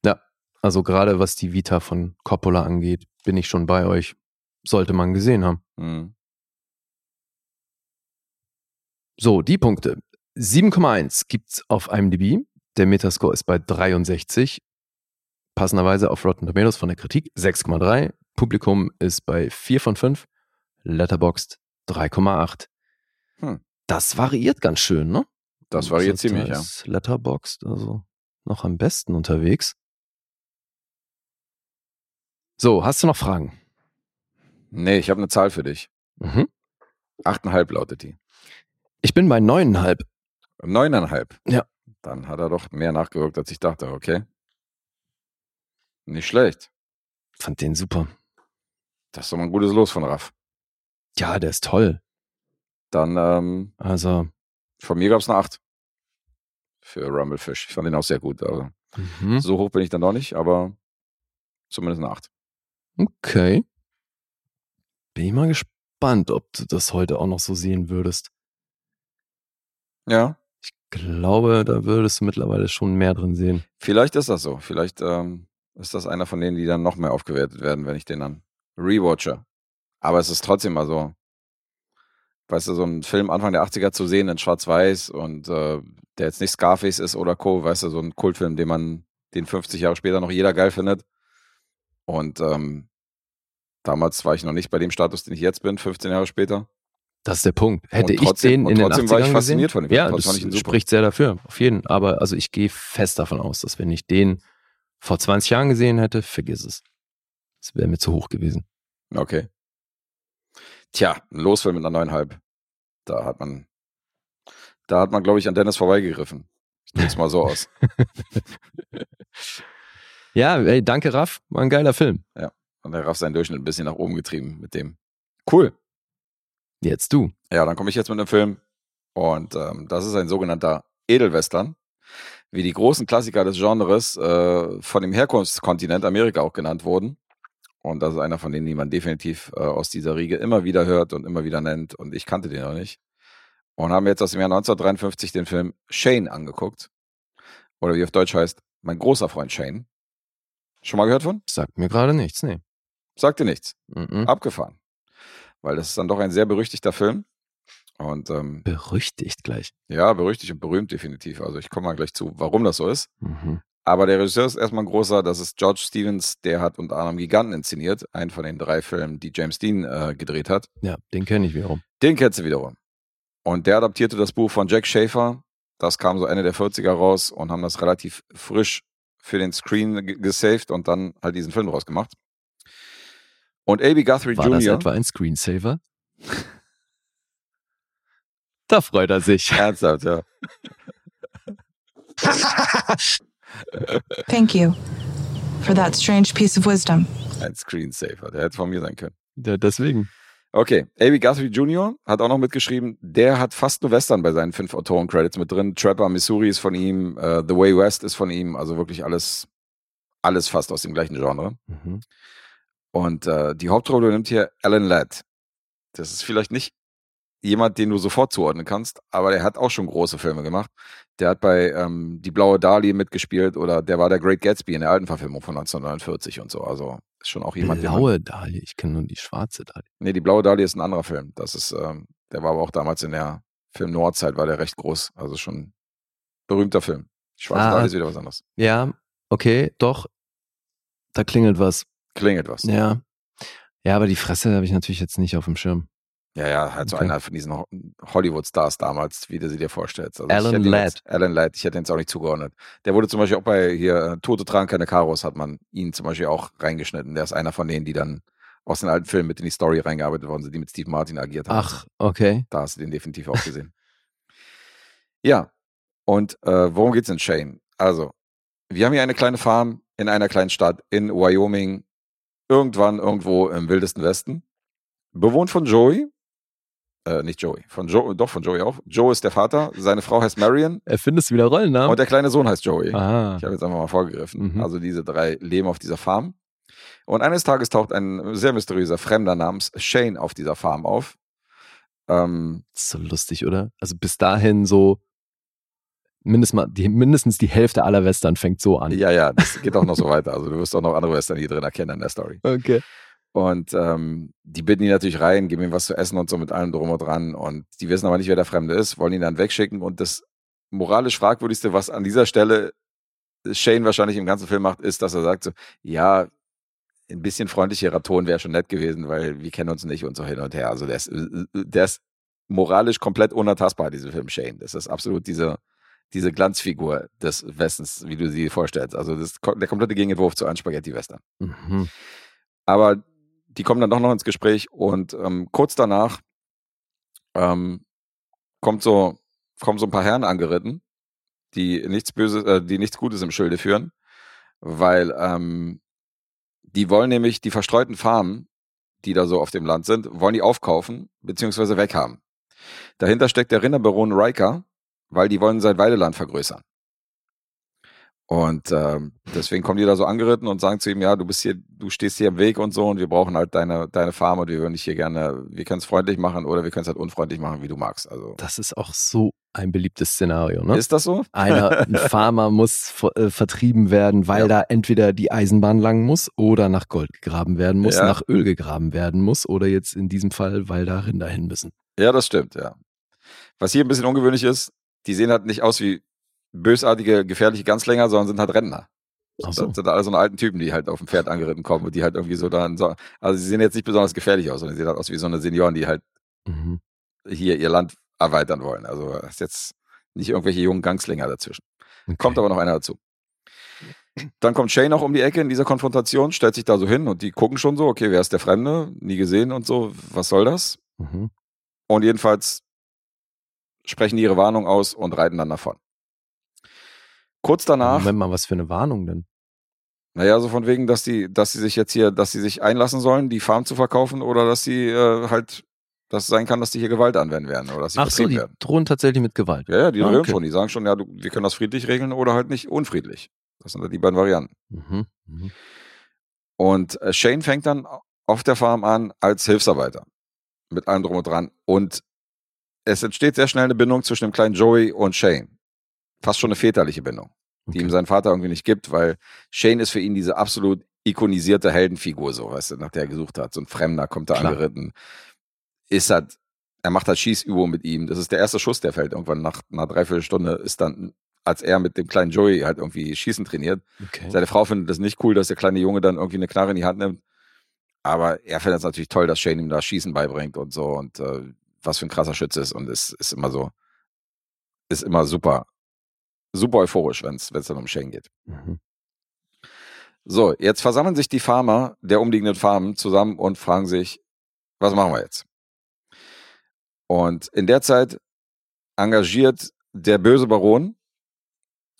Ja, also gerade was die Vita von Coppola angeht, bin ich schon bei euch. Sollte man gesehen haben. Mhm. So, die Punkte. 7,1 gibt's auf IMDb. Der Metascore ist bei 63. Passenderweise auf Rotten Tomatoes von der Kritik 6,3. Publikum ist bei 4 von 5. Letterboxd 3,8. Hm. Das variiert ganz schön, ne? Das variiert ziemlich, ja. Letterboxd, also noch am besten unterwegs. So, hast du noch Fragen? Nee, ich habe eine Zahl für dich. Mhm. Achteinhalb lautet die. Ich bin bei neuneinhalb. Neuneinhalb. Ja. Dann hat er doch mehr nachgewirkt, als ich dachte, okay. Nicht schlecht. Fand den super. Das ist doch mal ein gutes Los von Raff. Ja, der ist toll. Dann, ähm, Also, von mir gab's eine Acht. Für Rumblefish. Ich fand den auch sehr gut. Also, mhm. so hoch bin ich dann doch nicht, aber zumindest eine Acht. Okay. Bin ich mal gespannt, ob du das heute auch noch so sehen würdest. Ja, Ich glaube, da würdest du mittlerweile schon mehr drin sehen. vielleicht ist das so. Vielleicht ähm, ist das einer von denen, die dann noch mehr aufgewertet werden, wenn ich den dann rewatche. Aber es ist trotzdem also, weißt du, so einen Film Anfang der 80er zu sehen in Schwarz-Weiß und äh, der jetzt nicht Scarface ist oder Co., weißt du, so ein Kultfilm, den man, den 50 Jahre später noch jeder geil findet. Und ähm, damals war ich noch nicht bei dem Status, den ich jetzt bin, 15 Jahre später. Das ist der Punkt. Hätte trotzdem- ich den in den trotzdem 80ern war ich gesehen, fasziniert von dem. Ja, Trotzdem das spricht sehr dafür, auf jeden. Aber also ich gehe fest davon aus, dass wenn ich den vor 20 Jahren gesehen hätte, vergiss es. Das wäre mir zu hoch gewesen. Okay. Tja, ein Losfilm mit einer neuneinhalb. Da hat man, da hat man, glaube ich, an Dennis vorbeigegriffen. Ich drück's mal so aus. Ja, ey, danke Raff, war ein geiler Film. Und der Raff seinen Durchschnitt ein bisschen nach oben getrieben mit dem. Cool. Jetzt du. Ja, dann komme ich jetzt mit einem Film. Und ähm, das ist ein sogenannter Edelwestern. Wie die großen Klassiker des Genres äh, von dem Herkunftskontinent Amerika auch genannt wurden. Und das ist einer von denen, die man definitiv äh, aus dieser Riege immer wieder hört und immer wieder nennt. Und ich kannte den noch nicht. Und haben jetzt aus dem Jahr 1953 den Film Shane angeguckt. Oder wie auf Deutsch heißt, mein großer Freund Shane. Schon mal gehört von? Sagt mir gerade nichts, nee. Sagt dir nichts. Mhm. Abgefahren. Weil das ist dann doch ein sehr berüchtigter Film. Und ähm, Berüchtigt gleich. ja, berüchtigt und berühmt definitiv. Also ich komme mal gleich zu, warum das so ist. Mhm. Aber der Regisseur ist erstmal ein großer, das ist George Stevens, der hat unter anderem Giganten inszeniert, einen von den drei Filmen, die James Dean äh, gedreht hat. Ja, den kenne ich wiederum. Den kennst du wiederum. Und der adaptierte das Buch von Jack Schaefer. Das kam so Ende der 40er raus und haben das relativ frisch für den Screen ge- gesaved und dann halt diesen Film draus gemacht. Und A.B. Guthrie War das Jr. etwa ein Screensaver? da freut er sich. Ernsthaft, ja. Thank you for that strange piece of wisdom. Ein Screensaver. Der hätte von mir sein können. Ja, deswegen. Okay, A.B. Guthrie Jr. hat auch noch mitgeschrieben. Der hat fast nur Western bei seinen fünf Autoren-Credits mit drin. Trapper, Missouri ist von ihm. äh, The Way West ist von ihm. Also wirklich alles, alles fast aus dem gleichen Genre. Mhm. Und äh, die Hauptrolle nimmt hier Alan Ladd. Das ist vielleicht nicht jemand, den du sofort zuordnen kannst, aber der hat auch schon große Filme gemacht. Der hat bei ähm, Die Blaue Dali mitgespielt oder der war der Great Gatsby in der alten Verfilmung von 1949 und so. Also ist schon auch jemand, man- Blaue Dahlia, ich kenne nur die schwarze Dahlia. Nee, die blaue Dahlia ist ein anderer Film. Das ist, ähm, der war aber auch damals in der Film Nordzeit, war der recht groß. Also schon ein berühmter Film. Die schwarze Ah. Dahlia ist wieder was anderes. Ja, okay, doch. Da klingelt was. Klingelt was. Ja. Ja, aber die Fresse habe ich natürlich jetzt nicht auf dem Schirm. Ja, ja, halt so Okay. einer von diesen Ho- Hollywood-Stars damals, wie du sie dir vorstellst. Also Alan Ladd. Alan Ladd, ich hätte ihn jetzt auch nicht zugeordnet. Der wurde zum Beispiel auch bei hier äh, Tote tragen keine Karos, hat man ihn zum Beispiel auch reingeschnitten. Der ist einer von denen, die dann aus den alten Filmen mit in die Story reingearbeitet worden sind, die mit Steve Martin agiert haben. Ach, okay. Da hast du den definitiv auch gesehen. ja, und äh, worum geht's in Shane? Also, wir haben hier eine kleine Farm in einer kleinen Stadt in Wyoming, irgendwann irgendwo im wildesten Westen, bewohnt von Joey. Äh, nicht Joey, von Joe, doch von Joey auch. Joe ist der Vater, seine Frau heißt Marion Erfindest du wieder Rollennamen? und der kleine Sohn heißt Joey. Aha. Ich habe jetzt einfach mal vorgegriffen. Mhm. Also diese drei leben auf dieser Farm. Und eines Tages taucht ein sehr mysteriöser Fremder namens Shane auf dieser Farm auf. Ähm, So lustig, oder? Also bis dahin so mindestens, mal, die, mindestens die Hälfte aller Western fängt so an. Ja, ja, das geht auch noch so weiter. Also du wirst auch noch andere Western hier drin erkennen in der Story. Okay. Und ähm, die bitten ihn natürlich rein, geben ihm was zu essen und so mit allem drum und dran. Und die wissen aber nicht, wer der Fremde ist, wollen ihn dann wegschicken. Und das moralisch fragwürdigste, was an dieser Stelle Shane wahrscheinlich im ganzen Film macht, ist, dass er sagt so, ja, ein bisschen freundlicherer Ton wäre schon nett gewesen, weil wir kennen uns nicht und so hin und her. Also der ist, der ist moralisch komplett unertastbar, dieser Film Shane. Das ist absolut diese, diese Glanzfigur des Westens, wie du sie vorstellst. Also das der komplette Gegenentwurf zu einem Spaghetti-Western. Mhm. Aber die kommen dann doch noch ins Gespräch und ähm, kurz danach ähm, kommt so, kommen so ein paar Herren angeritten, die nichts Böses, äh, die nichts Gutes im Schilde führen, weil ähm, die wollen nämlich die verstreuten Farmen, die da so auf dem Land sind, wollen die aufkaufen beziehungsweise weghaben. Dahinter steckt der Rinderbaron Riker, weil die wollen sein Weideland vergrößern. Und ähm, deswegen kommen die da so angeritten und sagen zu ihm, ja, du bist hier, du stehst hier im Weg und so und wir brauchen halt deine, deine Farm und wir würden dich hier gerne, wir können es freundlich machen oder wir können es halt unfreundlich machen, wie du magst. Also Das ist auch so ein beliebtes Szenario, ne? ist das so? Einer, ein Farmer muss äh, vertrieben werden, weil Ja. da entweder die Eisenbahn lang muss oder nach Gold gegraben werden muss, Ja. nach Öl gegraben werden muss oder jetzt in diesem Fall, weil da Rinder hin müssen. Ja, das stimmt, ja. Was hier ein bisschen ungewöhnlich ist, die sehen halt nicht aus wie bösartige, gefährliche Ganzlänger, sondern sind halt Rentner. Ach Das so. sind alle so eine alten Typen, die halt auf dem Pferd angeritten kommen und die halt irgendwie so dann so, also sie sehen jetzt nicht besonders gefährlich aus, sondern sie sehen halt aus wie so eine Senioren, die halt Mhm. hier ihr Land erweitern wollen. Also es ist jetzt nicht irgendwelche jungen Gangslinger dazwischen. Okay. Kommt aber noch einer dazu. Dann kommt Shane auch um die Ecke in dieser Konfrontation, stellt sich da so hin und die gucken schon so, okay, wer ist der Fremde? Nie gesehen und so, was soll das? Mhm. Und jedenfalls sprechen die ihre Warnung aus und reiten dann davon. Kurz danach, Moment mal, was für eine Warnung denn? naja, so von wegen, dass die, dass sie sich jetzt hier, dass sie sich einlassen sollen, die Farm zu verkaufen oder dass sie äh, halt, dass es sein kann, dass die hier Gewalt anwenden werden oder dass sie Ach so, die werden. drohen tatsächlich mit Gewalt. Ja, ja, die Ah, drohen okay. schon. Die sagen schon, ja, du, wir können das friedlich regeln oder halt nicht unfriedlich. Das sind halt die beiden Varianten. Mhm. Mhm. Und äh, Shane fängt dann auf der Farm an als Hilfsarbeiter. Mit allem drum und dran. Und es entsteht sehr schnell eine Bindung zwischen dem kleinen Joey und Shane. Fast schon eine väterliche Bindung, die Okay. ihm sein Vater irgendwie nicht gibt, weil Shane ist für ihn diese absolut ikonisierte Heldenfigur, so, weißt du, nach der er gesucht hat. So ein Fremder kommt da Klar. angeritten. Ist halt, er macht halt Schießübungen mit ihm. Das ist der erste Schuss, der fällt. Irgendwann nach einer Dreiviertelstunde ist dann, als er mit dem kleinen Joey halt irgendwie Schießen trainiert, Okay. seine Frau findet das nicht cool, dass der kleine Junge dann irgendwie eine Knarre in die Hand nimmt. Aber er findet es natürlich toll, dass Shane ihm da Schießen beibringt und so und äh, was für ein krasser Schütze ist und ist, ist immer so, ist immer super, super euphorisch, wenn es dann um Shane geht. Mhm. So, jetzt versammeln sich die Farmer der umliegenden Farmen zusammen und fragen sich, was machen wir jetzt? Und in der Zeit engagiert der böse Baron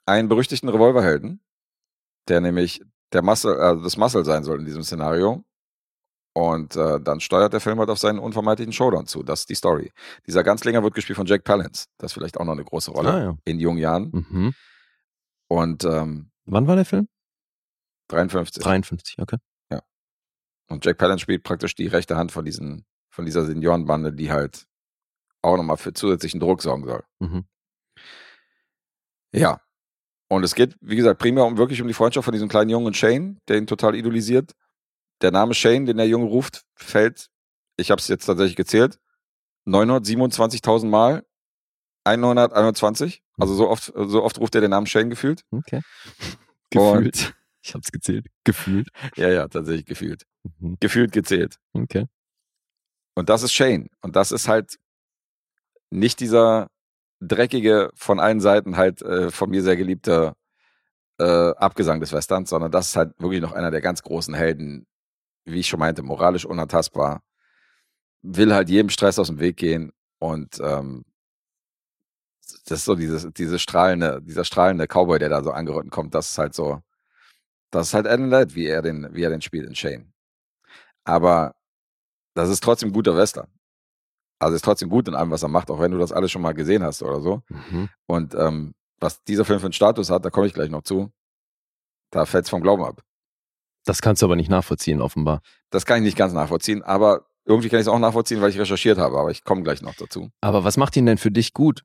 einen berüchtigten Revolverhelden, der nämlich der Muscle, also das Muscle sein soll in diesem Szenario. Und äh, dann steuert der Film halt auf seinen unvermeidlichen Showdown zu. Das ist die Story. Dieser Ganzlinger wird gespielt von Jack Palance. Das ist vielleicht auch noch eine große Rolle Ah, ja. in jungen Jahren. Mhm. Und ähm, Wann war der Film? 53. 53, okay. Und Jack Palance spielt praktisch die rechte Hand von diesen, von dieser Seniorenbande, die halt auch nochmal für zusätzlichen Druck sorgen soll. Mhm. Ja. Und es geht, wie gesagt, primär um wirklich um die Freundschaft von diesem kleinen Jungen und Shane, der ihn total idolisiert. Der Name Shane, den der Junge ruft, fällt, ich habe es jetzt tatsächlich gezählt, 927.000 Mal 121. Also so oft, so oft ruft er den Namen Shane gefühlt. Okay. Und- Gefühlt. Ich hab's gezählt. Gefühlt. Ja, ja, tatsächlich gefühlt. Mhm. Gefühlt gezählt. Okay. Und das ist Shane. Und das ist halt nicht dieser dreckige, von allen Seiten halt äh, von mir sehr geliebte äh, Abgesang des Westerns, sondern das ist halt wirklich noch einer der ganz großen Helden, wie ich schon meinte, moralisch unantastbar, will halt jedem Stress aus dem Weg gehen und ähm, das ist so dieses, diese strahlende, dieser strahlende Cowboy, der da so angeritten kommt, das ist halt so, das ist halt Adam Ladd, wie er den, wie er den spielt in Shane. Aber das ist trotzdem guter Western. Also ist trotzdem gut in allem, was er macht, auch wenn du das alles schon mal gesehen hast oder so. Mhm. Und ähm, was dieser Film für einen Status hat, da komme ich gleich noch zu. Da fällt es vom Glauben ab. Das kannst du aber nicht nachvollziehen, offenbar. Das kann ich nicht ganz nachvollziehen, aber irgendwie kann ich es auch nachvollziehen, weil ich recherchiert habe, aber ich komme gleich noch dazu. Aber was macht ihn denn für dich gut,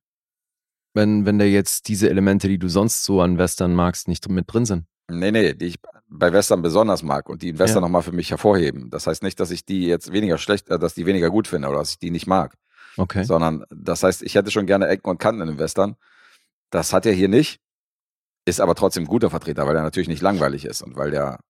wenn, wenn da jetzt diese Elemente, die du sonst so an Western magst, nicht mit drin sind? Nee, nee, die ich bei Western besonders mag und die in Western Ja. nochmal für mich hervorheben. Das heißt nicht, dass ich die jetzt weniger schlecht, äh, dass die weniger gut finde oder dass ich die nicht mag, Okay. sondern das heißt, ich hätte schon gerne Ecken und Kanten in dem Western. Das hat er hier nicht, ist aber trotzdem ein guter Vertreter, weil er natürlich nicht langweilig ist und weil der,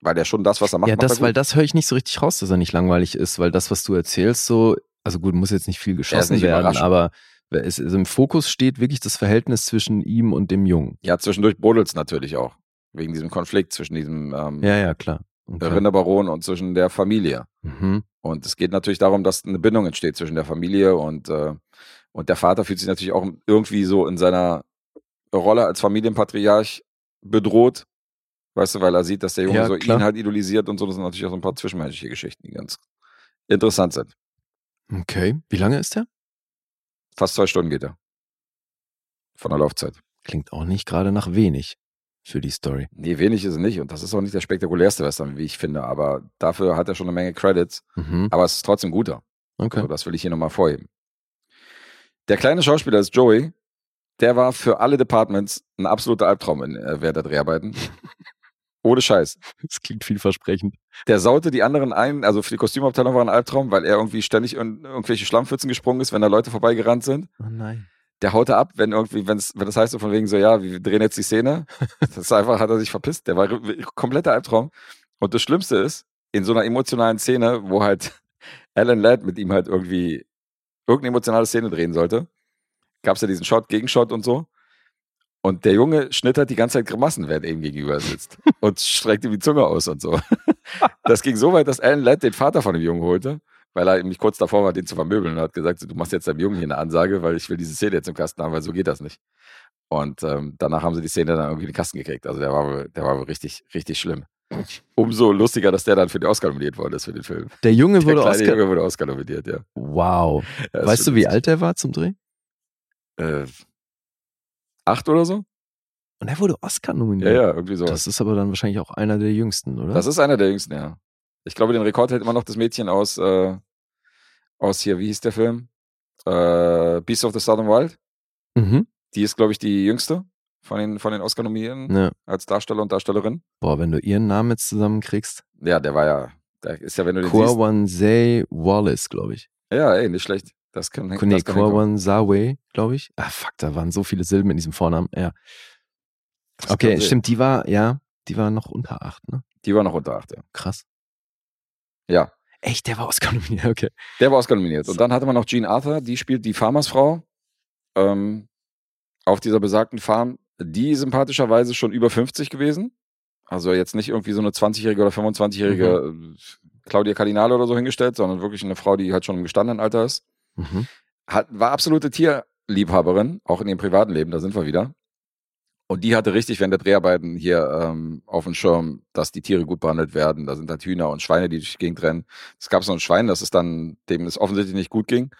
weil der schon das, was er macht, ja, macht das, er weil das höre ich nicht so richtig raus, dass er nicht langweilig ist, weil das, was du erzählst, so, also gut, muss jetzt nicht viel geschossen nicht werden, aber es, also im Fokus steht wirklich das Verhältnis zwischen ihm und dem Jungen. Ja, zwischendurch brodelt's natürlich auch. Wegen diesem Konflikt zwischen diesem ähm, Ja, ja, klar. Okay. Rinderbaron und zwischen der Familie. Mhm. Und es geht natürlich darum, dass eine Bindung entsteht zwischen der Familie und, äh, und der Vater fühlt sich natürlich auch irgendwie so in seiner Rolle als Familienpatriarch bedroht. Weißt du, weil er sieht, dass der Junge Ja, so klar. ihn halt idolisiert und so. Das sind natürlich auch so ein paar zwischenmenschliche Geschichten, die ganz interessant sind. Okay. Wie lange ist der? Fast zwei Stunden geht er. Von der Laufzeit. Klingt auch nicht gerade nach wenig für die Story. Nee, wenig ist es nicht. Und das ist auch nicht der spektakulärste Western, wie ich finde. Aber dafür hat er schon eine Menge Credits. Mhm. Aber es ist trotzdem guter. Okay. Also das will ich hier nochmal vorheben. Der kleine Schauspieler ist Joey. Der war für alle Departments ein absoluter Albtraum in, äh, während der Dreharbeiten. Ohne Scheiß. Das klingt vielversprechend. Der saute die anderen ein, also für die Kostümabteilung war ein Albtraum, weil er irgendwie ständig in irgendwelche Schlammpfützen gesprungen ist, wenn da Leute vorbeigerannt sind. Oh nein. Der haute ab, wenn irgendwie, wenn's, wenn das heißt so von wegen so, ja, wir drehen jetzt die Szene. Das ist einfach, hat er sich verpisst. Der war kompletter Albtraum. Und das Schlimmste ist, in so einer emotionalen Szene, wo halt Alan Ladd mit ihm halt irgendwie irgendeine emotionale Szene drehen sollte, gab es ja diesen Shot, Gegenshot und so. Und der Junge schnittert die ganze Zeit Grimassen, während er ihm gegenüber sitzt. und streckt ihm die Zunge aus und so. Das ging so weit, dass Alan Ladd den Vater von dem Jungen holte, weil er nämlich kurz davor war, den zu vermöbeln und hat gesagt, du machst jetzt deinem Jungen hier eine Ansage, weil ich will diese Szene jetzt im Kasten haben, weil so geht das nicht. Und ähm, danach haben sie die Szene dann irgendwie in den Kasten gekriegt. Also der war, wohl- der war wohl richtig, richtig schlimm. Umso lustiger, dass der dann für den Oscar nominiert worden ist für den Film. Der Junge Der wurde kleine Oscar. Junge wurde Oscar nominiert, ja. Wow. Ja, weißt du, wie alt der war zum Dreh? Äh, acht oder so? Und er wurde Oscar nominiert. Ja, ja, irgendwie so. Das ist aber dann wahrscheinlich auch einer der jüngsten, oder? Das ist einer der jüngsten, ja. Ich glaube, den Rekord hält immer noch das Mädchen aus, äh, aus hier, wie hieß der Film? Äh, Beast of the Southern Wild. mhm. Die ist, glaube ich, die jüngste von den, von den Oscar-Nominierten ja. als Darsteller und Darstellerin. Boah, wenn du ihren Namen jetzt zusammenkriegst. Ja, der war ja, der ist ja, wenn du den siehst. Kwawansei Wallace, glaube ich. Ja, ey, nicht schlecht. Das kann, Nee, das kann hinkommen. Kwawansawe, glaube ich. Ah, fuck, da waren so viele Silben in diesem Vornamen. Ja. Das Okay, stimmt, die war, ja, die war noch unter acht, ne? Die war noch unter acht, ja. Krass. Ja, Echt, der war Oscar nominiert, okay. der war Oscar nominiert. Und dann hatte man noch Jean Arthur, die spielt die Farmersfrau ähm, auf dieser besagten Farm. Die sympathischerweise schon über 50 gewesen. Also jetzt nicht irgendwie so eine 20-jährige oder 25-jährige Mhm. äh, Claudia Cardinale oder so hingestellt, sondern wirklich eine Frau, die halt schon im gestandenen Alter ist. Mhm. Hat, war absolute Tierliebhaberin, auch in ihrem privaten Leben, da sind wir wieder. Und die hatte richtig während der Dreharbeiten hier ähm, auf dem Schirm, dass die Tiere gut behandelt werden. Da sind halt Hühner und Schweine, die durch die Gegend rennen. Es gab so ein Schwein, das ist dann, dem es offensichtlich nicht gut ging.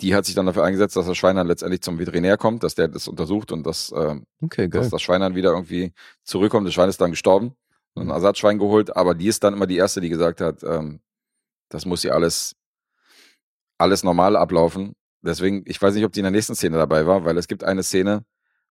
Die hat sich dann dafür eingesetzt, dass das Schwein dann letztendlich zum Veterinär kommt, dass der das untersucht und dass, ähm, Okay, dass das Schwein dann wieder irgendwie zurückkommt. Das Schwein ist dann gestorben, ein Ersatzschwein geholt, aber die ist dann immer die erste, die gesagt hat, ähm, das muss hier alles, alles normal ablaufen. Deswegen, ich weiß nicht, ob die in der nächsten Szene dabei war, weil es gibt eine Szene,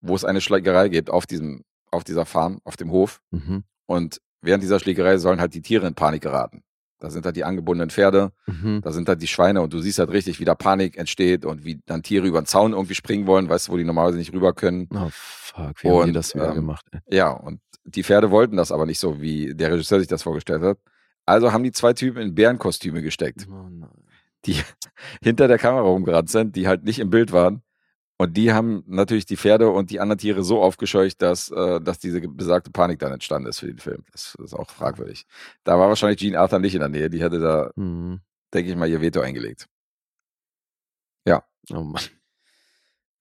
wo es eine Schlägerei gibt auf diesem, auf dieser Farm, auf dem Hof. Mhm. Und während dieser Schlägerei sollen halt die Tiere in Panik geraten. Da sind halt die angebundenen Pferde, Mhm. da sind halt die Schweine und du siehst halt richtig, wie da Panik entsteht und wie dann Tiere über den Zaun irgendwie springen wollen, weißt du, wo die normalerweise nicht rüber können. Oh, fuck, wie haben die Und, das wieder ähm, gemacht? Ey? Ja, und die Pferde wollten das aber nicht so, wie der Regisseur sich das vorgestellt hat. Also haben die zwei Typen in Bärenkostüme gesteckt, Oh nein. Die hinter der Kamera rumgerannt sind, die halt nicht im Bild waren. Und die haben natürlich die Pferde und die anderen Tiere so aufgescheucht, dass, äh, dass diese besagte Panik dann entstanden ist für den Film. Das, das ist auch fragwürdig. Da war wahrscheinlich Jean Arthur nicht in der Nähe. Die hatte da, Mhm. denke ich mal, ihr Veto eingelegt. Oh Mann.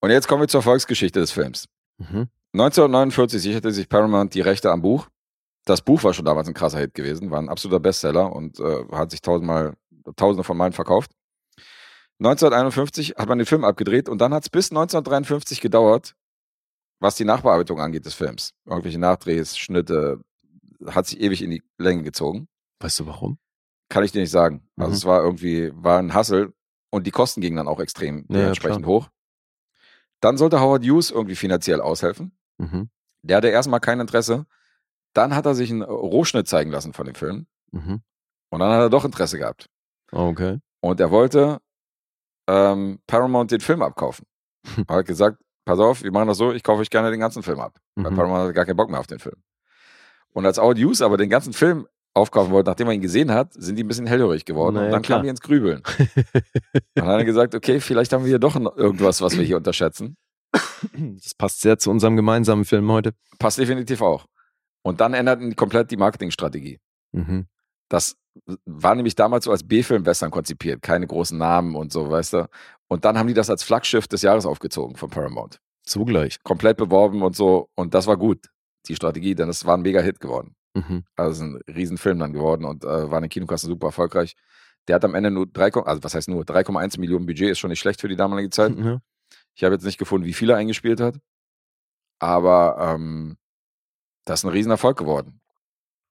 Und jetzt kommen wir zur Erfolgsgeschichte des Films. Mhm. 1949 sicherte sich Paramount die Rechte am Buch. Das Buch war schon damals ein krasser Hit gewesen, war ein absoluter Bestseller und äh, hat sich tausendmal, tausende von Malen verkauft. 1951 hat man den Film abgedreht und dann hat es bis 1953 gedauert, was die Nachbearbeitung angeht des Films. Irgendwelche Nachdrehs, Schnitte, hat sich ewig in die Länge gezogen. Weißt du warum? Kann ich dir nicht sagen. Also Mhm. es war irgendwie, war ein Hassel und die Kosten gingen dann auch extrem Ja, ja, dementsprechend hoch. Dann sollte Howard Hughes irgendwie finanziell aushelfen. Mhm. Der hatte erstmal kein Interesse. Dann hat er sich einen Rohschnitt zeigen lassen von dem Film. Mhm. Und dann hat er doch Interesse gehabt. Okay. Und er wollte ähm, Paramount den Film abkaufen. Er hat gesagt, pass auf, wir machen das so, ich kaufe euch gerne den ganzen Film ab. Weil Mhm. Paramount hatte gar keinen Bock mehr auf den Film. Und als Hughes aber den ganzen Film aufkaufen wollte, nachdem er ihn gesehen hat, sind die ein bisschen hellhörig geworden. Na ja, und dann klar. kamen die ins Grübeln. und dann hat er gesagt, okay, vielleicht haben wir hier doch irgendwas, was wir hier unterschätzen. Das passt sehr zu unserem gemeinsamen Film heute. Passt definitiv auch. Und dann änderten komplett die Marketingstrategie. Mhm. Das war nämlich damals so als B-Film-Western konzipiert, keine großen Namen und so, weißt du. Und dann haben die das als Flaggschiff des Jahres aufgezogen von Paramount. Zugleich. Komplett beworben und so. Und das war gut, die Strategie, denn es war ein mega-Hit geworden. Mhm. Also ein Riesenfilm dann geworden und äh, war in den Kinokassen super erfolgreich. Der hat am Ende nur 3, also was heißt nur, 3,1 Millionen Budget ist schon nicht schlecht für die damalige Zeit. Ja. Ich habe jetzt nicht gefunden, wie viel er eingespielt hat. Aber ähm, das ist ein Riesenerfolg geworden.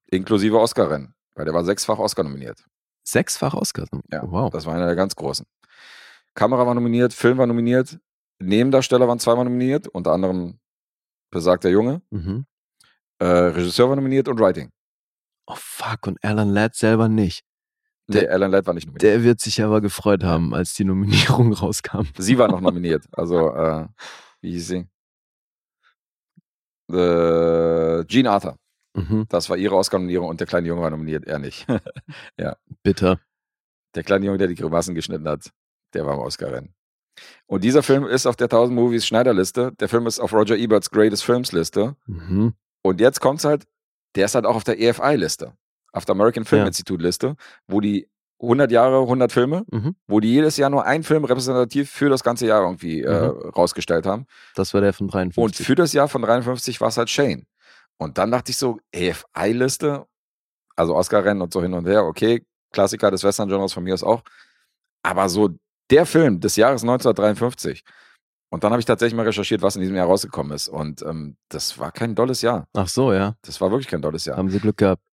Inklusive Oscar-Rennen, weil der war sechsfach Oscar nominiert. Sechsfach Oscar. Ja, Wow. das war einer der ganz großen. Kamera war nominiert, Film war nominiert, Nebendarsteller waren zweimal nominiert, unter anderem besagter Junge. Mhm. Äh, Regisseur war nominiert und Writing. Oh fuck, und Alan Ladd selber nicht. Nee, Der- Alan Ladd war nicht nominiert. Der wird sich aber gefreut haben, als die Nominierung rauskam. Sie war noch nominiert. Also, äh, wie hieß sie? Äh, Jean Arthur. Mhm. Das war ihre Oscar-Nominierung und der kleine Junge war nominiert, er nicht. Bitter. Der kleine Junge, der die Grimassen geschnitten hat, der war im Oscar-Rennen. Und dieser Film ist auf der 1000 Movies Schneiderliste. Der Film ist auf Roger Eberts Greatest Films Liste. Mhm. Und jetzt kommt's halt, der ist halt auch auf der EFI-Liste, auf der American Film Ja. Institute-Liste, wo die 100 Jahre, 100 Filme, Mhm. wo die jedes Jahr nur einen Film repräsentativ für das ganze Jahr irgendwie äh, rausgestellt haben. Das war der von 53. Und für das Jahr von 53 war es halt Shane. Und dann dachte ich so, EFI-Liste, also Oscar-Rennen und so hin und her, okay, Klassiker des Western-Genres von mir aus auch. Aber so der Film des Jahres 1953. Und dann habe ich tatsächlich mal recherchiert, was in diesem Jahr rausgekommen ist. Und ähm, das war kein dolles Jahr. Ach so, ja. Das war wirklich kein dolles Jahr. Haben sie Glück gehabt.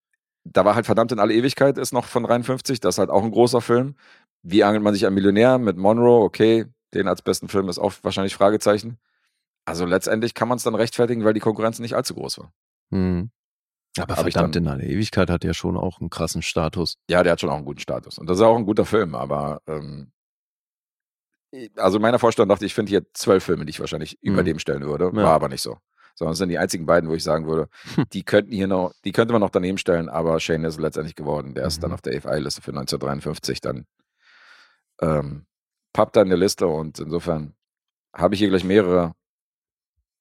Da war halt verdammt in alle Ewigkeit, ist noch von 53. Das ist halt auch ein großer Film. Wie angelt man sich an Millionär mit Monroe? Okay, den als besten Film ist auch wahrscheinlich Fragezeichen. Also letztendlich kann man es dann rechtfertigen, weil die Konkurrenz nicht allzu groß war. Mhm. Aber Hab verdammt dann- in alle Ewigkeit hat ja schon auch einen krassen Status. Ja, der hat schon auch einen guten Status. Und das ist auch ein guter Film, aber ähm, also in meiner Vorstellung dachte ich, ich finde hier zwölf Filme, die ich wahrscheinlich über Mhm. dem stellen würde. Ja. War aber nicht so. Sondern es sind die einzigen beiden, wo ich sagen würde, Hm. die könnten hier noch, die könnte man noch daneben stellen, aber Shane ist letztendlich geworden. Der ist Mhm. dann auf der EFI-Liste für 1953 dann ähm, pappt da in der Liste und insofern habe ich hier gleich mehrere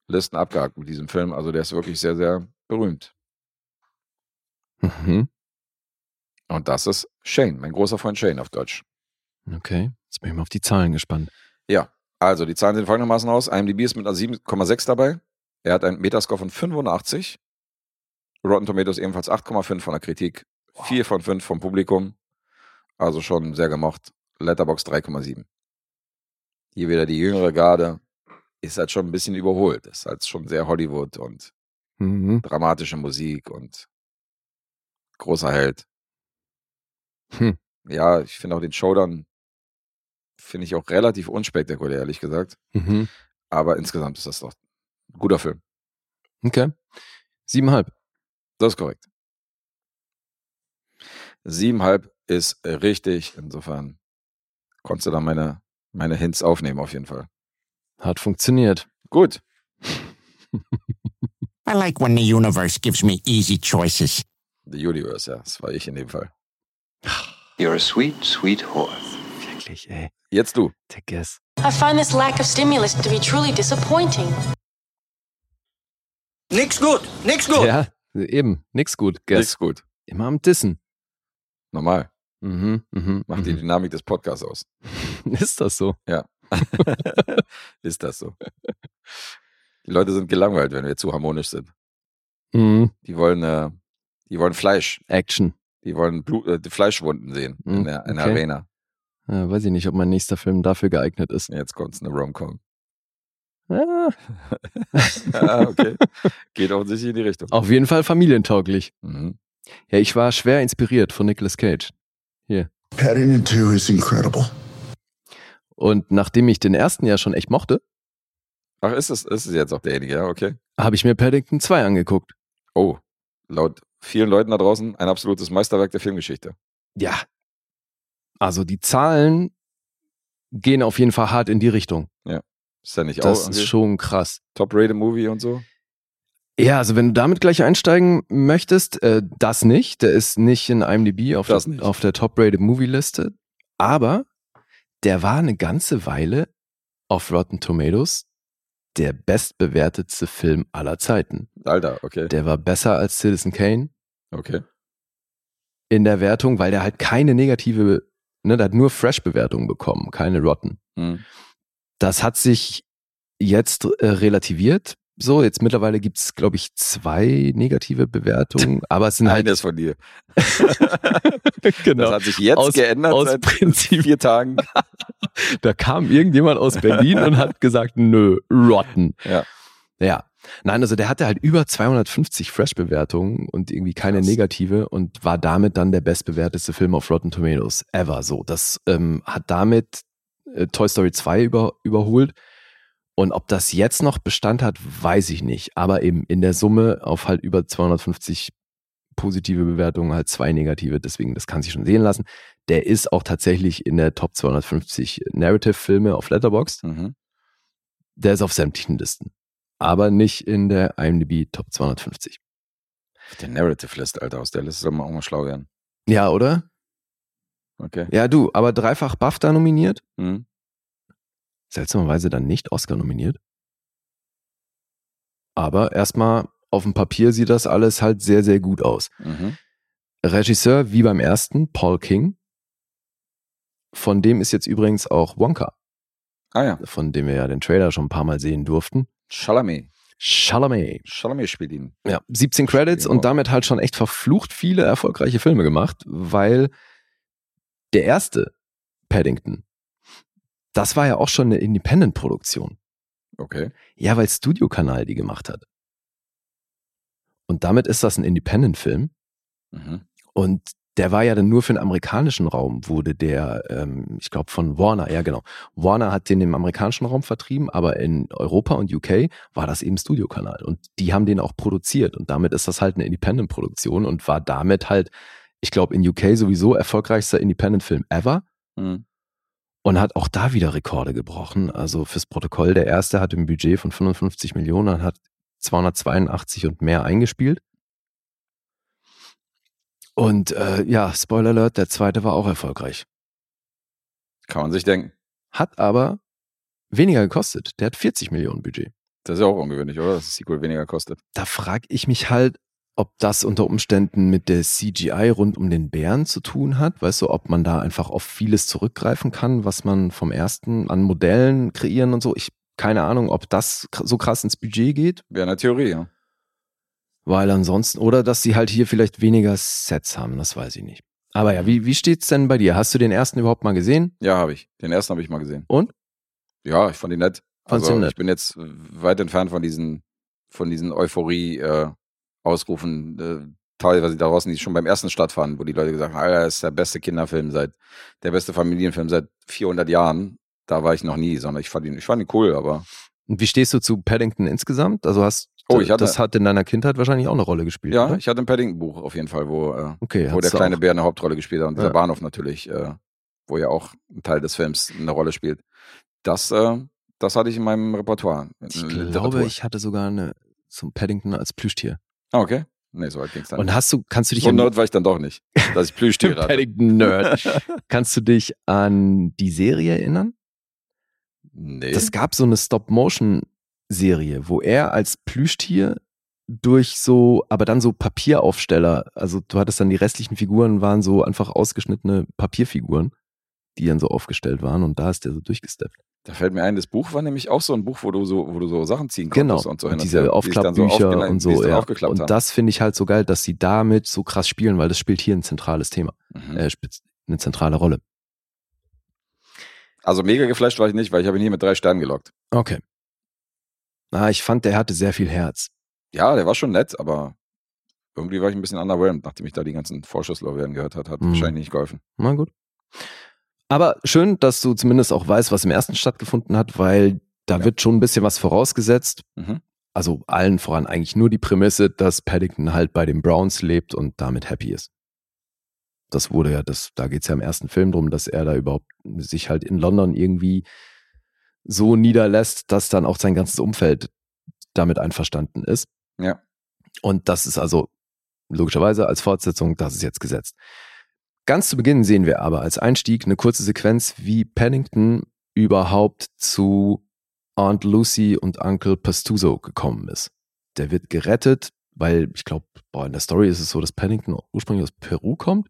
Listen abgehakt mit diesem Film. Also der ist wirklich sehr, sehr berühmt. Mhm. Und das ist Shane, mein großer Freund Shane auf Deutsch. Okay, jetzt bin ich mal auf die Zahlen gespannt. Ja, also die Zahlen sehen folgendermaßen aus. IMDb ist mit einer 7,6 dabei. Er hat einen Metascore von 85. Rotten Tomatoes ebenfalls 8,5 von der Kritik, 4 von 5 vom Publikum. Also schon sehr gemocht. Letterbox 3,7. Hier wieder die jüngere Garde. Ist halt schon ein bisschen überholt. Ist halt schon sehr Hollywood und Mhm. dramatische Musik und großer Held. Hm. Ja, ich finde auch den Showdown finde ich auch relativ unspektakulär, ehrlich gesagt. Mhm. Aber insgesamt ist das doch ein guter Film. Okay. Siebenhalb. Das ist korrekt. Siebenhalb ist richtig. Insofern konntest du da meine, meine Hints aufnehmen, auf jeden Fall. Hat funktioniert. Gut. I like when the universe gives me easy choices. The Universe, ja. Das war ich in dem Fall. You're a sweet, sweet horse. Wirklich, ey. Jetzt du. Der Guess. I find this lack of stimulus to be truly disappointing. Nix gut, nix gut. Ja, eben. Nix gut. Guess. Nichts gut. Immer am Dissen. Normal. Mhm. Mhm. Macht die mhm. Dynamik des Podcasts aus. Ist das so? ist das so. Die Leute sind gelangweilt, wenn wir zu harmonisch sind. Mhm. Die wollen, äh, die wollen Fleisch. Action. Die wollen Blut, äh, die Fleischwunden sehen in Mhm, der, in der okay. Arena. Äh, weiß ich nicht, ob mein nächster Film dafür geeignet ist. Jetzt kommt's eine Rom-Com. Ah, ah, okay. Geht offensichtlich in die Richtung. auf jeden Fall familientauglich. Mhm. Ja, ich war schwer inspiriert von Nicolas Cage. Paddington 2 is incredible. Und nachdem ich den ersten ja schon echt mochte, Ach, ist es, ist es jetzt auch derjenige, ja, okay. habe ich mir Paddington 2 angeguckt. Oh, laut vielen Leuten da draußen ein absolutes Meisterwerk der Filmgeschichte. Ja. Also die Zahlen gehen auf jeden Fall hart in die Richtung. Ist ja nicht Das auch ist schon krass. Top-Rated Movie und so? Ja, also wenn du damit gleich einsteigen möchtest, äh, das nicht. Der ist nicht in IMDb auf, Das der, auf der Top-Rated Movie-Liste. Aber der war eine ganze Weile auf Rotten Tomatoes der bestbewertetste Film aller Zeiten. Alter, okay. Der war besser als Citizen Kane Okay. in der Wertung, weil der halt keine negative, ne, der hat nur Fresh-Bewertungen bekommen, keine Rotten. Hm. Das hat sich jetzt äh, relativiert. So, jetzt mittlerweile gibt's, glaube ich, zwei negative Bewertungen, aber es sind halt Eines von dir. genau. Das hat sich jetzt Aus- geändert aus seit Prinzip. vier Tagen. Da kam irgendjemand aus Berlin und hat gesagt, nö, rotten. Ja. Ja. Nein, also der hatte halt über 250 Fresh-Bewertungen und irgendwie keine Krass. negative und war damit dann der bestbewerteste Film auf Rotten Tomatoes ever. So, das ähm, hat damit äh, Toy Story 2 über, überholt. Und ob das jetzt noch Bestand hat, weiß ich nicht. Aber eben in der Summe auf halt über 250 positive Bewertungen, halt zwei negative. Deswegen, das kann sich schon sehen lassen. Der ist auch tatsächlich in der Top 250 Narrative-Filme auf Letterboxd. Mhm. Der ist auf sämtlichen Listen. Aber nicht in der IMDb Top 250. Der Narrative List, Alter, aus der Liste soll man auch mal schlau werden. Ja, oder? Okay. Ja, du, aber dreifach BAFTA nominiert, Mhm. Seltsamerweise dann nicht Oscar nominiert. Aber erstmal auf dem Papier sieht das alles halt sehr, sehr gut aus. Mhm. Regisseur wie beim ersten, Paul King. Von dem ist jetzt übrigens auch Wonka, Ah ja. von dem wir ja den Trailer schon ein paar Mal sehen durften. Chalamet. Chalamet. Chalamet spielt ihn. Ja, 17 Credits und damit halt schon echt verflucht viele erfolgreiche Filme gemacht, weil der erste Paddington, das war ja auch schon eine Independent-Produktion. Okay. Ja, weil Studio-Kanal die gemacht hat. Und damit ist das ein Independent-Film. Mhm. Und der war ja dann nur für den amerikanischen Raum, wurde der, ähm, ich glaube, von Warner, ja genau. Warner hat den im amerikanischen Raum vertrieben, aber in Europa und UK war das eben Studiokanal. Und die haben den auch produziert. Und damit ist das halt eine Independent-Produktion und war damit halt, ich glaube, in UK sowieso erfolgreichster Independent-Film ever. Mhm. Und hat auch da wieder Rekorde gebrochen. Also fürs Protokoll, der erste hat ein Budget von 55 Millionen und hat 282 und mehr eingespielt. Und äh, ja, Spoiler Alert, der zweite war auch erfolgreich. Kann man sich denken. Hat aber weniger gekostet. Der hat 40 Millionen Budget. Das ist ja auch ungewöhnlich, oder? Dass das Sequel weniger kostet. Da frage ich mich halt, ob das unter Umständen mit der CGI rund um den Bären zu tun hat. Weißt du, ob man da einfach auf vieles zurückgreifen kann, was man vom ersten an Modellen kreieren und so. Ich keine Ahnung, ob das so krass ins Budget geht, Wäre eine Theorie, ja. weil ansonsten, oder dass sie halt hier vielleicht weniger Sets haben, das weiß ich nicht. Aber ja, wie, wie steht's denn bei dir? Hast du den ersten überhaupt mal gesehen? Ja, habe ich. Den ersten habe ich mal gesehen. Und? Ja, ich fand ihn nett. Fandst Also nett? ich bin jetzt weit entfernt von diesen, von diesen Euphorie-Ausrufen, äh, teilweise da draußen, die schon beim ersten stattfanden, wo die Leute gesagt haben, Alter, das ist der beste Kinderfilm seit, der beste Familienfilm seit 400 Jahren. Da war ich noch nie, sondern ich fand ihn, ich fand ihn cool, aber Und wie stehst du zu Paddington insgesamt? Also hast Oh, ich hatte- das hat in deiner Kindheit wahrscheinlich auch eine Rolle gespielt. ja, oder? ich hatte ein Paddington-Buch auf jeden Fall, wo, äh, Okay, wo der kleine auch. Bär eine Hauptrolle gespielt hat und dieser Ja. Bahnhof natürlich, äh, wo ja auch ein Teil des Films eine Rolle spielt. Das, äh, das hatte ich in meinem Repertoire. in Ich Literatur. glaube, ich hatte sogar eine zum Paddington als Plüschtier. Ah, okay. Nee, so weit ging's dann. Und hast du, kannst du dich so nerd war ich dann doch nicht, dass ich Plüschtiere hatte. Paddington-Nerd. kannst du dich an die Serie erinnern? Nee. Das gab so eine Stop-Motion-Serie, wo er als Plüschtier durch so, aber dann so Papieraufsteller, also du hattest dann die restlichen Figuren waren so einfach ausgeschnittene Papierfiguren, die dann so aufgestellt waren und da ist der so durchgesteppt. Da fällt mir ein, das Buch war nämlich auch so ein Buch, wo du so, wo du so Sachen ziehen Genau, konntest und so und diese die so Aufklappbücher aufgela- und so. Ja. aufgeklappt Und haben. das finde ich halt so geil, dass sie damit so krass spielen, weil das spielt hier ein zentrales Thema, Mhm. äh, spielt eine zentrale Rolle. Also mega geflasht war ich nicht, weil ich habe ihn hier mit drei Sternen gelockt. Okay. Ah, ich fand, der hatte sehr viel Herz. Ja, der war schon nett, aber irgendwie war ich ein bisschen underwhelmed, nachdem ich da die ganzen Vorschusslorbeeren gehört hat. Hat Mhm. wahrscheinlich nicht geholfen. Na gut. Aber schön, dass du zumindest auch weißt, was im ersten stattgefunden hat, weil da Ja. wird schon ein bisschen was vorausgesetzt. Mhm. Also allen voran eigentlich nur die Prämisse, dass Paddington halt bei den Browns lebt und damit happy ist. Das wurde ja, das, da geht's ja im ersten Film drum, dass er da überhaupt sich halt in London irgendwie so niederlässt, dass dann auch sein ganzes Umfeld damit einverstanden ist. Ja. Und das ist also logischerweise als Fortsetzung, das ist jetzt gesetzt. Ganz zu Beginn sehen wir aber als Einstieg eine kurze Sequenz, wie Paddington überhaupt zu Aunt Lucy und Uncle Pastuso gekommen ist. Der wird gerettet, weil ich glaube, in der Story ist es so, dass Paddington ursprünglich aus Peru kommt,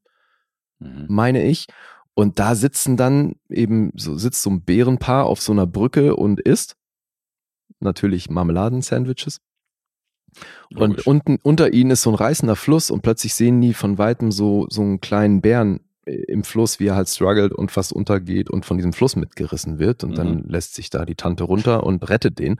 Mhm. meine ich. Und da sitzen dann eben, so sitzt so ein Bärenpaar auf so einer Brücke und isst natürlich Marmeladensandwiches. Und Logisch. unten unter ihnen ist so ein reißender Fluss und plötzlich sehen die von weitem so, so einen kleinen Bären äh, im Fluss, wie er halt struggelt und fast untergeht und von diesem Fluss mitgerissen wird. Und dann lässt sich da die Tante runter und rettet den.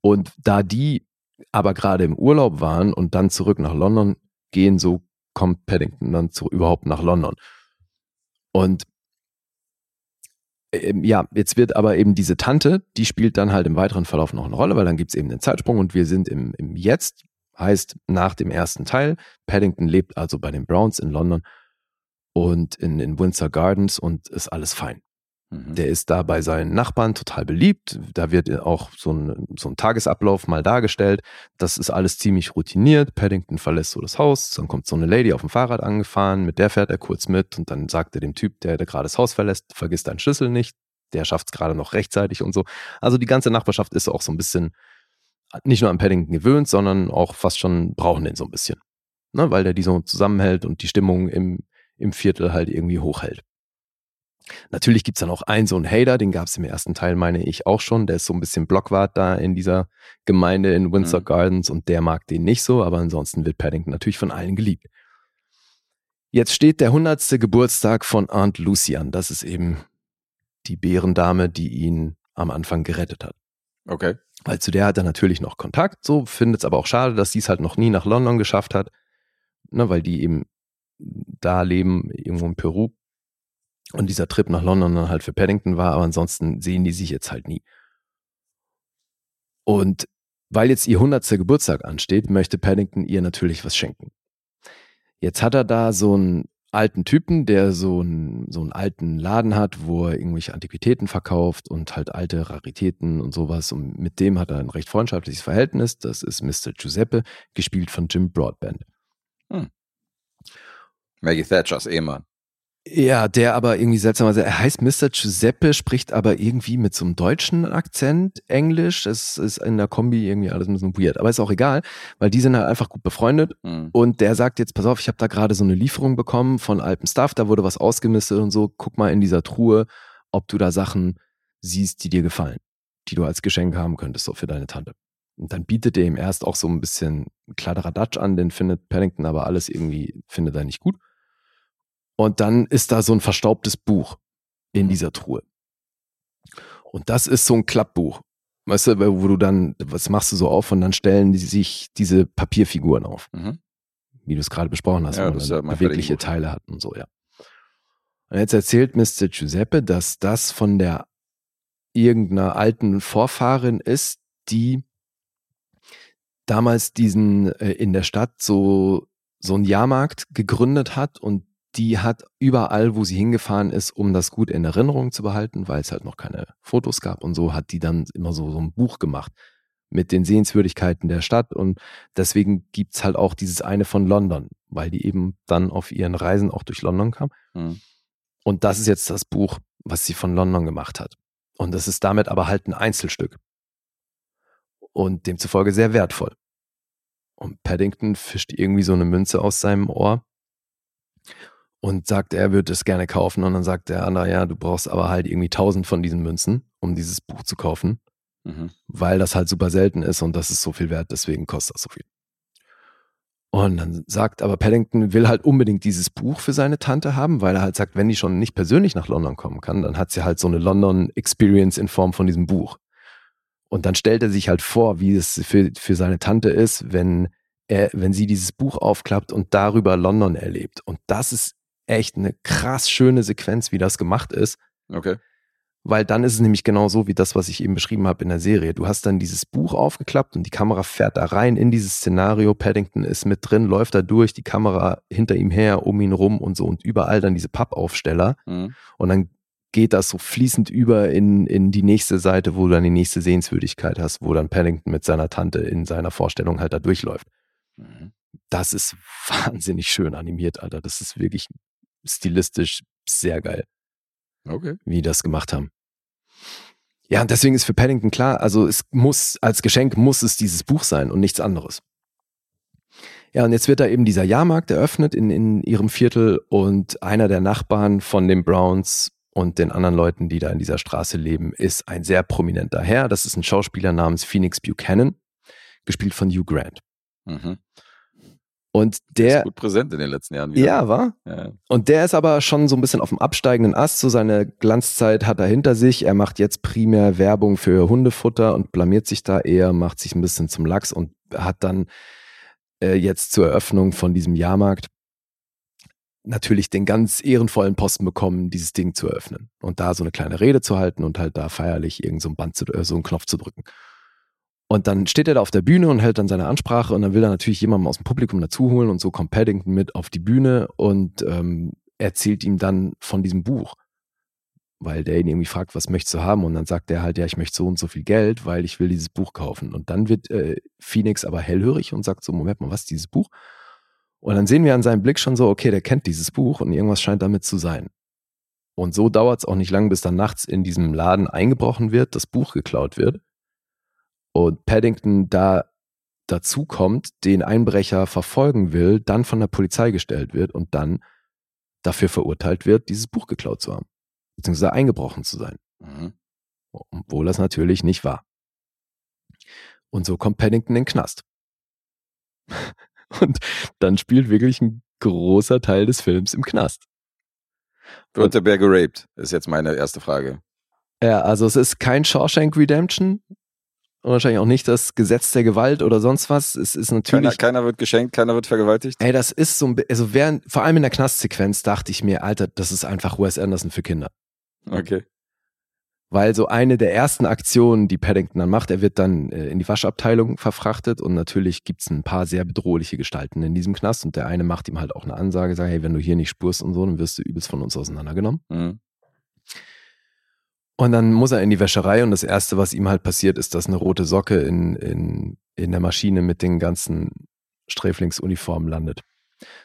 Und da die aber gerade im Urlaub waren und dann zurück nach London gehen, so kommt Paddington dann zu, überhaupt nach London. Und ja, jetzt wird aber eben diese Tante, die spielt dann halt im weiteren Verlauf noch eine Rolle, weil dann gibt's eben den Zeitsprung und wir sind im, im Jetzt, heißt nach dem ersten Teil. Paddington lebt also bei den Browns in London und in, in Windsor Gardens und ist alles fein. Mhm. Der ist da bei seinen Nachbarn total beliebt. Da wird auch so ein, so ein Tagesablauf mal dargestellt. Das ist alles ziemlich routiniert. Paddington verlässt so das Haus. Dann kommt so eine Lady auf dem Fahrrad angefahren. Mit der fährt er kurz mit. Und dann sagt er dem Typ, der, der gerade das Haus verlässt, vergiss deinen Schlüssel nicht. Der schafft es gerade noch rechtzeitig und so. Also die ganze Nachbarschaft ist auch so ein bisschen nicht nur an Paddington gewöhnt, sondern auch fast schon brauchen den so ein bisschen. Ne, weil der die so zusammenhält und die Stimmung im, im Viertel halt irgendwie hochhält. Natürlich gibt's dann auch einen so einen Hater, den gab's im ersten Teil, meine ich, auch schon. Der ist so ein bisschen Blockwart da in dieser Gemeinde in Windsor mhm. Gardens und der mag den nicht so, aber ansonsten wird Paddington natürlich von allen geliebt. Jetzt steht der hundertste Geburtstag von Aunt Lucy an. Das ist eben die Bärendame, die ihn am Anfang gerettet hat. Okay. Weil zu der hat er natürlich noch Kontakt, so findet es aber auch schade, dass sie es halt noch nie nach London geschafft hat, ne, weil die eben da leben, irgendwo in Peru. Und dieser Trip nach London dann halt für Paddington war, aber ansonsten sehen die sich jetzt halt nie. Und weil jetzt ihr 100. Geburtstag ansteht, möchte Paddington ihr natürlich was schenken. Jetzt hat er da so einen alten Typen, der so einen, so einen alten Laden hat, wo er irgendwelche Antiquitäten verkauft und halt alte Raritäten und sowas. Und mit dem hat er ein recht freundschaftliches Verhältnis. Das ist Mr. Giuseppe, gespielt von Jim Broadband. Hm. Maggie Thatchers Ehemann. Ja, der aber irgendwie seltsamerweise, er heißt Mr. Giuseppe, spricht aber irgendwie mit so einem deutschen Akzent Englisch. Es ist in der Kombi irgendwie alles ein bisschen weird. Aber ist auch egal, weil die sind halt einfach gut befreundet. Mhm. Und der sagt jetzt, pass auf, ich habe da gerade so eine Lieferung bekommen von altem Stuff, da wurde was ausgemistet und so. Guck mal in dieser Truhe, ob du da Sachen siehst, die dir gefallen, die du als Geschenk haben könntest, so für deine Tante. Und dann bietet er ihm erst auch so ein bisschen Kladderadatsch an, den findet Paddington aber alles irgendwie, findet er nicht gut. Und dann ist da so ein verstaubtes Buch in mhm. dieser Truhe. Und das ist so ein Klappbuch. Weißt du, wo du dann, was machst du so auf und dann stellen die sich diese Papierfiguren auf. Mhm. Wie du es gerade besprochen hast, ja, wo man ja bewegliche Teile hat und so, ja. Und jetzt erzählt Mr. Giuseppe, dass das von der irgendeiner alten Vorfahrin ist, die damals diesen äh, in der Stadt so so einen Jahrmarkt gegründet hat und die hat überall, wo sie hingefahren ist, um das gut in Erinnerung zu behalten, weil es halt noch keine Fotos gab und so, hat die dann immer so, so ein Buch gemacht mit den Sehenswürdigkeiten der Stadt und deswegen gibt's halt auch dieses eine von London, weil die eben dann auf ihren Reisen auch durch London kam. Mhm. Und das ist jetzt das Buch, was sie von London gemacht hat. Und das ist damit aber halt ein Einzelstück. Und demzufolge sehr wertvoll. Und Paddington fischt irgendwie so eine Münze aus seinem Ohr und sagt, er würde es gerne kaufen. Und dann sagt der andere, ja, du brauchst aber halt irgendwie tausend von diesen Münzen, um dieses Buch zu kaufen, mhm. weil das halt super selten ist und das ist so viel wert, deswegen kostet das so viel. Und dann sagt aber Paddington will halt unbedingt dieses Buch für seine Tante haben, weil er halt sagt, wenn die schon nicht persönlich nach London kommen kann, dann hat sie halt so eine London Experience in Form von diesem Buch. Und dann stellt er sich halt vor, wie es für, für seine Tante ist, wenn er, wenn sie dieses Buch aufklappt und darüber London erlebt. Und das ist echt eine krass schöne Sequenz, wie das gemacht ist. Okay. Weil dann ist es nämlich genau so wie das, was ich eben beschrieben habe in der Serie. Du hast dann dieses Buch aufgeklappt und die Kamera fährt da rein in dieses Szenario. Paddington ist mit drin, läuft da durch, die Kamera hinter ihm her, um ihn rum und so und überall dann diese Pappaufsteller. Mhm. Und dann geht das so fließend über in, in die nächste Seite, wo du dann die nächste Sehenswürdigkeit hast, wo dann Paddington mit seiner Tante in seiner Vorstellung halt da durchläuft. Mhm. Das ist wahnsinnig schön animiert, Alter. Das ist wirklich stilistisch sehr geil. Okay. Wie die das gemacht haben. Ja, und deswegen ist für Paddington klar, also es muss, als Geschenk muss es dieses Buch sein und nichts anderes. Ja, und jetzt wird da eben dieser Jahrmarkt eröffnet in, in ihrem Viertel und einer der Nachbarn von den Browns und den anderen Leuten, die da in dieser Straße leben, ist ein sehr prominenter Herr. Das ist ein Schauspieler namens Phoenix Buchanan, gespielt von Hugh Grant. Mhm. Und der ist gut präsent in den letzten Jahren wieder. Ja, war. Ja. Und der ist aber schon so ein bisschen auf dem absteigenden Ast. So seine Glanzzeit hat er hinter sich. Er macht jetzt primär Werbung für Hundefutter und blamiert sich da eher, macht sich ein bisschen zum Lachs und hat dann äh, jetzt zur Eröffnung von diesem Jahrmarkt natürlich den ganz ehrenvollen Posten bekommen, dieses Ding zu eröffnen und da so eine kleine Rede zu halten und halt da feierlich irgend so ein Band zu, äh, so einen Knopf zu drücken. Und dann steht er da auf der Bühne und hält dann seine Ansprache und dann will er natürlich jemanden aus dem Publikum dazu holen und so kommt Paddington mit auf die Bühne und ähm, erzählt ihm dann von diesem Buch, weil der ihn irgendwie fragt, was möchtest du haben? Und dann sagt er halt, ja, ich möchte so und so viel Geld, weil ich will dieses Buch kaufen. Und dann wird äh, Phoenix aber hellhörig und sagt so, Moment mal, was ist dieses Buch? Und dann sehen wir an seinem Blick schon so, okay, der kennt dieses Buch und irgendwas scheint damit zu sein. Und so dauert es auch nicht lang, bis dann nachts in diesem Laden eingebrochen wird, das Buch geklaut wird und Paddington da dazu kommt, den Einbrecher verfolgen will, dann von der Polizei gestellt wird und dann dafür verurteilt wird, dieses Buch geklaut zu haben, beziehungsweise eingebrochen zu sein. Mhm. Obwohl das natürlich nicht war. Und so kommt Paddington in den Knast. Und dann spielt wirklich ein großer Teil des Films im Knast. Wird der Bär geraped? Ist jetzt meine erste Frage. Ja, also es ist kein Shawshank Redemption, und wahrscheinlich auch nicht das Gesetz der Gewalt oder sonst was. Es ist natürlich. Keiner, keiner wird geschenkt, keiner wird vergewaltigt. Ey, das ist so ein, also während, vor allem in der Knastsequenz dachte ich mir, Alter, das ist einfach Wes Anderson für Kinder. Okay. Weil so eine der ersten Aktionen, die Paddington dann macht, er wird dann äh, in die Waschabteilung verfrachtet und natürlich gibt's ein paar sehr bedrohliche Gestalten in diesem Knast und der eine macht ihm halt auch eine Ansage, sagt, hey, wenn du hier nicht spurst und so, dann wirst du übelst von uns auseinandergenommen. Mhm. Und dann muss er in die Wäscherei und das Erste, was ihm halt passiert, ist, dass eine rote Socke in, in, in der Maschine mit den ganzen Sträflingsuniformen landet.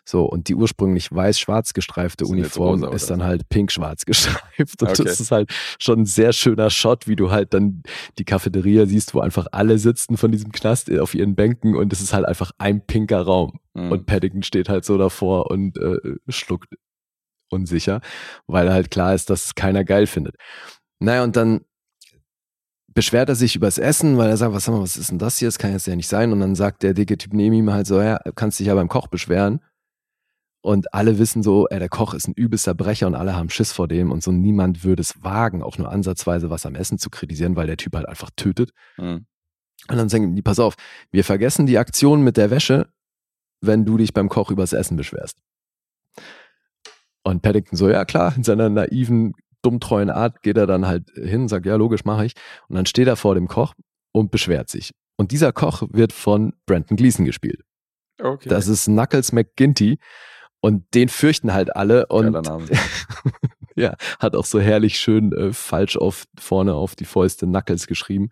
So, und die ursprünglich weiß-schwarz gestreifte Uniform rosa, ist dann halt pink-schwarz gestreift. Und okay. das ist halt schon ein sehr schöner Shot, wie du halt dann die Cafeteria siehst, wo einfach alle sitzen von diesem Knast auf ihren Bänken und es ist halt einfach ein pinker Raum. Mhm. Und Paddington steht halt so davor und äh, schluckt unsicher, weil halt klar ist, dass es keiner geil findet. Naja, und dann beschwert er sich übers Essen, weil er sagt, was, was ist denn das hier? Das kann jetzt ja nicht sein. Und dann sagt der dicke Typ neben ihm halt so, ja, kannst dich ja beim Koch beschweren. Und alle wissen so, ey, der Koch ist ein übelster Brecher und alle haben Schiss vor dem und so niemand würde es wagen, auch nur ansatzweise was am Essen zu kritisieren, weil der Typ halt einfach tötet. Mhm. Und dann sagen die, pass auf, wir vergessen die Aktion mit der Wäsche, wenn du dich beim Koch übers Essen beschwerst. Und Paddington so, ja klar, in seiner naiven dummtreuen Art geht er dann halt hin, sagt, ja, logisch, mache ich. Und dann steht er vor dem Koch und beschwert sich. Und dieser Koch wird von Brandon Gleason gespielt. Okay. Das ist Knuckles McGinty. Und den fürchten halt alle. Und ja, hat auch so herrlich schön äh, falsch auf vorne auf die Fäuste Knuckles geschrieben.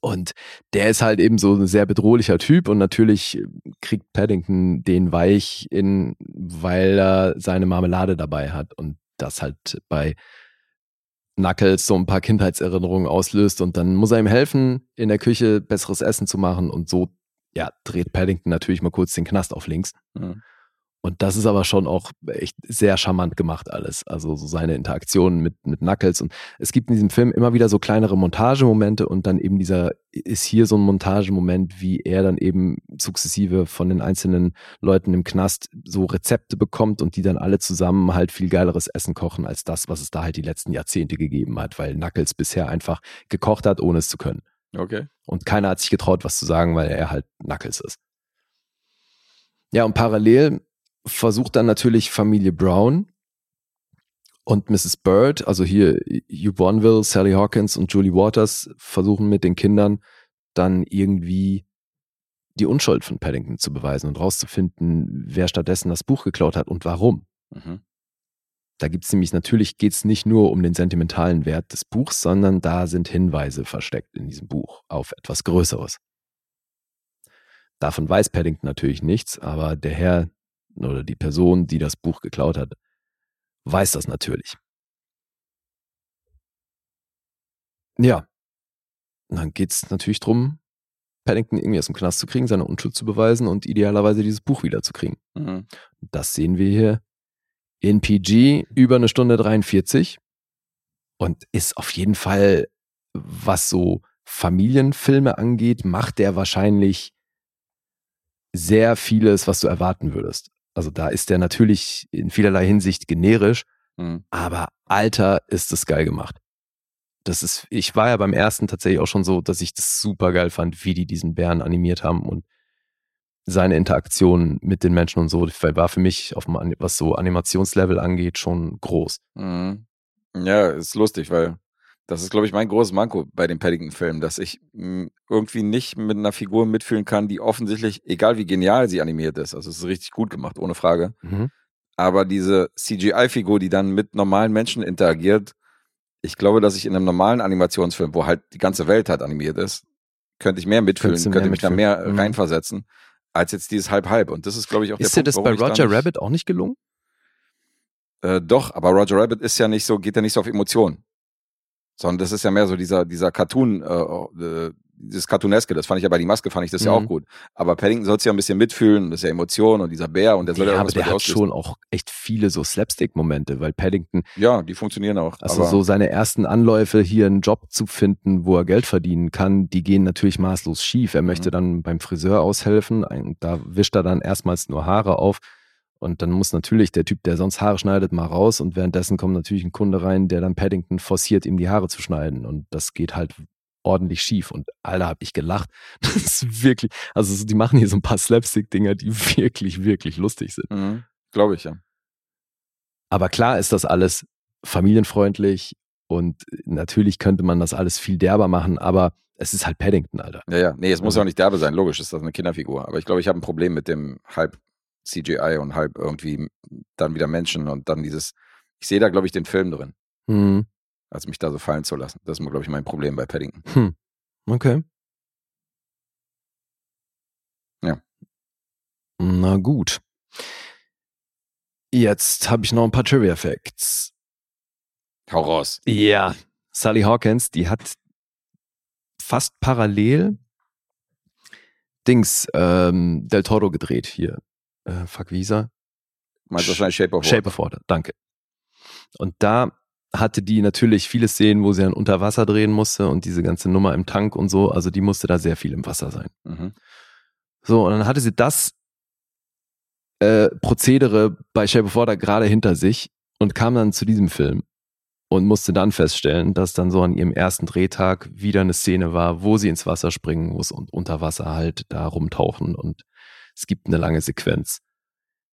Und der ist halt eben so ein sehr bedrohlicher Typ und natürlich kriegt Paddington den weich in, weil er seine Marmelade dabei hat. Und das halt bei Knuckles so ein paar Kindheitserinnerungen auslöst und dann muss er ihm helfen, in der Küche besseres Essen zu machen und so ja, dreht Paddington natürlich mal kurz den Knast auf links. Mhm. Und das ist aber schon auch echt sehr charmant gemacht alles. Also so seine Interaktionen mit, mit Knuckles. Und es gibt in diesem Film immer wieder so kleinere Montagemomente und dann eben dieser, ist hier so ein Montagemoment, wie er dann eben sukzessive von den einzelnen Leuten im Knast so Rezepte bekommt und die dann alle zusammen halt viel geileres Essen kochen als das, was es da halt die letzten Jahrzehnte gegeben hat, weil Knuckles bisher einfach gekocht hat, ohne es zu können. Okay. Und keiner hat sich getraut, was zu sagen, weil er halt Knuckles ist. Ja, und parallel versucht dann natürlich Familie Brown und Mrs. Bird, also hier Hugh Bonville, Sally Hawkins und Julie Waters versuchen mit den Kindern dann irgendwie die Unschuld von Paddington zu beweisen und rauszufinden, wer stattdessen das Buch geklaut hat und warum. Mhm. Da gibt es nämlich natürlich geht es nicht nur um den sentimentalen Wert des Buchs, sondern da sind Hinweise versteckt in diesem Buch auf etwas Größeres. Davon weiß Paddington natürlich nichts, aber der Herr, oder die Person, die das Buch geklaut hat, weiß das natürlich. Ja. Und dann geht es natürlich darum, Paddington irgendwie aus dem Knast zu kriegen, seine Unschuld zu beweisen und idealerweise dieses Buch wiederzukriegen. Mhm. Das sehen wir hier in PG über eine Stunde 43 und ist auf jeden Fall, was so Familienfilme angeht, macht der wahrscheinlich sehr vieles, was du erwarten würdest. Also da ist der natürlich in vielerlei Hinsicht generisch, mhm. aber Alter ist es geil gemacht. Das ist, ich war ja beim ersten tatsächlich auch schon so, dass ich das super geil fand, wie die diesen Bären animiert haben und seine Interaktion mit den Menschen und so, war für mich, auf dem, was so Animationslevel angeht, schon groß. Mhm. Ja, ist lustig, weil das ist, glaube ich, mein großes Manko bei den Paddington-Filmen, dass ich mh, hm, irgendwie nicht mit einer Figur mitfühlen kann, die offensichtlich, egal wie genial sie animiert ist, also es ist richtig gut gemacht, ohne Frage, mhm. Aber diese CGI-Figur, die dann mit normalen Menschen interagiert, ich glaube, dass ich in einem normalen Animationsfilm, wo halt die ganze Welt halt animiert ist, könnte ich mehr mitfühlen, könnte mehr mich da mehr Mhm. reinversetzen, als jetzt dieses Halb-Halb. Und das ist, glaube ich, auch Ist der dir Punkt, das bei Roger Rabbit auch nicht gelungen? Äh, doch, aber Roger Rabbit ist ja nicht so, geht ja nicht so auf Emotionen. Sondern das ist ja mehr so dieser, dieser Cartoon, äh, äh, dieses Cartooneske, das fand ich ja bei die Maske, fand ich das ja Mhm. auch gut. Aber Paddington soll es ja ein bisschen mitfühlen, das ist ja Emotion und dieser Bär und der soll ja, Ja, aber der hat auslösen. schon auch echt viele so Slapstick-Momente, weil Paddington, Ja, die funktionieren auch. also so seine ersten Anläufe, hier einen Job zu finden, wo er Geld verdienen kann, die gehen natürlich maßlos schief. Er möchte Mhm. dann beim Friseur aushelfen, da wischt er dann erstmals nur Haare auf. Und dann muss natürlich der Typ, der sonst Haare schneidet, mal raus. Und währenddessen kommt natürlich ein Kunde rein, der dann Paddington forciert, ihm die Haare zu schneiden. Und das geht halt ordentlich schief. Und Alter, hab ich gelacht. Das ist wirklich, also so, die machen hier so ein paar Slapstick-Dinger, die wirklich, wirklich lustig sind. Mhm, Glaube ich, ja. Aber klar ist das alles familienfreundlich und natürlich könnte man das alles viel derber machen, aber es ist halt Paddington, Alter. Ja, ja. Nee, es muss Also- ja auch nicht derbe sein. Logisch ist das eine Kinderfigur. Aber ich glaube, ich habe ein Problem mit dem halb CGI und halb irgendwie dann wieder Menschen und dann dieses. Ich sehe da, glaube ich, den Film drin, Hm. als mich da so fallen zu lassen. Das ist, glaube ich, mein Problem bei Paddington. Hm. Okay. Ja. Na gut. Jetzt habe ich noch ein paar Trivia Facts. Hau raus. Ja. Sally Hawkins, die hat fast parallel Dings ähm, Del Toro gedreht hier. Äh, fuck, er? Meinst wahrscheinlich Shape of Shape of Water, danke. Und da hatte die natürlich viele Szenen, wo sie dann unter Wasser drehen musste und diese ganze Nummer im Tank und so, also die musste da sehr viel im Wasser sein. Mhm. So, und dann hatte sie das äh, Prozedere bei Shape of Water gerade hinter sich und kam dann zu diesem Film und musste dann feststellen, dass dann so an ihrem ersten Drehtag wieder eine Szene war, wo sie ins Wasser springen muss und unter Wasser halt da rumtauchen und es gibt eine lange Sequenz,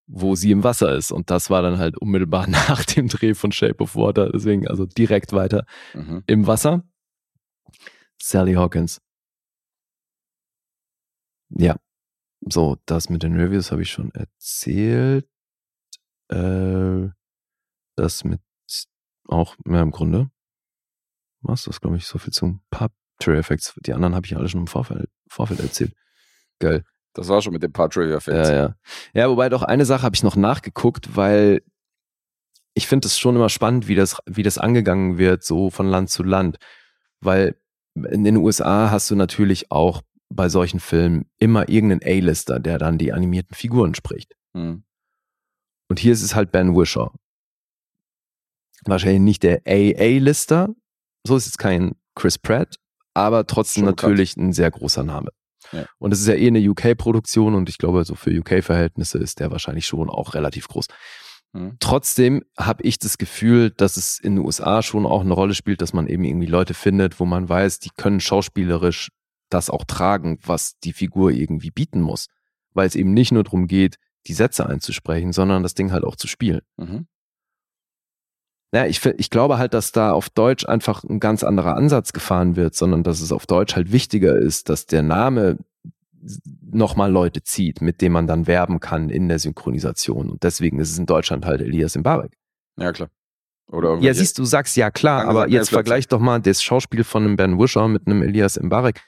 wo sie im Wasser ist und das war dann halt unmittelbar nach dem Dreh von Shape of Water, deswegen also direkt weiter Mhm. im Wasser. Sally Hawkins. Ja, so, das mit den Reviews habe ich schon erzählt. Äh, das mit auch mehr im Grunde. Was das, glaube ich, so viel zum Pub Trailer Effects. Die anderen habe ich alle schon im Vorfeld, Vorfeld erzählt. Geil. Das war schon mit dem paar Trivia Facts. Ja, ja. Ja, wobei doch eine Sache habe ich noch nachgeguckt, weil ich finde es schon immer spannend, wie das, wie das angegangen wird, so von Land zu Land. Weil in den USA hast du natürlich auch bei solchen Filmen immer irgendeinen A-Lister, der dann die animierten Figuren spricht. Mhm. Und hier ist es halt Ben Wisher. Wahrscheinlich nicht der AA-Lister, so ist es kein Chris Pratt, aber trotzdem Schon natürlich ein sehr großer Name. Ja. Und es ist ja eh eine UK-Produktion und ich glaube, so für UK-Verhältnisse ist der wahrscheinlich schon auch relativ groß. Mhm. Trotzdem habe ich das Gefühl, dass es in den USA schon auch eine Rolle spielt, dass man eben irgendwie Leute findet, wo man weiß, die können schauspielerisch das auch tragen, was die Figur irgendwie bieten muss. Weil es eben nicht nur darum geht, die Sätze einzusprechen, sondern das Ding halt auch zu spielen. Mhm. Ja, ich, ich glaube halt, dass da auf Deutsch einfach ein ganz anderer Ansatz gefahren wird, sondern dass es auf Deutsch halt wichtiger ist, dass der Name nochmal Leute zieht, mit denen man dann werben kann in der Synchronisation. Und deswegen ist es in Deutschland halt Elias Mbarek. Ja, klar. Oder Ja, siehst du, sagst ja klar, aber jetzt vergleich doch mal das Schauspiel von einem Ben Wisher mit einem Elias Mbarek.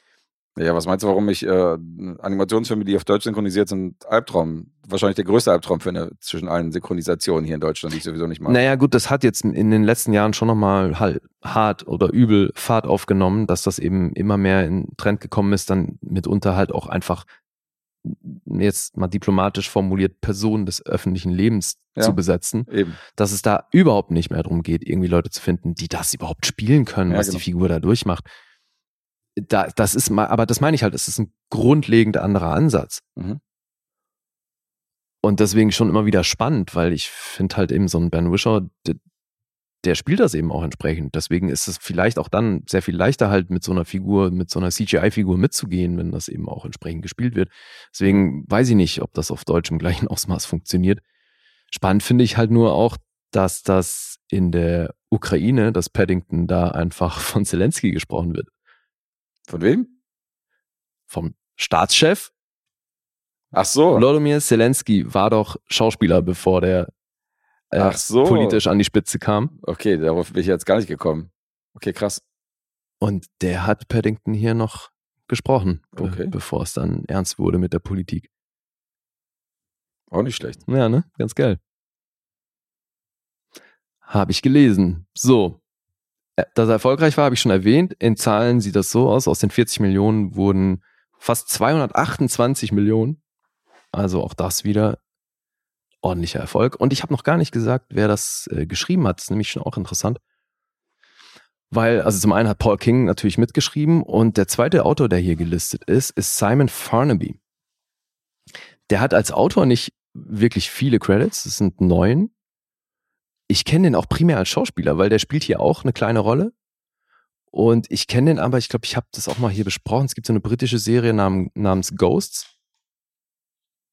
Ja, was meinst du, warum ich äh, Animationsfilme, die auf Deutsch synchronisiert sind, Albtraum, wahrscheinlich der größte Albtraum finde zwischen allen Synchronisationen hier in Deutschland, die ich sowieso nicht mag. Naja, gut, das hat jetzt in den letzten Jahren schon nochmal halt hart oder übel Fahrt aufgenommen, dass das eben immer mehr in Trend gekommen ist, dann mitunter halt auch einfach jetzt mal diplomatisch formuliert Personen des öffentlichen Lebens Ja. zu besetzen, Eben. dass es da überhaupt nicht mehr darum geht, irgendwie Leute zu finden, die das überhaupt spielen können, Ja, was genau. die Figur da durchmacht. Da, das ist mal, aber das meine ich halt, es ist ein grundlegend anderer Ansatz. Mhm. Und deswegen schon immer wieder spannend, weil ich finde halt eben so ein Ben Wisher, der, der spielt das eben auch entsprechend. Deswegen ist es vielleicht auch dann sehr viel leichter halt mit so einer Figur, mit so einer CGI-Figur mitzugehen, wenn das eben auch entsprechend gespielt wird. Deswegen weiß ich nicht, ob das auf Deutsch im gleichen Ausmaß funktioniert. Spannend finde ich halt nur auch, dass das in der Ukraine, dass Paddington da einfach von Zelensky gesprochen wird. Von wem? Vom Staatschef Ach so. Volodymyr Zelensky war doch Schauspieler, bevor der äh, so. politisch an die Spitze kam. Okay, darauf bin ich jetzt gar nicht gekommen. Okay, krass. Und der hat Paddington hier noch gesprochen, Okay. bevor es dann ernst wurde mit der Politik. Auch nicht schlecht. Ja, ne? Ganz geil. Habe ich gelesen. So. Äh, Dass er erfolgreich war, habe ich schon erwähnt. In Zahlen sieht das so aus. Aus den 40 Millionen wurden fast 228 Millionen. Also auch das wieder ordentlicher Erfolg. Und ich habe noch gar nicht gesagt, wer das äh, geschrieben hat. Das ist nämlich schon auch interessant. Weil, also zum einen hat Paul King natürlich mitgeschrieben und der zweite Autor, der hier gelistet ist, ist Simon Farnaby. Der hat als Autor nicht wirklich viele Credits, das sind neun. Ich kenne den auch primär als Schauspieler, weil der spielt hier auch eine kleine Rolle. Und ich kenne den aber, ich glaube, ich habe das auch mal hier besprochen. Es gibt so eine britische Serie nam namens Ghosts.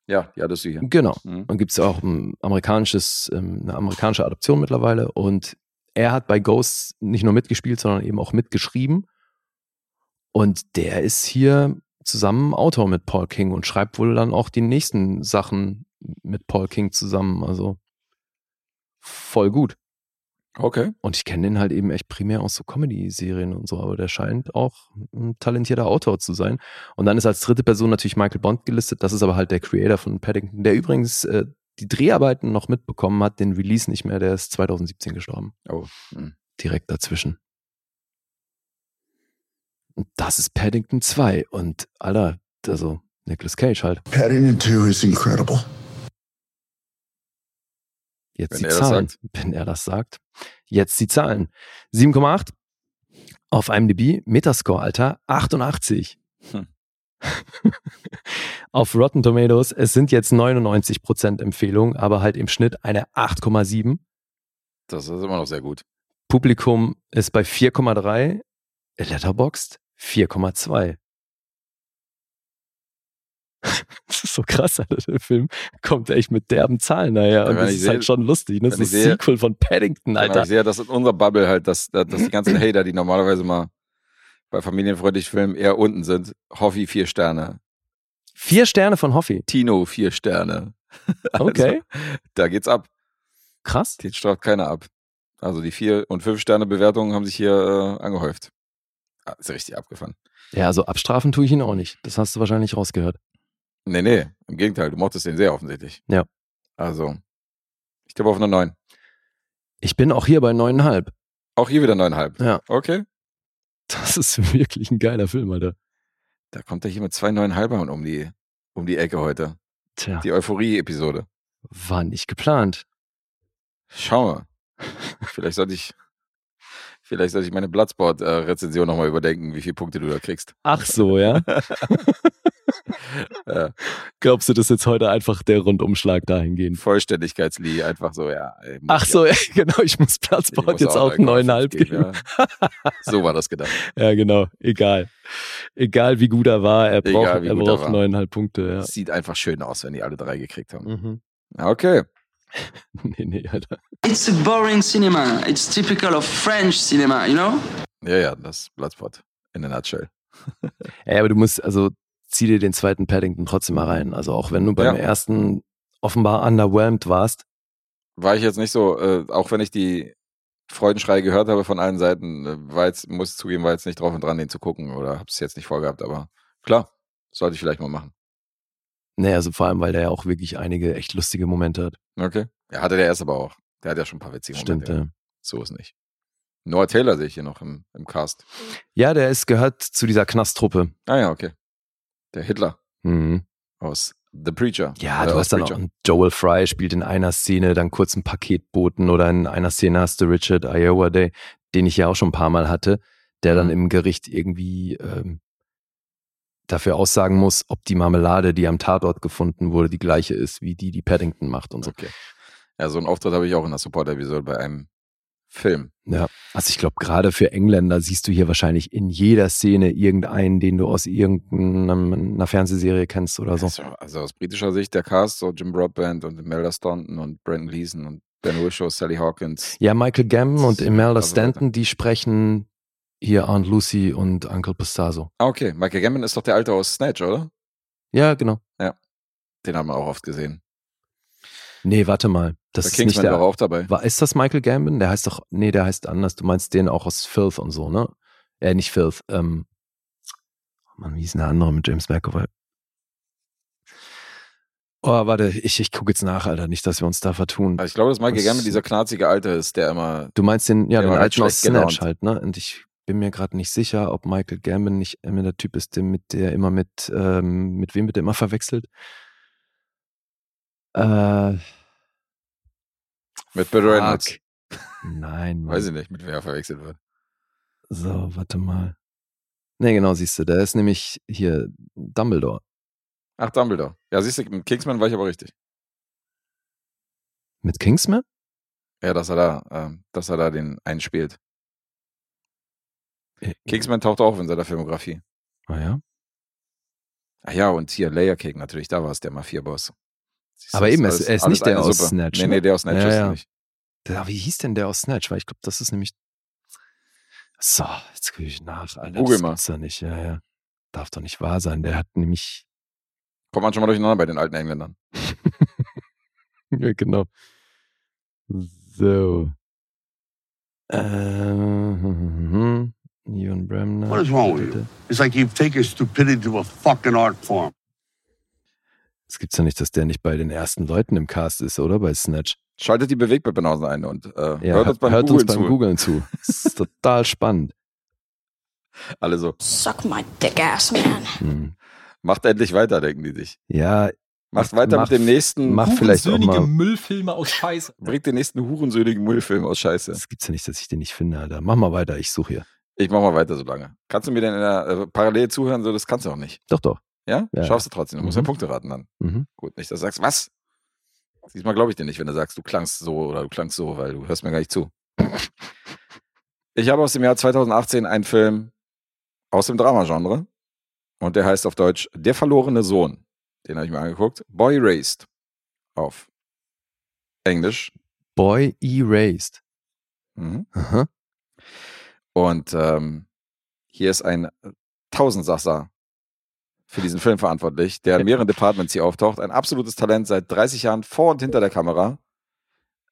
Ja, ja, das ist hier. Genau. Mhm. Und gibt es auch ein amerikanisches, ähm, eine amerikanische Adaption mittlerweile. Und er hat bei Ghosts nicht nur mitgespielt, sondern eben auch mitgeschrieben. Und der ist hier zusammen Autor mit Paul King und schreibt wohl dann auch die nächsten Sachen mit Paul King zusammen. Also voll gut. Okay. Und ich kenne den halt eben echt primär aus so Comedy-Serien und so, aber der scheint auch ein talentierter Autor zu sein. Und dann ist als dritte Person natürlich Michael Bond gelistet. Das ist aber halt der Creator von Paddington, der übrigens äh, die Dreharbeiten noch mitbekommen hat, den Release nicht mehr, der ist 2017 gestorben. Oh. hm. Direkt dazwischen. Und das ist Paddington 2. Und Alter, also Nicolas Cage halt. Paddington 2 is incredible. Jetzt Wenn die Zahlen. Wenn er das sagt. Jetzt die Zahlen. 7,8 auf IMDb. Metascore, Alter, 88. Hm. auf Rotten Tomatoes, es sind jetzt 99% Empfehlung, aber halt im Schnitt eine 8,7. Das ist immer noch sehr gut. Publikum ist bei 4,3. Letterboxd 4,2. Das ist so krass, Alter. Der Film kommt echt mit derben Zahlen daher. Und das ist halt sehe- schon lustig. Ne? Das ist das sehe- Sequel von Paddington, Alter. Ich sehe das in unserer Bubble halt, dass, dass die ganzen Hater, die normalerweise mal bei familienfreundlichen Filmen eher unten sind. Hoffi vier Sterne. Vier Sterne von Hoffi. Tino vier Sterne. Okay. Da geht's ab. Krass. Den straft keiner ab. Also die vier und fünf Sterne Bewertungen haben sich hier äh, angehäuft. Ah, ist richtig abgefahren. Ja, also abstrafen tue ich ihn auch nicht. Das hast du wahrscheinlich rausgehört. Nee, nee, im Gegenteil, du mochtest den sehr offensichtlich. Ja. Also, ich tippe auf eine 9. Ich bin auch hier bei neuneinhalb. Auch hier wieder 9,5. Ja. Okay. Das ist wirklich ein geiler Film, Alter. Da kommt er hier mit zwei 9,5ern um die, um die Ecke heute. Tja, Die Euphorie-Episode. war nicht geplant. Schau mal. Vielleicht sollte ich, vielleicht sollte ich meine Bloodsport-Rezension nochmal überdenken, wie viele Punkte du da kriegst. Ach so, ja? Äh, Glaubst du, das ist jetzt heute einfach der Rundumschlag dahingehend? Vollständigkeitslied, einfach so, ja. Ach ich so, ja, genau, ich muss ich Platzbord muss jetzt auch 3,5 neuneinhalb geben. Ja. So war das gedacht. Ja, genau, egal. Egal wie gut er war, er Egal, braucht, er braucht neuneinhalb Punkte, Sieht einfach schön aus, wenn die alle drei gekriegt haben. ja. Mhm. Ja, Okay. Nee, nee, Alter. It's a boring cinema. It's typical of French cinema, you know? Ja, ja, das Bloodsport in a nutshell. Ja, aber du musst, also zieh dir den zweiten Paddington trotzdem mal rein. Also auch wenn du beim Ja. ersten offenbar underwhelmed warst. War ich jetzt nicht so, äh, auch wenn ich die Freudenschreie gehört habe von allen Seiten, äh, war jetzt, muss ich zugeben, war jetzt nicht drauf und dran, den zu gucken oder hab's jetzt nicht vorgehabt, aber klar, sollte ich vielleicht mal machen. Nee, also vor allem, weil der ja auch wirklich einige echt lustige Momente hat. Okay. Ja, hatte der erste aber auch. Der hat ja schon ein paar witzige Stimmt, Momente. ja. So ist nicht. Noah Taylor sehe ich hier noch im, im Cast. Ja, der ist gehört zu dieser Knasttruppe. Ah ja, okay. Der Hitler Mhm. aus The Preacher. Ja, Oder du hast dann auch Preacher. einen Joel Fry spielt in einer Szene dann kurz einen Paketboten oder in einer Szene hast du Richard Iowa Day, den ich ja auch schon ein paar Mal hatte, der dann Mhm. im Gericht irgendwie ähm, dafür aussagen muss, ob die Marmelade, die am Tatort gefunden wurde, die gleiche ist, wie die, die Paddington macht und so. Okay. Ja, so einen Auftritt habe ich auch in der Support-Episode bei einem Film. Ja, also ich glaube, gerade für Engländer siehst du hier wahrscheinlich in jeder Szene irgendeinen, den du aus irgendeiner Fernsehserie kennst oder so. Also, also aus britischer Sicht der Cast, so Jim Broadbent und Imelda Staunton und Brandon Gleason und Ben Whishaw, Sally Hawkins. Ja, Michael Gambon und Imelda Also, Stanton, die sprechen hier Aunt Lucy und Uncle Pistazo. Ah, okay. Michael Gambon ist doch der Alte aus Snatch, oder? Ja, genau. Den haben wir auch oft gesehen. Nee, warte mal. Das Der ist nicht Kingsman der. war auch dabei. War, ist das Michael Gambon? Der heißt doch, nee, der heißt anders. Du meinst den auch aus Filth und so, ne? Äh, nicht Filth. Ähm, Mann, wie ist denn der andere mit James McAvoy? Oh, warte, ich, ich gucke jetzt nach, Alter. Nicht, dass wir uns da vertun. Also ich glaube, dass Michael Gambon dieser knarzige Alte ist, der immer. Du meinst den, ja, den alten aus. Snatch halt, ne? Und ich bin mir gerade nicht sicher, ob Michael Gambon nicht immer der Typ ist, der mit der immer mit, ähm, mit wem wird der immer verwechselt? Äh, Mit Bitter Reynolds. Nein, Mann. Weiß ich nicht, mit wem er verwechselt wird. So, warte mal. Nee, genau, siehst du, der ist nämlich hier Dumbledore. Ach, Dumbledore. Ja, siehst du, mit Kingsman war ich aber richtig. Mit Kingsman? Ja, dass er da, ähm, dass er da den einspielt. Äh, Kingsman taucht auch in seiner Filmografie. Ah ja. Ach ja, und hier Layer Cake natürlich, da war es der Mafia-Boss. Siehst Aber eben, alles- er ist nicht der aus Suppe. Snatch, Nee, ne? nee, der aus Snatch Ja, ist er ja. nicht. Der, wie hieß denn der aus Snatch? Weil ich glaube, das ist nämlich. So, jetzt gucke ich nach, Alter. Google das mal. Ja, nicht. Ja, ja. Darf doch nicht wahr sein. Der hat nämlich. Kommt man schon mal durcheinander bei den alten Engländern. ja, genau. So. Ähm, Ian Bremner. What is wrong with you? It's like you've taken stupidity to a fucking art form. Es gibt's ja nicht, dass der nicht bei den ersten Leuten im Cast ist, oder? Bei Snatch. Schaltet die Bewegtbildbanausen ein und äh, Ja, hört uns beim hört Googlen uns beim zu. Googlen zu. Das ist total spannend. Alle so, Suck my dick ass, man. Hm. macht endlich weiter, denken die sich. Ja, Macht weiter Mach- mit dem nächsten, mach vielleicht auch Hurensöhnige mal. Müllfilme aus Scheiße. bringt den nächsten hurensöhnigen Müllfilm aus Scheiße. Das gibt's ja nicht, dass ich den nicht finde, Alter. Mach mal weiter, ich suche hier. Ich mach mal weiter so lange. Kannst du mir denn in der, äh, parallel zuhören? So, das kannst du auch nicht. Doch, doch. Ja? Ja. Schaffst du trotzdem. Du musst ja Mhm. Punkte raten dann. Mhm. Gut, nicht, dass du sagst, was? Diesmal glaube ich dir nicht, wenn du sagst, du klangst so oder du klangst so, weil du hörst mir gar nicht zu. Ich habe aus dem Jahr 2018 einen Film aus dem Dramagenre und der heißt auf Deutsch Der verlorene Sohn. Den habe ich mir angeguckt. Boy Raised. Auf Englisch. Boy Erased. Mhm. Aha. Und ähm, hier ist ein Tausendsasser für diesen Film verantwortlich, der in mehreren Departments hier auftaucht. Ein absolutes Talent seit 30 Jahren vor und hinter der Kamera.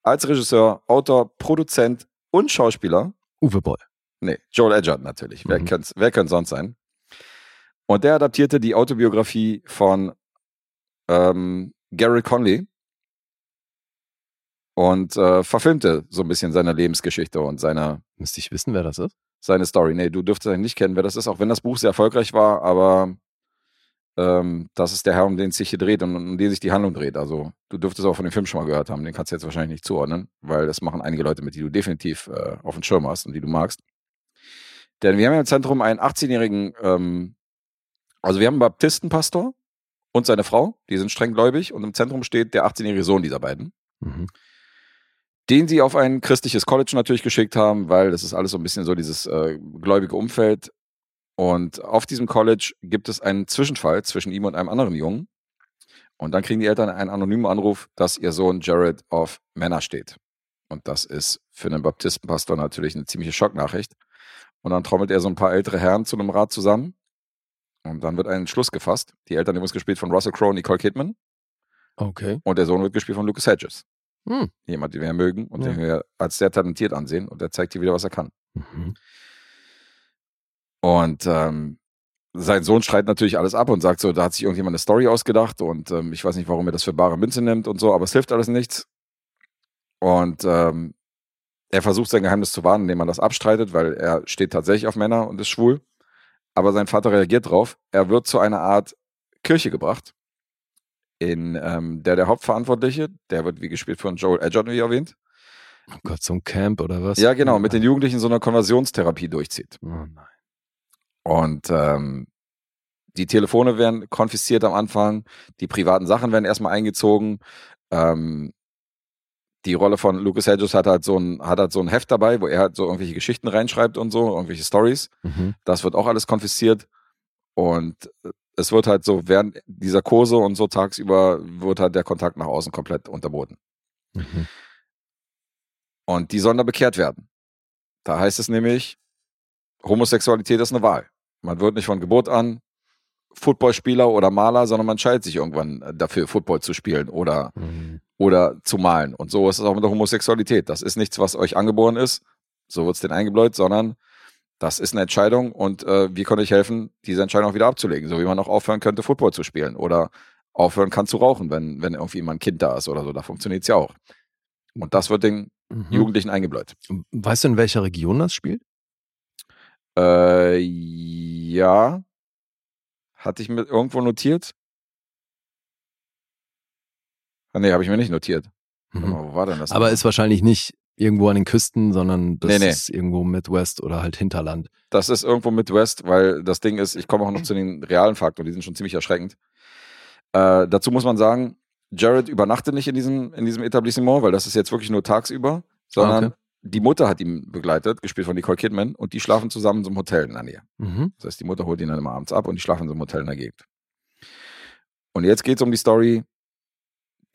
Als Regisseur, Autor, Produzent und Schauspieler. Uwe Boll. Nee, Joel Edgerton natürlich. Wer Mhm. könnte wer könnte sonst sein? Und der adaptierte die Autobiografie von ähm, Gary Conley und äh, verfilmte so ein bisschen seine Lebensgeschichte und seine, Müsste ich wissen, wer das ist? seine Story. Nee, du dürftest eigentlich nicht kennen, wer das ist, auch wenn das Buch sehr erfolgreich war, aber ähm, das ist der Herr, um den es sich hier dreht und um den sich die Handlung dreht. Also du dürftest auch von dem Film schon mal gehört haben, den kannst du jetzt wahrscheinlich nicht zuordnen, weil das machen einige Leute mit, die du definitiv äh, auf dem Schirm hast und die du magst. Denn wir haben ja im Zentrum einen 18-jährigen, ähm, also wir haben einen Baptistenpastor und seine Frau, die sind streng gläubig und im Zentrum steht der 18-jährige Sohn dieser beiden Mhm. den sie auf ein christliches College natürlich geschickt haben, weil das ist alles so ein bisschen so dieses äh, gläubige Umfeld. Und auf diesem College gibt es einen Zwischenfall zwischen ihm und einem anderen Jungen. Und dann kriegen die Eltern einen anonymen Anruf, dass ihr Sohn Jared auf Männer steht. Und das ist für einen Baptistenpastor natürlich eine ziemliche Schocknachricht. Und dann trommelt er so ein paar ältere Herren zu einem Rat zusammen. Und dann wird ein Entschluss gefasst. Die Eltern übrigens gespielt von Russell Crowe und Nicole Kidman. Okay. Und der Sohn wird gespielt von Lucas Hedges. Hm. Jemand, den wir mögen und Ja. den wir als sehr talentiert ansehen. Und der zeigt hier wieder, was er kann. Mhm. Und ähm, sein Sohn schreit natürlich alles ab und sagt so, da hat sich irgendjemand eine Story ausgedacht und ähm, ich weiß nicht, warum er das für bare Münze nimmt und so, aber es hilft alles nichts. Und ähm, er versucht sein Geheimnis zu wahren, indem man das abstreitet, weil er steht tatsächlich auf Männer und ist schwul. Aber sein Vater reagiert drauf. Er wird zu einer Art Kirche gebracht, in ähm, der der Hauptverantwortliche, der wird wie gespielt von Joel Edgerton, wie erwähnt. Oh Gott, so ein Camp oder was? Ja, genau, mit den Jugendlichen so eine Konversionstherapie durchzieht. Oh nein. Und ähm, die Telefone werden konfisziert am Anfang, die privaten Sachen werden erstmal eingezogen. Ähm, die Rolle von Lucas Hedges hat halt so ein, hat halt so ein Heft dabei, wo er halt so irgendwelche Geschichten reinschreibt und so, irgendwelche Stories. Mhm. Das wird auch alles konfisziert. Und äh, es wird halt so, während dieser Kurse und so tagsüber wird halt der Kontakt nach außen komplett unterboten. Mhm. Und die sollen da bekehrt werden. Da heißt es nämlich, Homosexualität ist eine Wahl. Man wird nicht von Geburt an Footballspieler oder Maler, sondern man entscheidet sich irgendwann äh, dafür, Football zu spielen oder, Mhm. oder zu malen. Und so ist es auch mit der Homosexualität. Das ist nichts, was euch angeboren ist, so wird's denn eingebläut, sondern das ist eine Entscheidung und äh, wir können euch helfen, diese Entscheidung auch wieder abzulegen. So wie man auch aufhören könnte, Football zu spielen oder aufhören kann zu rauchen, wenn, wenn irgendwie mal ein Kind da ist oder so. Da funktioniert's ja auch. Und das wird den Mhm. Jugendlichen eingebläut. Weißt du, in welcher Region das spielt? Äh, ja. Hatte ich mir irgendwo notiert? Ah, nee, habe ich mir nicht notiert. Mal, Wo war denn das? Mhm. Aber ist wahrscheinlich nicht irgendwo an den Küsten, sondern das Nee, nee. ist irgendwo Midwest oder halt Hinterland. Das ist irgendwo Midwest, weil das Ding ist, ich komme auch noch zu den realen Fakten, die sind schon ziemlich erschreckend. Äh, dazu muss man sagen, Jared übernachtet nicht in diesem, in diesem Etablissement, weil das ist jetzt wirklich nur tagsüber, sondern Ah, okay. Die Mutter hat ihn begleitet, gespielt von Nicole Kidman, und die schlafen zusammen in so einem Hotel in der Nähe. Mhm. Das heißt, die Mutter holt ihn dann immer abends ab und die schlafen in so einem Hotel in der Gegend. Und jetzt geht es um die Story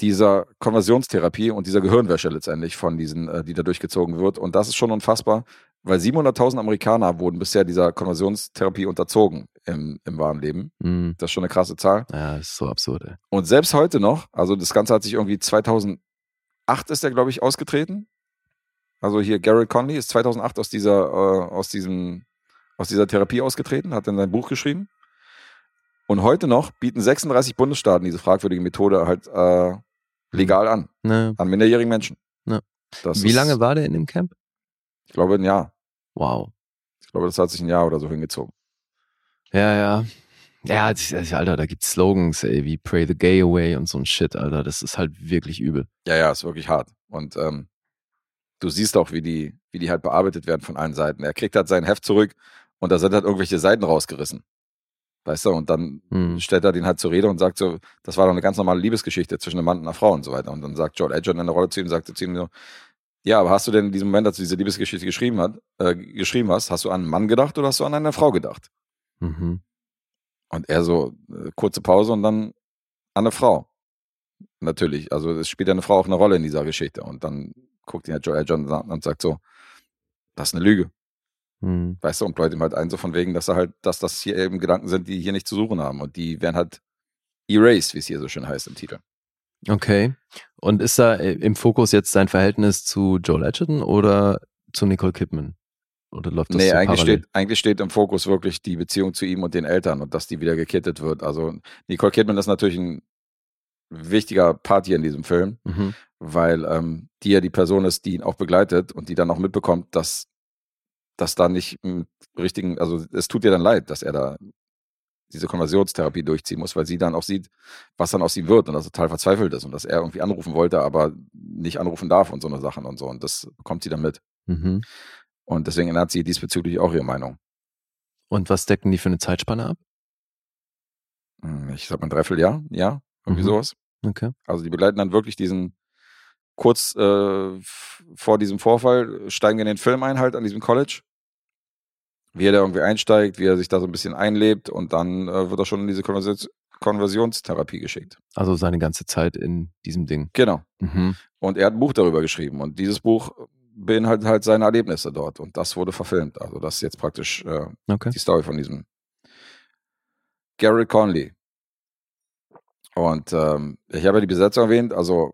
dieser Konversionstherapie und dieser Gehirnwäsche letztendlich von diesen, äh, die da durchgezogen wird. Und das ist schon unfassbar, weil 700.000 Amerikaner wurden bisher dieser Konversionstherapie unterzogen im, im wahren Leben. Mhm. Das ist schon eine krasse Zahl. Ja, das ist so absurd, ey. Und selbst heute noch, also das Ganze hat sich irgendwie 2008 ist er, glaube ich, ausgetreten. Also hier Garrett Conley ist 2008 aus dieser, äh, aus diesem, aus dieser Therapie ausgetreten, hat dann sein Buch geschrieben. Und heute noch bieten 36 Bundesstaaten diese fragwürdige Methode halt äh, legal an. Ne. An minderjährigen Menschen. Ja. Das Wie ist, lange war der in dem Camp? Ich glaube ein Jahr. Wow. Ich glaube, das hat sich ein Jahr oder so hingezogen. Ja, ja. Ja, das, das- Alter, da gibt's Slogans, ey, wie Pray the Gay Away und so ein Shit, Alter. Das ist halt wirklich übel. Ja, ja, ist wirklich hart. Und ähm, du siehst auch, wie die, wie die halt bearbeitet werden von allen Seiten. Er kriegt halt sein Heft zurück und da sind halt irgendwelche Seiten rausgerissen. Weißt du, und dann Hm. stellt er den halt zur Rede und sagt so, das war doch eine ganz normale Liebesgeschichte zwischen einem Mann und einer Frau und so weiter. Und dann sagt Joel Edgerton in der Rolle zu ihm, sagt zu ihm so, ja, aber hast du denn in diesem Moment, als du diese Liebesgeschichte geschrieben, hat, äh, geschrieben hast, hast du an einen Mann gedacht oder hast du an eine Frau gedacht? Mhm. Und er so, äh, kurze Pause und dann an eine Frau. Natürlich, also es spielt ja eine Frau auch eine Rolle in dieser Geschichte. Und dann guckt ihn ja Joel Edgerton an und sagt so, das ist eine Lüge. Mhm. Weißt du, und bläut ihm halt ein, so von wegen, dass er halt, dass das hier eben Gedanken sind, die hier nicht zu suchen haben. Und die werden halt erased, wie es hier so schön heißt im Titel. Okay. Und ist da äh, im Fokus jetzt sein Verhältnis zu Joel Edgerton oder zu Nicole Kidman? Oder läuft das nee, so eigentlich parallel? steht, eigentlich steht im Fokus wirklich die Beziehung zu ihm und den Eltern und dass die wieder gekittet wird. Also Nicole Kidman ist natürlich ein wichtiger Part hier in diesem Film, Mhm. weil ähm, die ja die Person ist, die ihn auch begleitet und die dann auch mitbekommt, dass dass da nicht im richtigen, also es tut ihr dann leid, dass er da diese Konversionstherapie durchziehen muss, weil sie dann auch sieht, was dann aus ihm wird und dass er total verzweifelt ist und dass er irgendwie anrufen wollte, aber nicht anrufen darf und so eine Sachen und so. Und das bekommt sie dann mit. Mhm. Und deswegen ändert sie diesbezüglich auch ihre Meinung. Und was decken die für eine Zeitspanne ab? Hm, Ich sag mal ein Dreivierteljahr, ja, irgendwie Mhm. sowas. Okay. Also die begleiten dann wirklich diesen, kurz äh, vor diesem Vorfall, steigen in den Film ein, halt an diesem College. Wie er da irgendwie einsteigt, wie er sich da so ein bisschen einlebt und dann äh, wird er schon in diese Konversi Konversionstherapie geschickt. Also seine ganze Zeit in diesem Ding. Genau. Mhm. Und er hat ein Buch darüber geschrieben und dieses Buch beinhaltet halt seine Erlebnisse dort und das wurde verfilmt. Also das ist jetzt praktisch äh, Okay. die Story von diesem Garrett Conley. Und ähm, ich habe ja die Besetzung erwähnt, also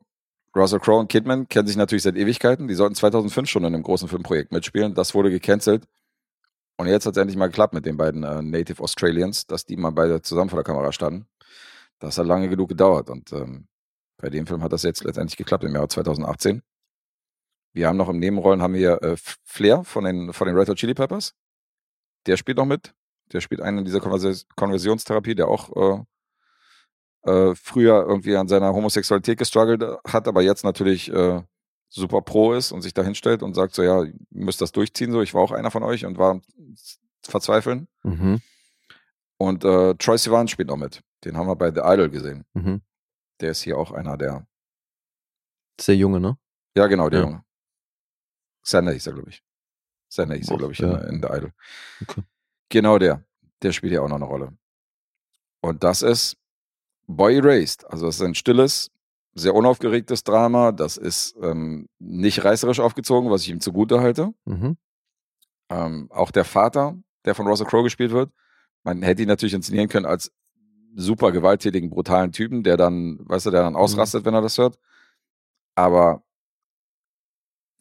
Russell Crowe und Kidman kennen sich natürlich seit Ewigkeiten. Die sollten 2005 schon in einem großen Filmprojekt mitspielen. Das wurde gecancelt. Und jetzt hat es endlich mal geklappt mit den beiden äh, Native Australians, dass die mal beide zusammen vor der Kamera standen. Das hat lange genug gedauert. Und ähm, bei dem Film hat das jetzt letztendlich geklappt im Jahre 2018. Wir haben noch im Nebenrollen haben wir äh, Flair von den, von den Red Hot Chili Peppers. Der spielt noch mit. Der spielt einen in dieser Konvers Konversionstherapie, der auch äh, äh, früher irgendwie an seiner Homosexualität gestruggelt hat, aber jetzt natürlich äh, super pro ist und sich da hinstellt und sagt so, ja, ihr müsst das durchziehen, so, ich war auch einer von euch und war verzweifeln. Mhm. Und äh, Troy Sivan spielt noch mit. Den haben wir bei The Idol gesehen. Mhm. Der ist hier auch einer der, Sehr junge, ne? ja genau, der Ja. Junge. Sander hieß er, glaube ich. Sander hieß er, glaube ich, ja. in, in The Idol. Okay. Genau der. Der spielt ja auch noch eine Rolle. Und das ist Boy Erased. Also das ist ein stilles, sehr unaufgeregtes Drama. Das ist ähm, nicht reißerisch aufgezogen, was ich ihm zugute halte. Mhm. Ähm, auch der Vater, der von Russell Crowe gespielt wird, man hätte ihn natürlich inszenieren können als super gewalttätigen, brutalen Typen, der dann, weißt du, der dann ausrastet, wenn er das hört. Aber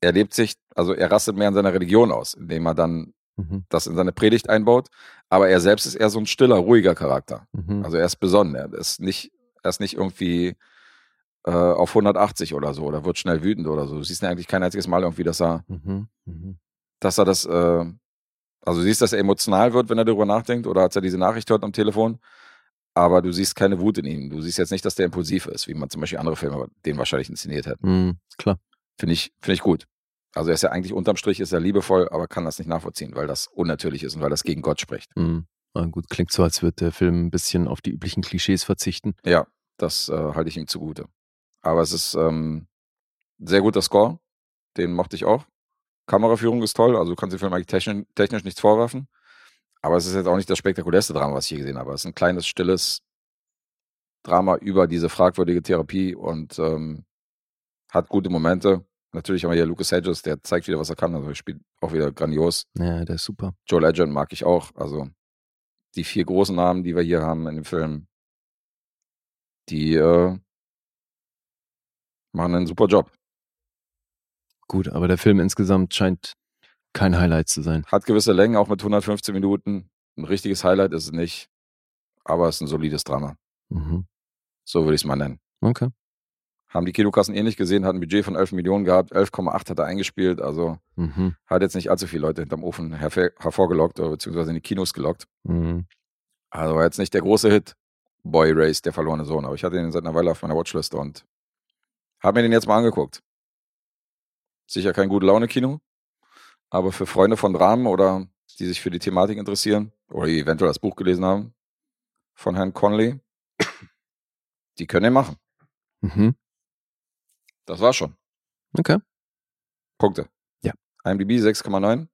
er lebt sich, also er rastet mehr in seiner Religion aus, indem er dann Mhm. das in seine Predigt einbaut. Aber er selbst ist eher so ein stiller, ruhiger Charakter. Mhm. Also er ist besonnen. Er ist nicht, er ist nicht irgendwie äh, auf 180 oder so oder wird schnell wütend oder so. Du siehst ihn eigentlich kein einziges Mal irgendwie, dass er, Mhm. Mhm. dass er das, äh, also du siehst, dass er emotional wird, wenn er darüber nachdenkt oder als er diese Nachricht hört am Telefon. Aber du siehst keine Wut in ihm. Du siehst jetzt nicht, dass der impulsiv ist, wie man zum Beispiel andere Filme den wahrscheinlich inszeniert hätte. Mhm. Klar. Finde ich, finde ich gut. Also er ist ja eigentlich unterm Strich ist er liebevoll, aber kann das nicht nachvollziehen, weil das unnatürlich ist und weil das gegen Gott spricht. Mhm. Ah, gut, klingt so, als würde der Film ein bisschen auf die üblichen Klischees verzichten. Ja, das äh, halte ich ihm zugute. Aber es ist ähm, sehr guter Score. Den mochte ich auch. Kameraführung ist toll, also du kannst dem Film eigentlich technisch, technisch nichts vorwerfen. Aber es ist jetzt auch nicht das spektakulärste Drama, was ich hier gesehen habe. Es ist ein kleines, stilles Drama über diese fragwürdige Therapie und ähm, hat gute Momente. Natürlich haben wir hier Lucas Hedges, der zeigt wieder, was er kann. Also er spielt auch wieder grandios. Ja, der ist super. Joe Legend mag ich auch. Also die vier großen Namen, die wir hier haben in dem Film, die äh, machen einen super Job. Gut, aber der Film insgesamt scheint kein Highlight zu sein. Hat gewisse Längen, auch mit 115 Minuten. Ein richtiges Highlight ist es nicht, aber es ist ein solides Drama. Mhm. So würde ich es mal nennen. Okay. Haben die Kinokassen ähnlich gesehen, hat ein Budget von 11 Millionen gehabt, 11,8 hat er eingespielt, also Mhm. hat jetzt nicht allzu viele Leute hinterm Ofen hervor hervorgelockt oder beziehungsweise in die Kinos gelockt. Mhm. Also war jetzt nicht der große Hit, Boy Race, der verlorene Sohn, aber ich hatte ihn seit einer Weile auf meiner Watchliste und habe mir den jetzt mal angeguckt. Sicher kein gute Laune-Kino, aber für Freunde von Dramen oder die sich für die Thematik interessieren oder die eventuell das Buch gelesen haben von Herrn Conley, die können den machen. Mhm. Das war schon. Okay. Punkte. Ja. IMDb 6,9.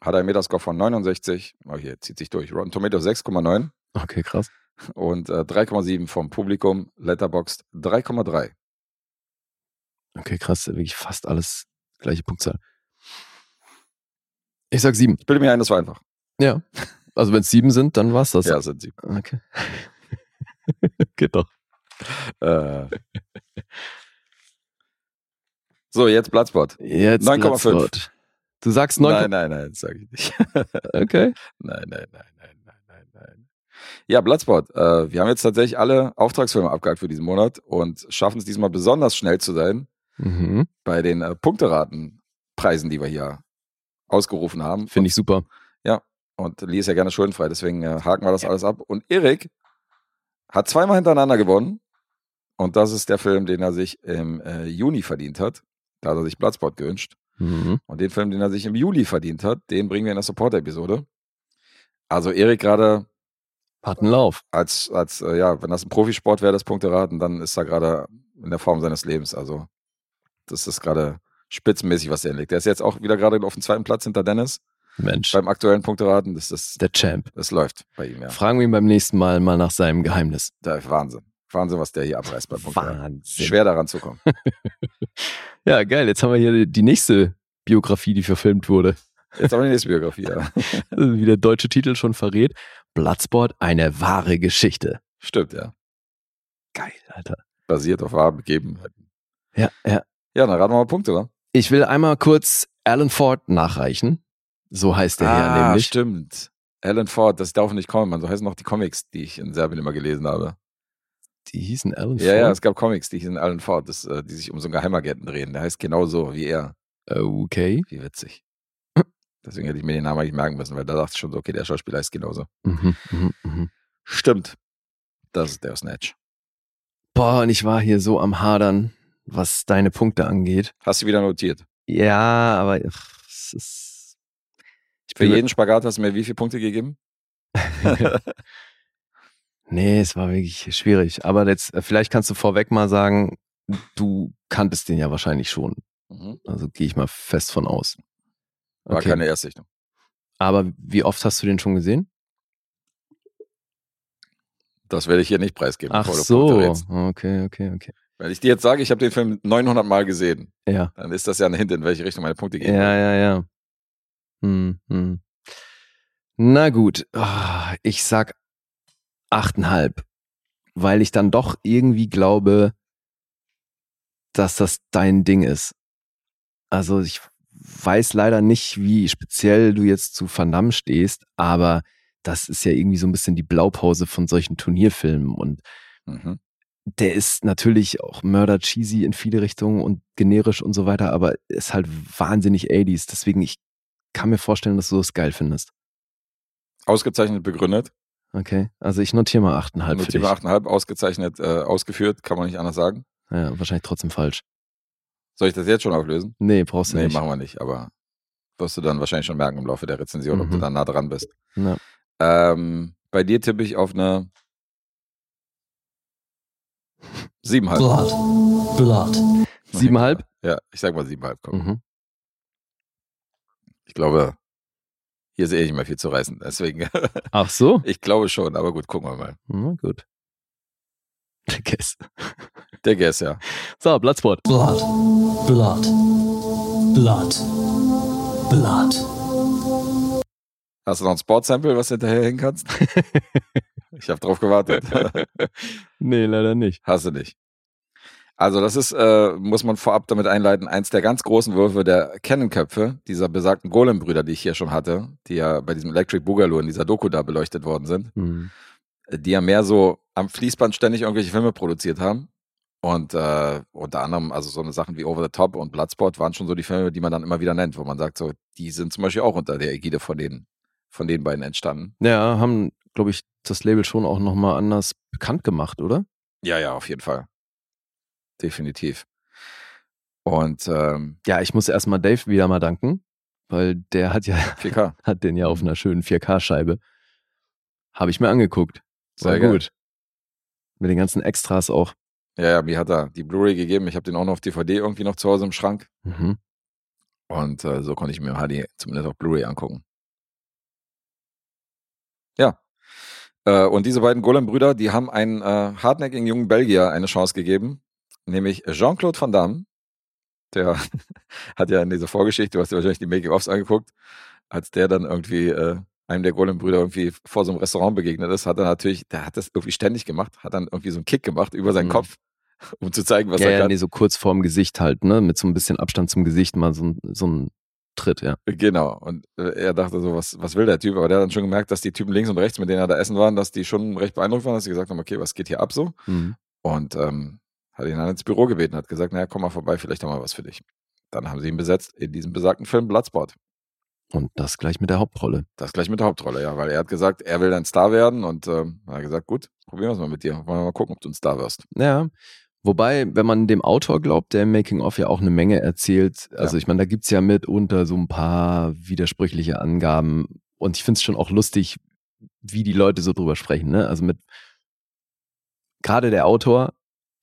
Hat einen Metascore von 69. Oh, hier zieht sich durch. Rotten Tomatoes 6,9 Okay, krass. und äh, 3,7 vom Publikum. Letterboxd 3,3. Okay, krass. Wirklich fast alles gleiche Punktzahl. Ich sag sieben. Ich bilde mir ein, das war einfach. Ja. Also wenn es sieben sind, dann war's das. Ja, sind sie. Okay. Geht doch. Äh. So, jetzt Bloodspot. Jetzt 9,5. Bloodsport. Du sagst 9. Nein, nein, nein, sage ich nicht. Okay. Nein, nein, nein, nein, nein, nein, nein. Ja, Bloodsport. Äh, wir haben jetzt tatsächlich alle Auftragsfilme abgehakt für diesen Monat und schaffen es diesmal besonders schnell zu sein Mhm. bei den äh, Punkteratenpreisen, die wir hier ausgerufen haben. Finde ich super. Ja, und Lee ist ja gerne schuldenfrei, deswegen äh, haken wir das alles ab. Und Erik hat zweimal hintereinander gewonnen. Und das ist der Film, den er sich im äh, Juni verdient hat. Da hat er sich Bloodsport gewünscht. Mhm. Und den Film, den er sich im Juli verdient hat, den bringen wir in der Support-Episode. Also Erik gerade Hat einen Lauf. als, als äh, ja, wenn das ein Profisport wäre, das Punkteraten, dann ist er gerade in der Form seines Lebens. Also das ist gerade spitzenmäßig, was er hinlegt. Der ist jetzt auch wieder gerade auf dem zweiten Platz hinter Dennis Mensch. beim aktuellen Punkteraten. Das, ist, Der Champ. das läuft bei ihm, ja. Fragen wir ihn beim nächsten Mal mal nach seinem Geheimnis. Da ist Wahnsinn. Wahnsinn, was der hier abreißt beim Punkteraten. Wahnsinn. Schwer daran zu kommen. Ja, geil. Jetzt haben wir hier die nächste Biografie, die verfilmt wurde. Jetzt haben wir die nächste Biografie, ja. Also Wie der deutsche Titel schon verrät. Bloodsport, eine wahre Geschichte. Stimmt, ja. Geil, Alter. Basiert auf wahren Begebenheiten. Ja, ja. Ja, dann raten wir mal Punkte, oder? Ich will einmal kurz Alan Ford nachreichen. So heißt der ah, hier nämlich. stimmt. Alan Ford, das darf nicht kommen, man. So heißen noch die Comics, die ich in Serbien immer gelesen habe. Die hießen Alan Ja, Ford. ja, es gab Comics, die hießen Alan Ford, das, äh, die sich um so einen Geheimagenten drehen. Der heißt genauso wie er. Okay. Wie witzig. Deswegen hätte ich mir den Namen eigentlich merken müssen, weil da dachte ich schon so, okay, der Schauspieler heißt genauso. Mhm, mhm, mhm. Stimmt. Das ist der Snatch. Boah, und ich war hier so am Hadern, was deine Punkte angeht. Hast du wieder notiert? Ja, aber ach, es ist. Ich Für jeden Spagat hast du mir wie viele Punkte gegeben? Nee, es war wirklich schwierig. Aber jetzt, äh, vielleicht kannst du vorweg mal sagen, du kanntest den ja wahrscheinlich schon. Mhm. Also gehe ich mal fest von aus. War Okay. keine Erstsichtung. Aber wie oft hast du den schon gesehen? Das werde ich hier nicht preisgeben. Ach so. Okay, okay, okay. Wenn ich dir jetzt sage, ich habe den Film 900 Mal gesehen, Ja. dann ist das ja ein Hint, in welche Richtung meine Punkte gehen. Ja, ja, ja. Hm, hm. Na gut. Ah, ich sag achteinhalb. weil ich dann doch irgendwie glaube, dass das dein Ding ist. Also ich weiß leider nicht, wie speziell du jetzt zu Van Damme stehst, aber das ist ja irgendwie so ein bisschen die Blaupause von solchen Turnierfilmen und Mhm. der ist natürlich auch mörder cheesy in viele Richtungen und generisch und so weiter, aber ist halt wahnsinnig 80s. Deswegen, ich kann mir vorstellen, dass du das geil findest. Ausgezeichnet begründet. Okay, also ich notiere mal 8,5 für Notiere mal 8,5, ausgezeichnet äh, ausgeführt, kann man nicht anders sagen. Ja, wahrscheinlich trotzdem falsch. Soll ich das jetzt schon auflösen? Nee, brauchst du Nee, nicht. machen wir nicht, aber wirst du dann wahrscheinlich schon merken im Laufe der Rezension, ob du Mhm. da nah dran bist. Ja. Ähm, bei dir tippe ich auf eine siebenhalb. Blood. Blood. Siebenhalb? Ja, ich sag mal siebenhalb. Komm. Mhm. Ich glaube, hier sehe ich nicht mehr viel zu reißen. Deswegen, Ach so? ich glaube schon, aber gut, gucken wir mal. Na gut. Der Guess. Der Guess, ja. So, Bloodsport. Blood. Blood. Blood. Blood. Hast du noch ein Sportsample, was du hinterher hin kannst? ich habe drauf gewartet. nee, leider nicht. Hast du nicht. Also das ist, äh, muss man vorab damit einleiten, eins der ganz großen Würfe der Canon-Köpfe, dieser besagten Golem-Brüder, die ich hier schon hatte, die ja bei diesem Electric Boogaloo in dieser Doku da beleuchtet worden sind, Mhm. die ja mehr so am Fließband ständig irgendwelche Filme produziert haben. Und äh, unter anderem, also so eine Sachen wie Over the Top und Bloodsport waren schon so die Filme, die man dann immer wieder nennt, wo man sagt, so, die sind zum Beispiel auch unter der Ägide von den, von den beiden entstanden. Ja, haben, glaube ich, das Label schon auch nochmal anders bekannt gemacht, oder? Ja, ja, auf jeden Fall. Definitiv. Und ähm, Ja, ich muss erstmal Dave wieder mal danken, weil der hat ja 4K. hat den ja auf einer schönen 4K-Scheibe. Habe ich mir angeguckt. War Sehr geil. gut. Mit den ganzen Extras auch. Ja, ja, mir hat er die Blu-ray gegeben. Ich habe den auch noch auf DVD irgendwie noch zu Hause im Schrank. Mhm. Und äh, so konnte ich mir HD zumindest auf Blu-ray angucken. Ja. Äh, und diese beiden Golem-Brüder, die haben einen äh, hartnäckigen jungen Belgier eine Chance gegeben, nämlich Jean-Claude Van Damme. Der hat ja in dieser Vorgeschichte, du hast dir wahrscheinlich die Making-ofs angeguckt, als der dann irgendwie äh, einem der Golem-Brüder irgendwie vor so einem Restaurant begegnet ist, hat er natürlich, der hat das irgendwie ständig gemacht, hat dann irgendwie so einen Kick gemacht über seinen Mhm. Kopf, um zu zeigen, was ja, er ja, kann. nee, so kurz vorm Gesicht halt, ne? Mit so ein bisschen Abstand zum Gesicht mal so, ein- so ein Tritt, ja. Genau. Und äh, er dachte so, was, was will der Typ? Aber der hat dann schon gemerkt, dass die Typen links und rechts, mit denen er da essen waren, dass die schon recht beeindruckt waren, dass sie gesagt haben, okay, was geht hier ab so? Mhm. Und ähm, hat ihn dann ins Büro gebeten, hat gesagt, naja, komm mal vorbei, vielleicht haben wir was für dich. Dann haben sie ihn besetzt in diesem besagten Film Bloodsport. Und das gleich mit der Hauptrolle. Das gleich mit der Hauptrolle, ja, weil er hat gesagt, er will ein Star werden und er hat gesagt, gut, probieren wir es mal mit dir. Wollen wir mal gucken, ob du ein Star wirst. Ja. Wobei, wenn man dem Autor glaubt, der im Making-of ja auch eine Menge erzählt, also Ja. ich meine, da gibt's ja mitunter so ein paar widersprüchliche Angaben und ich find's schon auch lustig, wie die Leute so drüber sprechen, ne? Also mit gerade der Autor,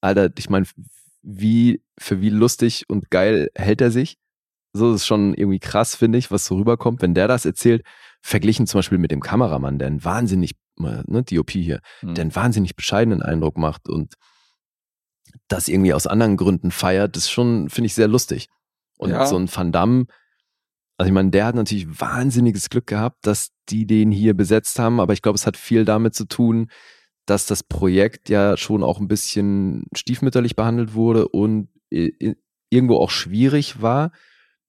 Alter, ich meine, wie, für wie lustig und geil hält er sich? So ist schon irgendwie krass, finde ich, was so rüberkommt, wenn der das erzählt, verglichen zum Beispiel mit dem Kameramann, der einen wahnsinnig, äh, ne, DOP hier, Mhm. der einen wahnsinnig bescheidenen Eindruck macht und das irgendwie aus anderen Gründen feiert, das ist schon, finde ich, sehr lustig. Und Ja. so ein Van Damme, also ich meine, der hat natürlich wahnsinniges Glück gehabt, dass die den hier besetzt haben, aber ich glaube, es hat viel damit zu tun, dass das Projekt ja schon auch ein bisschen stiefmütterlich behandelt wurde und irgendwo auch schwierig war,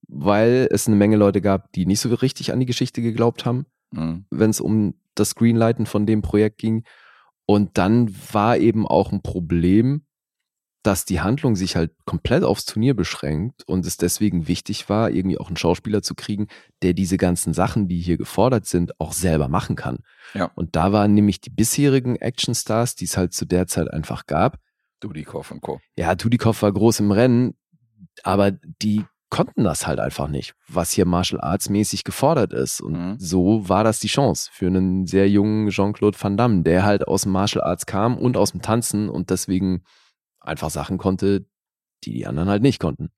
weil es eine Menge Leute gab, die nicht so richtig an die Geschichte geglaubt haben Mhm. wenn es um das Greenlighten von dem Projekt ging. Und dann war eben auch ein Problem, dass die Handlung sich halt komplett aufs Turnier beschränkt und es deswegen wichtig war, irgendwie auch einen Schauspieler zu kriegen, der diese ganzen Sachen, die hier gefordert sind, auch selber machen kann. Ja. Und da waren nämlich die bisherigen Actionstars, die es halt zu der Zeit einfach gab. Dudikoff und Co. Ja, Tudikoff war groß im Rennen, aber die konnten das halt einfach nicht, was hier Martial Arts mäßig gefordert ist. Und Mhm. so war das die Chance für einen sehr jungen Jean-Claude Van Damme, der halt aus dem Martial Arts kam und aus dem Tanzen und deswegen einfach Sachen konnte, die die anderen halt nicht konnten.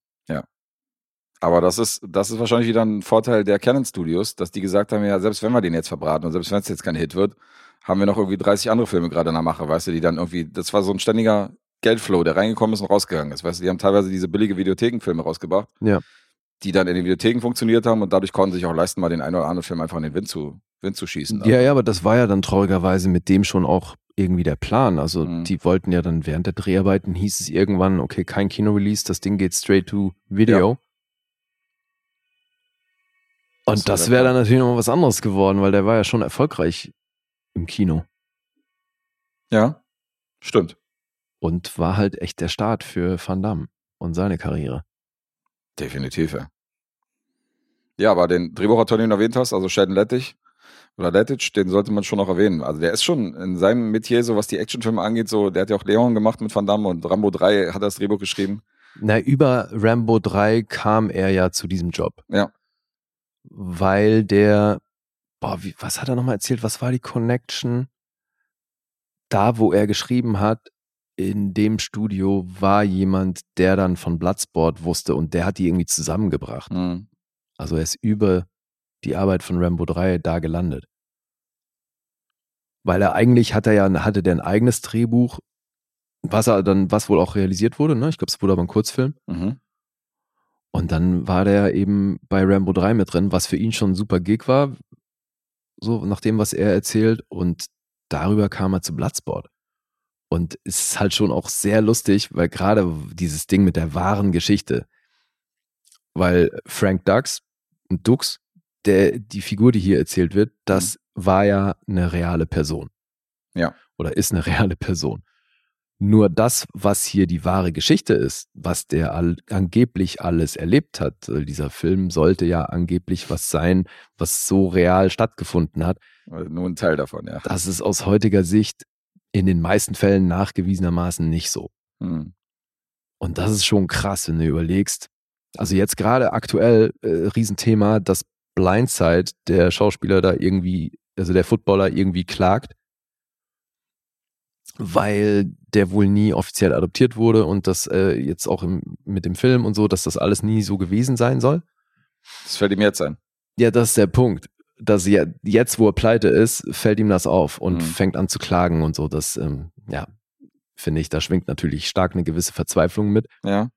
Aber das ist, das ist wahrscheinlich wieder ein Vorteil der Canon Studios, dass die gesagt haben, ja, selbst wenn wir den jetzt verbraten und selbst wenn es jetzt kein Hit wird, haben wir noch irgendwie 30 andere Filme gerade in der Mache, weißt du, die dann irgendwie, das war so ein ständiger Geldflow, der reingekommen ist und rausgegangen ist. Weißt du, die haben teilweise diese billige Videothekenfilme rausgebracht, Ja. die dann in den Videotheken funktioniert haben und dadurch konnten sie sich auch leisten, mal den einen oder anderen Film einfach in den Wind zu, Wind zu schießen. Ja, ja, aber das war ja dann traurigerweise mit dem schon auch irgendwie der Plan. Also Mhm. die wollten ja dann während der Dreharbeiten hieß es irgendwann, okay, kein Kino-Release, das Ding geht straight to Video. Das Und das der wäre dann natürlich noch was anderes geworden, weil der war ja schon erfolgreich im Kino Ja, stimmt. und war halt echt der Start für Van Damme und seine Karriere. Definitiv, ja. Ja, aber den Drehbuchautor, den du erwähnt hast, also Sheldon Lettich oder Lettich, den sollte man schon noch erwähnen. Also der ist schon in seinem Metier, so was die Actionfilme angeht, so, der hat ja auch Leon gemacht mit Van Damme und Rambo 3 hat er das Drehbuch geschrieben. Na, über Rambo 3 kam er ja zu diesem Job. Ja. Weil der, boah, wie, was hat er nochmal erzählt? Was war die Connection? Da, wo er geschrieben hat, in dem Studio war jemand, der dann von Bloodsport wusste und der hat die irgendwie zusammengebracht. Mhm. Also er ist über die Arbeit von Rambo 3 da gelandet. Weil er eigentlich hat er ja, hatte der ein eigenes Drehbuch, was er dann, was wohl auch realisiert wurde, ne? Ich glaube, es wurde aber ein Kurzfilm. Mhm. Und dann war der eben bei Rambo 3 mit drin, was für ihn schon ein super Gig war, so nach dem, was er erzählt. Und darüber kam er zu Bloodsport. Und es ist halt schon auch sehr lustig, weil gerade dieses Ding mit der wahren Geschichte, weil Frank Dux, Dux, der, die Figur, die hier erzählt wird, das war ja eine reale Person. Ja. Oder ist eine reale Person. Nur das, was hier die wahre Geschichte ist, was der all, angeblich alles erlebt hat, äh, dieser Film sollte ja angeblich was sein, was so real stattgefunden hat. Also nur ein Teil davon, ja. Das ist aus heutiger Sicht in den meisten Fällen nachgewiesenermaßen nicht so. Mhm. Und das ist schon krass, wenn du überlegst. Also jetzt gerade aktuell äh, Riesenthema, dass Blindside, der Schauspieler da irgendwie, also der Footballer irgendwie klagt, weil der wohl nie offiziell adoptiert wurde und das äh, jetzt auch im, mit dem Film und so, dass das alles nie so gewesen sein soll. Das fällt ihm jetzt ein. Ja, das ist der Punkt. Dass ja, jetzt, wo er pleite ist, fällt ihm das auf und Mhm. fängt an zu klagen und so. Das, ähm, ja, finde ich, da schwingt natürlich stark eine gewisse Verzweiflung mit. Ja.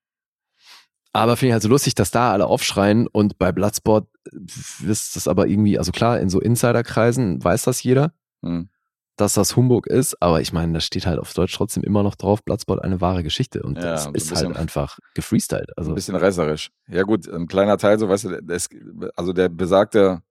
Aber finde ich halt so lustig, dass da alle aufschreien und bei Bloodsport wisst das aber irgendwie, also klar, in so Insiderkreisen weiß das jeder, Mhm. dass das Humbug ist, aber ich meine, da steht halt auf Deutsch trotzdem immer noch drauf, Bloodsport eine wahre Geschichte und Ja, das so ist bisschen- halt einfach gefreestylt. Also Ein bisschen reißerisch. Ja, gut, ein kleiner Teil, so weißt du, das, also der besagte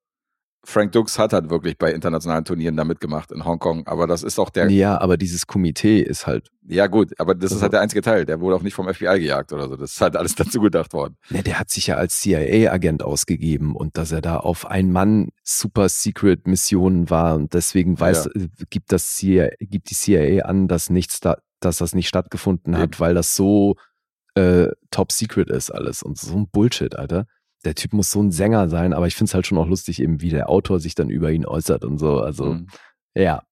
Frank Dux hat halt wirklich bei internationalen Turnieren da mitgemacht in Hongkong, aber das ist auch der. ja, aber dieses Komitee ist halt, Ja, gut, aber das ist Also- halt der einzige Teil. Der wurde auch nicht vom FBI gejagt oder so. Das ist halt alles dazu gedacht worden. ne, der hat sich ja als CIA-Agent ausgegeben und dass er da auf ein Mann Super Secret Missionen war und deswegen weiß, äh, gibt das CIA, gibt die CIA an, dass nichts da, dass das nicht stattgefunden hat, Eben. weil das so äh, Top Secret ist alles und so ein Bullshit, Alter. Der Typ muss so ein Sänger sein, aber ich finde es halt schon auch lustig, eben wie der Autor sich dann über ihn äußert und so. Also Mhm. ja.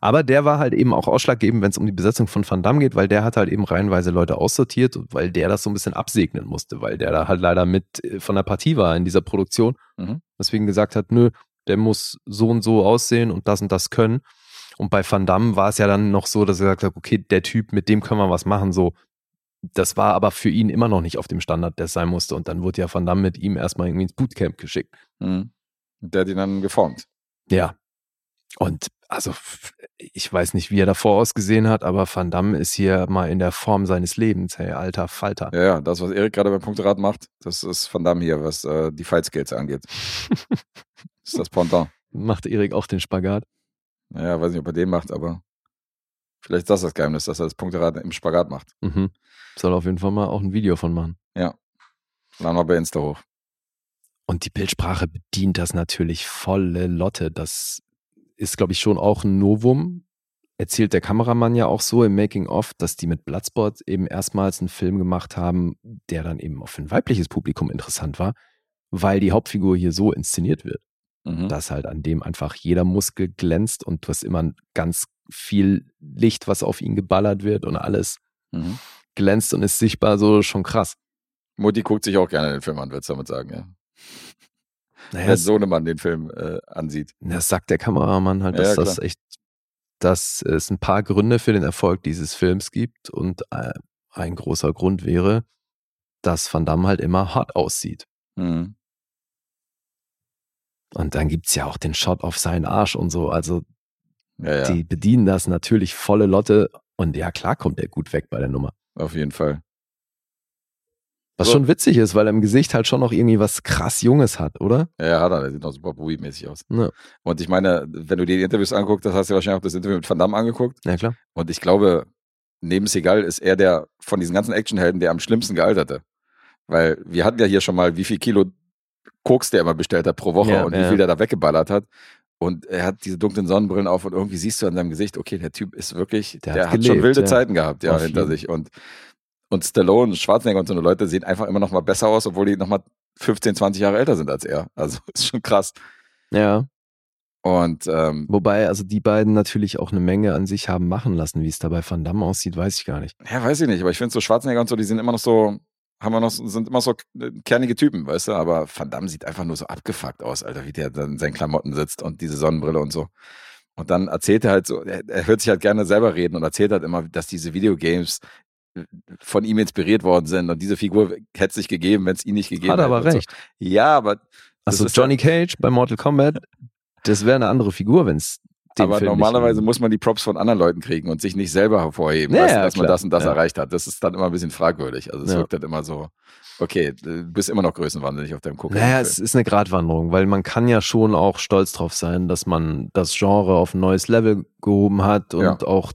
Aber der war halt eben auch ausschlaggebend, wenn es um die Besetzung von Van Damme geht, weil der hat halt eben reihenweise Leute aussortiert und weil der das so ein bisschen absegnen musste, weil der da halt leider mit äh, von der Partie war in dieser Produktion. Mhm. Deswegen gesagt hat, nö, der muss so und so aussehen und das und das können. Und bei Van Damme war es ja dann noch so, dass er gesagt hat, okay, der Typ, mit dem können wir was machen, so. Das war aber für ihn immer noch nicht auf dem Standard, der es sein musste. Und dann wurde ja Van Damme mit ihm erstmal irgendwie ins Bootcamp geschickt. Mhm. Der hat ihn dann geformt. Ja. Und also, ich weiß nicht, wie er davor ausgesehen hat, aber Van Damme ist hier mal in der Form seines Lebens, hey, alter Falter. Ja, ja, das, was Erik gerade beim Punkterad macht, das ist Van Damme hier, was äh, die Fight Skills angeht. das ist das Pendant. Macht Erik auch den Spagat? Naja, weiß nicht, ob er den macht, aber vielleicht ist das das Geheimnis, dass er das Punkterad im Spagat macht. Mhm. Soll auf jeden Fall mal auch ein Video von machen. Ja. Dann mal bei Insta hoch. Und die Bildsprache bedient das natürlich volle Lotte. Das ist, glaube ich, schon auch ein Novum. Erzählt der Kameramann ja auch so im Making-of, dass die mit Bloodsport eben erstmals einen Film gemacht haben, der dann eben auch für ein weibliches Publikum interessant war, weil die Hauptfigur hier so inszeniert wird. Mhm. dass halt an dem einfach jeder Muskel glänzt und du hast immer ganz viel Licht, was auf ihn geballert wird und alles Mhm. Glänzt und ist sichtbar, so schon krass. Mutti guckt sich auch gerne den Film an, würdest du damit sagen, ja. Naja, Wenn Sohnemann den Film äh, ansieht. das sagt der Kameramann halt, dass ja, das echt, dass es ein paar Gründe für den Erfolg dieses Films gibt und äh, ein großer Grund wäre, dass Van Damme halt immer hot aussieht. Mhm. Und dann gibt's ja auch den Shot auf seinen Arsch und so. Also Ja, ja. Die bedienen das natürlich volle Lotte und ja, klar kommt er gut weg bei der Nummer. Auf jeden Fall. Was So. schon witzig ist, weil er im Gesicht halt schon noch irgendwie was krass Junges hat, oder? Ja, hat er, der sieht noch super Bowie-mäßig aus. Ja, Und ich meine, wenn du dir die Interviews anguckst, das hast du ja wahrscheinlich auch das Interview mit Van Damme angeguckt. ja klar. Und ich glaube, neben Seagal ist er der von diesen ganzen Actionhelden, der am schlimmsten gealterte. Weil wir hatten ja hier schon mal, wie viel Kilo Koks der immer bestellt hat pro Woche Ja, und wie ja. viel der da weggeballert hat. Und er hat diese dunklen Sonnenbrillen auf und irgendwie siehst du an seinem Gesicht, okay, der Typ ist wirklich, der, Der hat, hat schon gelebt, wilde ja. Zeiten gehabt, ja, Auf hinter jeden. sich. Und, und Stallone, Schwarzenegger und so eine Leute sehen einfach immer noch mal besser aus, obwohl die noch mal 15, 20 Jahre älter sind als er. Also ist schon krass. Ja, Und ähm, wobei also die beiden natürlich auch eine Menge an sich haben machen lassen. Wie es da bei Van Damme aussieht, weiß ich gar nicht. Ja, weiß ich nicht, aber ich finde so Schwarzenegger und so, die sind immer noch so, haben wir noch, sind immer so kernige Typen, weißt du, aber Van Damme sieht einfach nur so abgefuckt aus, Alter, wie der dann in seinen Klamotten sitzt und diese Sonnenbrille und so. Und dann erzählt er halt so, er, er hört sich halt gerne selber reden und erzählt halt immer, dass diese Videogames von ihm inspiriert worden sind und diese Figur hätte es nicht gegeben, wenn es ihn nicht gegeben Hat er hätte. aber und recht. So. Ja, aber Also Johnny Cage bei Mortal Kombat, das wäre eine andere Figur, wenn es aber normalerweise muss man die Props von anderen Leuten kriegen und sich nicht selber hervorheben, Ja, weißt dass man klar. das und das Ja. erreicht hat. Das ist dann immer ein bisschen fragwürdig. Also es Ja. wirkt dann immer so, okay, du bist immer noch größenwahnsinnig auf deinem Gucken. Naja, es ist eine Gratwanderung, weil man kann ja schon auch stolz drauf sein, dass man das Genre auf ein neues Level gehoben hat und Ja. auch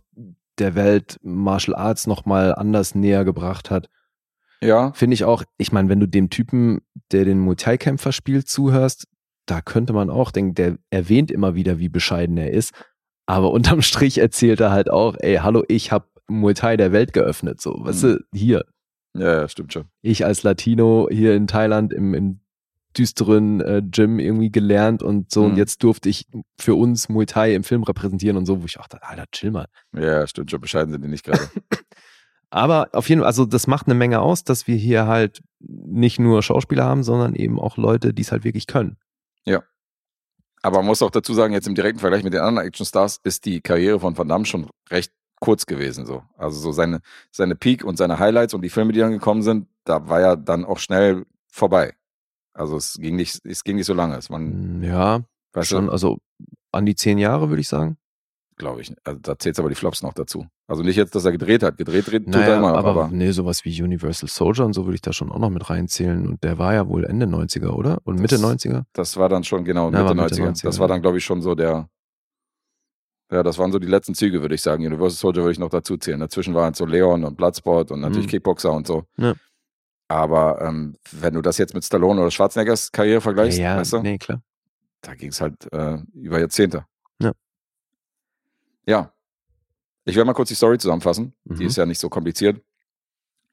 der Welt Martial Arts nochmal anders näher gebracht hat. ja, Finde ich auch, ich meine, wenn du dem Typen, der den Muay Thai Kämpfer spielt, zuhörst, da könnte man auch denken, der erwähnt immer wieder, wie bescheiden er ist. Aber unterm Strich erzählt er halt auch, ey, hallo, ich habe Muay Thai der Welt geöffnet, so, weißt Mhm. du, hier. ja, ja, stimmt schon. ich als Latino hier in Thailand im, im düsteren äh, Gym irgendwie gelernt und so. Und Mhm. jetzt durfte ich für uns Muay Thai im Film repräsentieren und so, wo ich auch dachte, Alter, chill mal. Ja, stimmt schon. Bescheiden sind die nicht gerade. Aber auf jeden Fall, also das macht eine Menge aus, dass wir hier halt nicht nur Schauspieler haben, sondern eben auch Leute, die es halt wirklich können. Aber man muss auch dazu sagen, jetzt im direkten Vergleich mit den anderen Actionstars ist die Karriere von Van Damme schon recht kurz gewesen. So. Also so seine, seine Peak und seine Highlights und die Filme, die dann gekommen sind, da war ja dann auch schnell vorbei. Also es ging nicht, es ging nicht so lange. Es waren, Mm, Ja, schon, du, also an die zehn Jahre, würde ich sagen. Glaube ich. Also da zählt aber die Flops noch dazu. Also nicht jetzt, dass er gedreht hat. Gedreht tut Naja, er immer, aber, aber, nee, sowas wie Universal Soldier und so würde ich da schon auch noch mit reinzählen. Und der war ja wohl Ende 90er, oder? Und Mitte Das- 90er? das war dann schon genau Ja, Mitte, Mitte 90er. 90er, Das war ja. dann, glaube ich, schon so der, ja, das waren so die letzten Züge, würde ich sagen. Universal Soldier würde ich noch dazu zählen. Dazwischen waren so Leon und Bloodsport und natürlich Mhm. Kickboxer und so. Ja. Aber ähm, wenn du das jetzt mit Stallone oder Schwarzeneggers Karriere vergleichst, ja, weißt du, nee, klar. da ging es halt äh, über Jahrzehnte. Ja. Ich werde mal kurz die Story zusammenfassen. Die Mhm. ist ja nicht so kompliziert.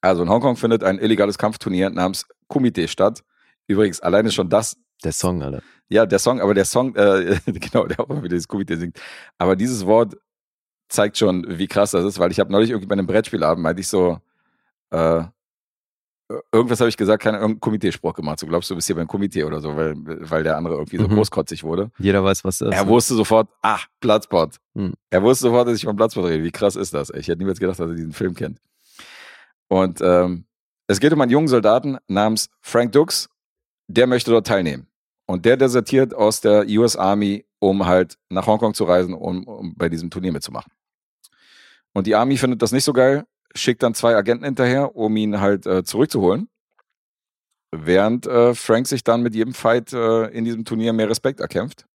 Also in Hongkong findet ein illegales Kampfturnier namens Kumite statt. Übrigens, alleine schon das Der Song, Alter. ja, der Song, aber der Song, äh, genau, der auch immer wieder das Kumite singt. Aber dieses Wort zeigt schon, wie krass das ist, weil ich habe neulich irgendwie bei einem Brettspielabend, meinte ich so, äh, irgendwas habe ich gesagt, keine irgendeinen Komitee-Spruch gemacht. So glaubst du, bist hier beim Komitee oder so, weil, weil der andere irgendwie so Mhm. großkotzig wurde. Jeder weiß, was das Er ist. wusste sofort, ah, Bloodspot. Hm. Er wusste sofort, dass ich von Bloodspot rede. Wie krass ist das? Ich hätte niemals gedacht, dass er diesen Film kennt. Und ähm, es geht um einen jungen Soldaten namens Frank Dux, der möchte dort teilnehmen. Und der desertiert aus der US Army, um halt nach Hongkong zu reisen, um, um bei diesem Turnier mitzumachen. Und die Army findet das nicht so geil, schickt dann zwei Agenten hinterher, um ihn halt äh, zurückzuholen. Während äh, Frank sich dann mit jedem Fight äh, in diesem Turnier mehr Respekt erkämpft.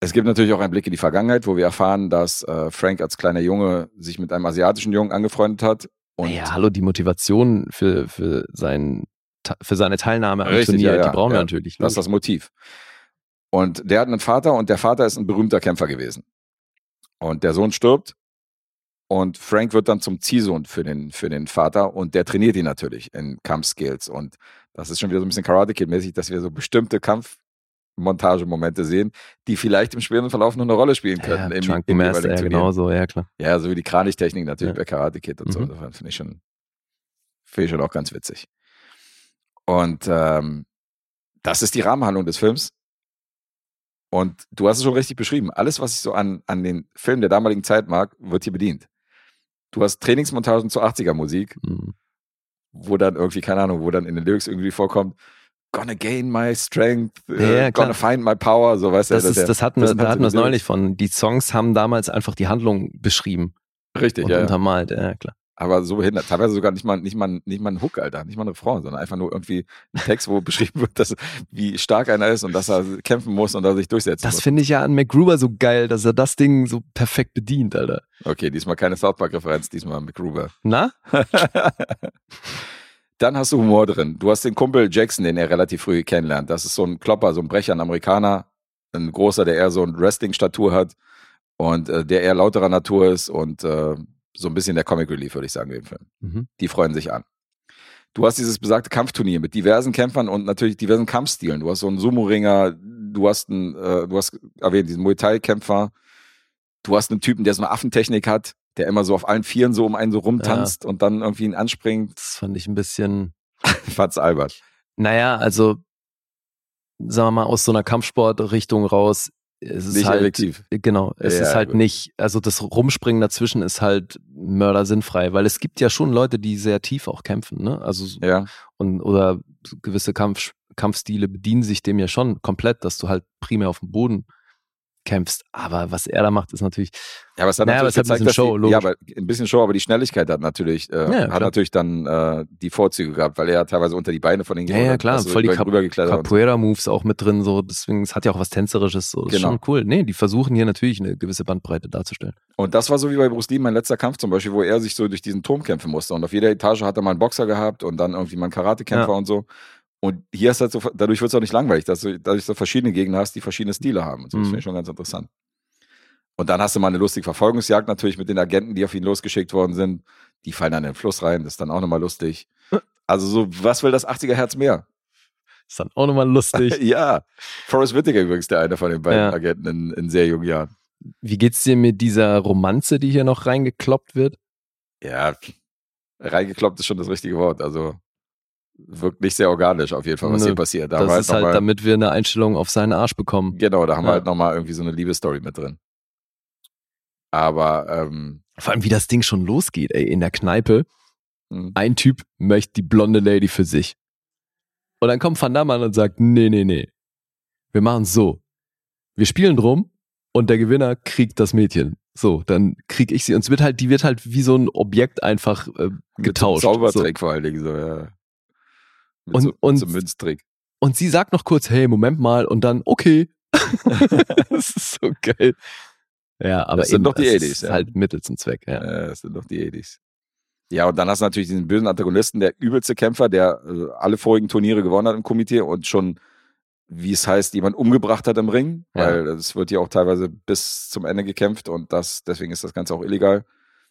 Es gibt natürlich auch einen Blick in die Vergangenheit, wo wir erfahren, dass äh, Frank als kleiner Junge sich mit einem asiatischen Jungen angefreundet hat. Und ja, hallo, die Motivation für, für, sein, für seine Teilnahme am Richtig, Turnier, ja, ja, die brauchen wir ja. natürlich. Das ist das Motiv. Und der hat einen Vater und der Vater ist ein berühmter Kämpfer gewesen. Und der Sohn stirbt und Frank wird dann zum Ziehsohn für den, für den Vater und der trainiert ihn natürlich in Kampfskills. Und das ist schon wieder so ein bisschen Karate Kid-mäßig, dass wir so bestimmte Kampfmontagemomente sehen, die vielleicht im späteren Verlauf noch eine Rolle spielen ja, könnten. im- Drunken im Master, ja, genauso, ja, klar. Ja, so wie die Kranichtechnik natürlich Ja. bei Karate Kid und so. Mhm. Das finde ich schon, finde ich schon auch ganz witzig. Und ähm, das ist die Rahmenhandlung des Films. Und du hast es schon richtig beschrieben. Alles, was ich so an, an den Filmen der damaligen Zeit mag, wird hier bedient. Du hast Trainingsmontagen zur 80er Musik, Mhm. wo dann irgendwie, keine Ahnung, wo dann in den Lyrics irgendwie vorkommt, gonna gain my strength, Ja, äh, ja, klar. gonna find my power, so weißt du. Das, der- ist, das hatten wir, hat da hatten wir es neulich von. Die Songs haben damals einfach die Handlung beschrieben Richtig, und ja. ja. untermalt. Ja, klar. Aber so behindert. Teilweise sogar nicht mal, nicht mal, nicht mal ein Hook, Alter. Nicht mal eine Frau, sondern einfach nur irgendwie ein Text, wo beschrieben wird, dass, wie stark einer ist und dass er kämpfen muss und dass er sich durchsetzen Das muss. finde ich ja an MacGruber so geil, dass er das Ding so perfekt bedient, Alter. Okay, diesmal keine South Park-Referenz, diesmal McGruber. Na? Dann hast du Humor drin. Du hast den Kumpel Jackson, den er relativ früh kennenlernt. Das ist so ein Klopper, so ein Brecher, ein Amerikaner, ein großer, der eher so ein Wrestling-Statur hat und äh, der eher lauterer Natur ist und äh, so ein bisschen der Comic Relief, würde ich sagen, in dem Film. Mhm. Die freuen sich an. Du hast dieses besagte Kampfturnier mit diversen Kämpfern und natürlich diversen Kampfstilen. Du hast so einen Sumo-Ringer, du hast einen, äh, du hast erwähnt, diesen Muay Thai-Kämpfer, du hast einen Typen, der so eine Affentechnik hat, der immer so auf allen Vieren so um einen so rumtanzt und dann irgendwie ihn anspringt. Das fand ich ein bisschen. Fand's albert. Naja, also sagen wir mal aus so einer Kampfsportrichtung raus. Es ist Nicht halt, effektiv. Genau, es Ja, ist halt gut. nicht, also das Rumspringen dazwischen ist halt mördersinnfrei, weil es gibt ja schon Leute, die sehr tief auch kämpfen, ne? Also so- Ja. und oder gewisse Kampf, Kampfstile bedienen sich dem ja schon komplett, dass du halt primär auf dem Boden kämpfst. Aber was er da macht, ist natürlich. Ja, aber es hat Naja, natürlich hat ein gezeigt, bisschen Show, die, logisch. ja, aber ein bisschen Show, aber die Schnelligkeit hat natürlich, äh, Ja, hat klar. natürlich dann äh, die Vorzüge gehabt, weil er teilweise unter die Beine von den Ja, ja, klar, also voll die Cap so. Capoeira-Moves auch mit drin, so, deswegen, es hat ja auch was Tänzerisches, so, das ist Genau. schon cool. Nee, die versuchen hier natürlich eine gewisse Bandbreite darzustellen. Und das war so wie bei Bruce Lee mein letzter Kampf zum Beispiel, wo er sich so durch diesen Turm kämpfen musste. Und auf jeder Etage hat er mal einen Boxer gehabt und dann irgendwie mal einen Karatekämpfer Ja. und so. Und hier ist halt so, dadurch wird es auch nicht langweilig, dass du dadurch so verschiedene Gegner hast, die verschiedene Stile haben. Und so. Das Mhm. finde ich schon ganz interessant. Und dann hast du mal eine lustige Verfolgungsjagd natürlich mit den Agenten, die auf ihn losgeschickt worden sind. Die fallen dann in den Fluss rein, das ist dann auch nochmal lustig. Also so, was will das 80er Herz mehr? Ist dann auch nochmal lustig. ja. Forrest Whitaker übrigens der eine von den beiden Ja. Agenten in, in sehr jungen Jahren. Wie geht's dir mit dieser Romanze, die hier noch reingekloppt wird? Ja, reingekloppt ist schon das richtige Wort. Also wirkt nicht sehr organisch auf jeden Fall, was Nö, hier passiert. Da das wir halt ist halt, mal, damit wir eine Einstellung auf seinen Arsch bekommen. genau, da haben wir Ja. halt nochmal irgendwie so eine Liebesstory mit drin. Aber ähm, Vor allem, wie das Ding schon losgeht, ey, in der Kneipe. Mhm. Ein Typ möchte die blonde Lady für sich. Und dann kommt Van Damme an und sagt, nee, nee, nee. Wir machen so. Wir spielen drum und der Gewinner kriegt das Mädchen. So, dann krieg ich sie. Und es wird halt, die wird halt wie so ein Objekt einfach äh, getauscht. Mit so einem so. Zaubertrick vor allen Dingen. So, ja. Mit Und- so, und- so Münztrick. Und sie sagt noch kurz, hey, Moment mal, und dann, okay. das ist so geil. Ja, aber Das sind eben, doch die es 80s, ist ja. halt Mittel zum Zweck, ja. Ja, das sind doch die 80s. Ja, und dann hast du natürlich diesen bösen Antagonisten, der übelste Kämpfer, der äh, alle vorigen Turniere gewonnen hat im Komitee und schon, wie es heißt, jemand umgebracht hat im Ring, Ja. weil es wird ja auch teilweise bis zum Ende gekämpft und das, deswegen ist das Ganze auch illegal.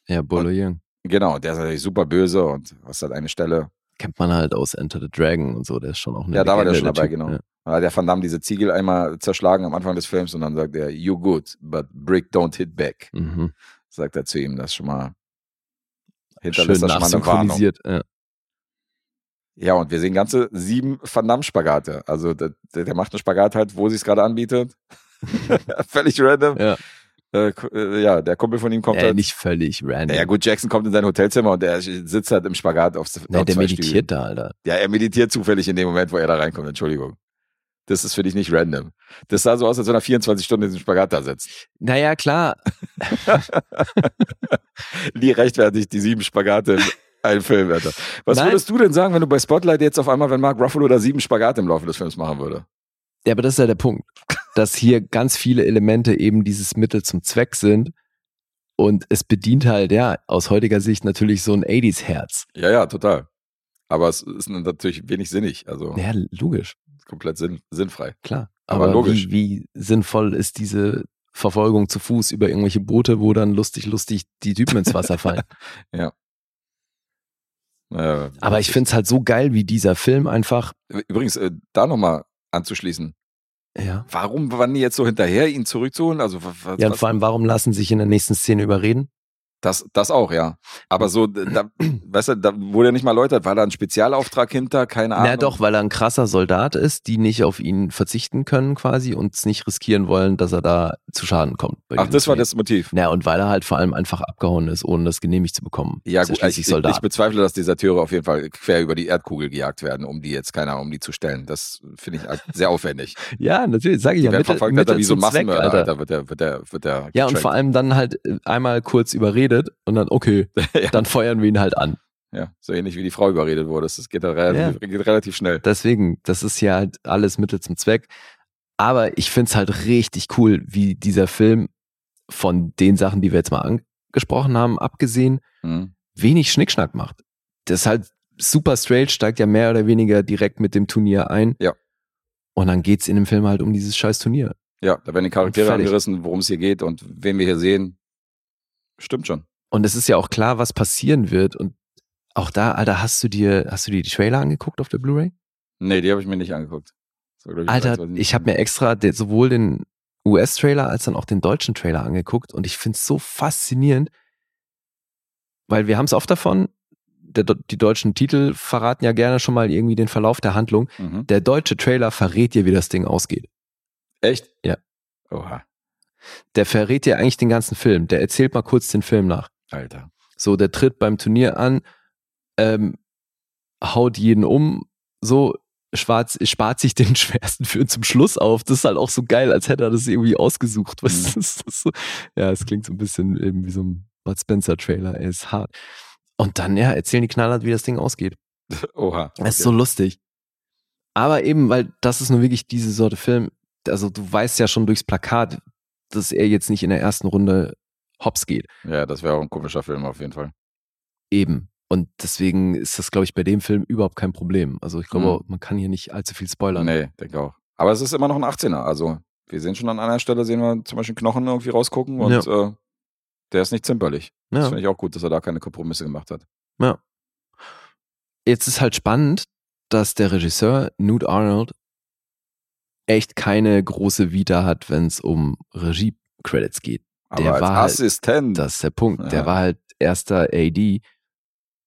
Ja, Bolo Young. Genau, der ist natürlich super böse und hast halt eine Stelle. Kennt man halt aus Enter the Dragon und so, der ist schon auch eine Ja, da war der schon dabei, genau. Ja. Da hat der Van Damme diese Ziegel einmal zerschlagen am Anfang des Films und dann sagt er, you good, but brick don't hit back. Mhm. Sagt er zu ihm, das schon mal, Schön hinterlässt das schon mal eine Warnung. Ja. Ja, und wir sehen ganze sieben Van Damme-Spagate. Also der, der der macht einen Spagat halt, wo sie es gerade anbietet. Völlig random. Ja. Äh, äh, ja, der Kumpel von ihm kommt Äh, halt. nicht völlig random. Ja gut, Jackson kommt in sein Hotelzimmer und der sitzt halt im Spagat auf, auf Nee, der meditiert Stühlen. da, Alter. Ja, er meditiert zufällig in dem Moment, wo er da reinkommt. Entschuldigung. Das ist für dich nicht random. Das sah so aus, als wenn er 24 Stunden in diesem Spagat da sitzt. Naja, klar. Lee rechtfertigt die sieben Spagate in einem Film, Alter. Was Nein. würdest du denn sagen, wenn du bei Spotlight jetzt auf einmal, wenn Mark Ruffalo da sieben Spagate im Laufe des Films machen würde? Ja, aber das ist ja der Punkt, dass hier ganz viele Elemente eben dieses Mittel zum Zweck sind und es bedient halt, ja, aus heutiger Sicht natürlich so ein 80s-Herz. Ja, ja, total. Aber es ist natürlich wenig sinnig, also Ja, logisch, komplett sinn, sinnfrei. klar. Aber Aber, logisch. Wie, wie sinnvoll ist diese Verfolgung zu Fuß über irgendwelche Boote, wo dann lustig, lustig die Typen ins Wasser fallen? Äh, Aber ich finde es halt so geil, wie dieser Film einfach, Übrigens, äh, da nochmal anzuschließen. Ja. Warum waren die jetzt so hinterher, ihn zurückzuholen? Also, wa- wa- Ja, und was, vor allem, warum lassen sich in der nächsten Szene überreden? Das, das auch, ja. Aber so, da, weißt du, da wurde ja nicht mal erläutert, war da ein Spezialauftrag hinter, keine Ahnung. Na doch, weil er ein krasser Soldat ist, die nicht auf ihn verzichten können quasi und es nicht riskieren wollen, dass er da zu Schaden kommt. Ach, das war das Motiv. Na, und weil er halt vor allem einfach abgehauen ist, ohne das genehmigt zu bekommen. Ja, gut, ich, Soldat. ich bezweifle, dass Deserteure auf jeden Fall quer über die Erdkugel gejagt werden, um die jetzt, keine Ahnung, um die zu stellen. Das finde ich halt sehr aufwendig. ja, natürlich, sage ich Die ja. werden verfolgt, Alter, Mittel wie so ein Massenmörder, Alter. Alter, wird der, wird der, wird der Ja, und vor allem dann halt äh, einmal kurz überredet und dann, okay, ja, dann feuern wir ihn halt an. ja, so ähnlich wie die Frau überredet wurde. Das geht, da relativ, geht relativ schnell. Deswegen, das ist ja halt alles Mittel zum Zweck. Aber ich find's halt richtig cool, wie dieser Film von den Sachen, die wir jetzt mal angesprochen haben, abgesehen, Mhm. wenig Schnickschnack macht. Das ist halt super straight, steigt ja mehr oder weniger direkt mit dem Turnier ein. Ja. Und dann geht's in dem Film halt um dieses scheiß Turnier. Ja, da werden die Charaktere angerissen, worum es hier geht und wen wir hier sehen. Stimmt schon. Und es ist ja auch klar, was passieren wird. Und auch da, Alter, hast du dir, hast du dir die Trailer angeguckt auf der Blu-ray? Nee, die habe ich mir nicht angeguckt. War, ich, Alter, 2017. ich habe mir extra den, sowohl den US-Trailer als dann auch den deutschen Trailer angeguckt und ich find's so faszinierend, weil wir haben es oft davon, der, die deutschen Titel verraten ja gerne schon mal irgendwie den Verlauf der Handlung. Mhm. Der deutsche Trailer verrät dir, wie das Ding ausgeht. Echt? Ja. Oha, Der verrät dir eigentlich den ganzen Film. Der erzählt mal kurz den Film nach. Alter. So, der tritt beim Turnier an, ähm, haut jeden um, so schwarz, spart sich den schwersten für zum Schluss auf. Das ist halt auch so geil, als hätte er das irgendwie ausgesucht. Was Mhm. ist das so? Ja, es klingt so ein bisschen eben wie so ein Bud Spencer Trailer. Er ist hart. Und dann, ja, erzählen die knallhart, wie das Ding ausgeht. Oha. Es ist so lustig. Aber eben, weil das ist nur wirklich diese Sorte Film. Also du weißt ja schon durchs Plakat, dass er jetzt nicht in der ersten Runde hops geht. Ja, das wäre auch ein komischer Film auf jeden Fall. Eben. Und deswegen ist das, glaube ich, bei dem Film überhaupt kein Problem. Also ich glaube, Mhm. man kann hier nicht allzu viel spoilern. Nee, denke auch. Aber es ist immer noch ein 18er. Also wir sehen schon an einer Stelle, sehen wir zum Beispiel Knochen irgendwie rausgucken und äh, der ist nicht zimperlich. Das Ja. finde ich auch gut, dass er da keine Kompromisse gemacht hat. Ja. Jetzt ist halt spannend, dass der Regisseur Newt Arnold echt keine große Vita hat, wenn es um Regie-Credits geht. Aber Der als war halt- Assistent. Das ist der Punkt. Ja. Der war halt erster AD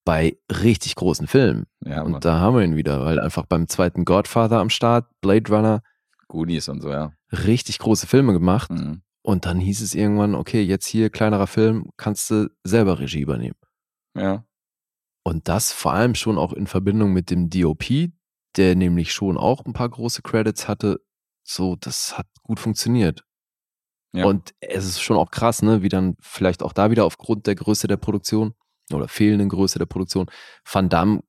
bei richtig großen Filmen. ja, Und da haben wir ihn wieder, weil einfach beim zweiten Godfather am Start, Blade Runner, Goonies und so, ja. richtig große Filme gemacht. Mhm. Und dann hieß es irgendwann, okay, jetzt hier kleinerer Film, kannst du selber Regie übernehmen. Ja. Und das vor allem schon auch in Verbindung mit dem DOP, der nämlich schon auch ein paar große Credits hatte. So, das hat gut funktioniert. Ja. Und es ist schon auch krass, ne, wie dann vielleicht auch da wieder aufgrund der Größe der Produktion oder fehlenden Größe der Produktion, Van Damme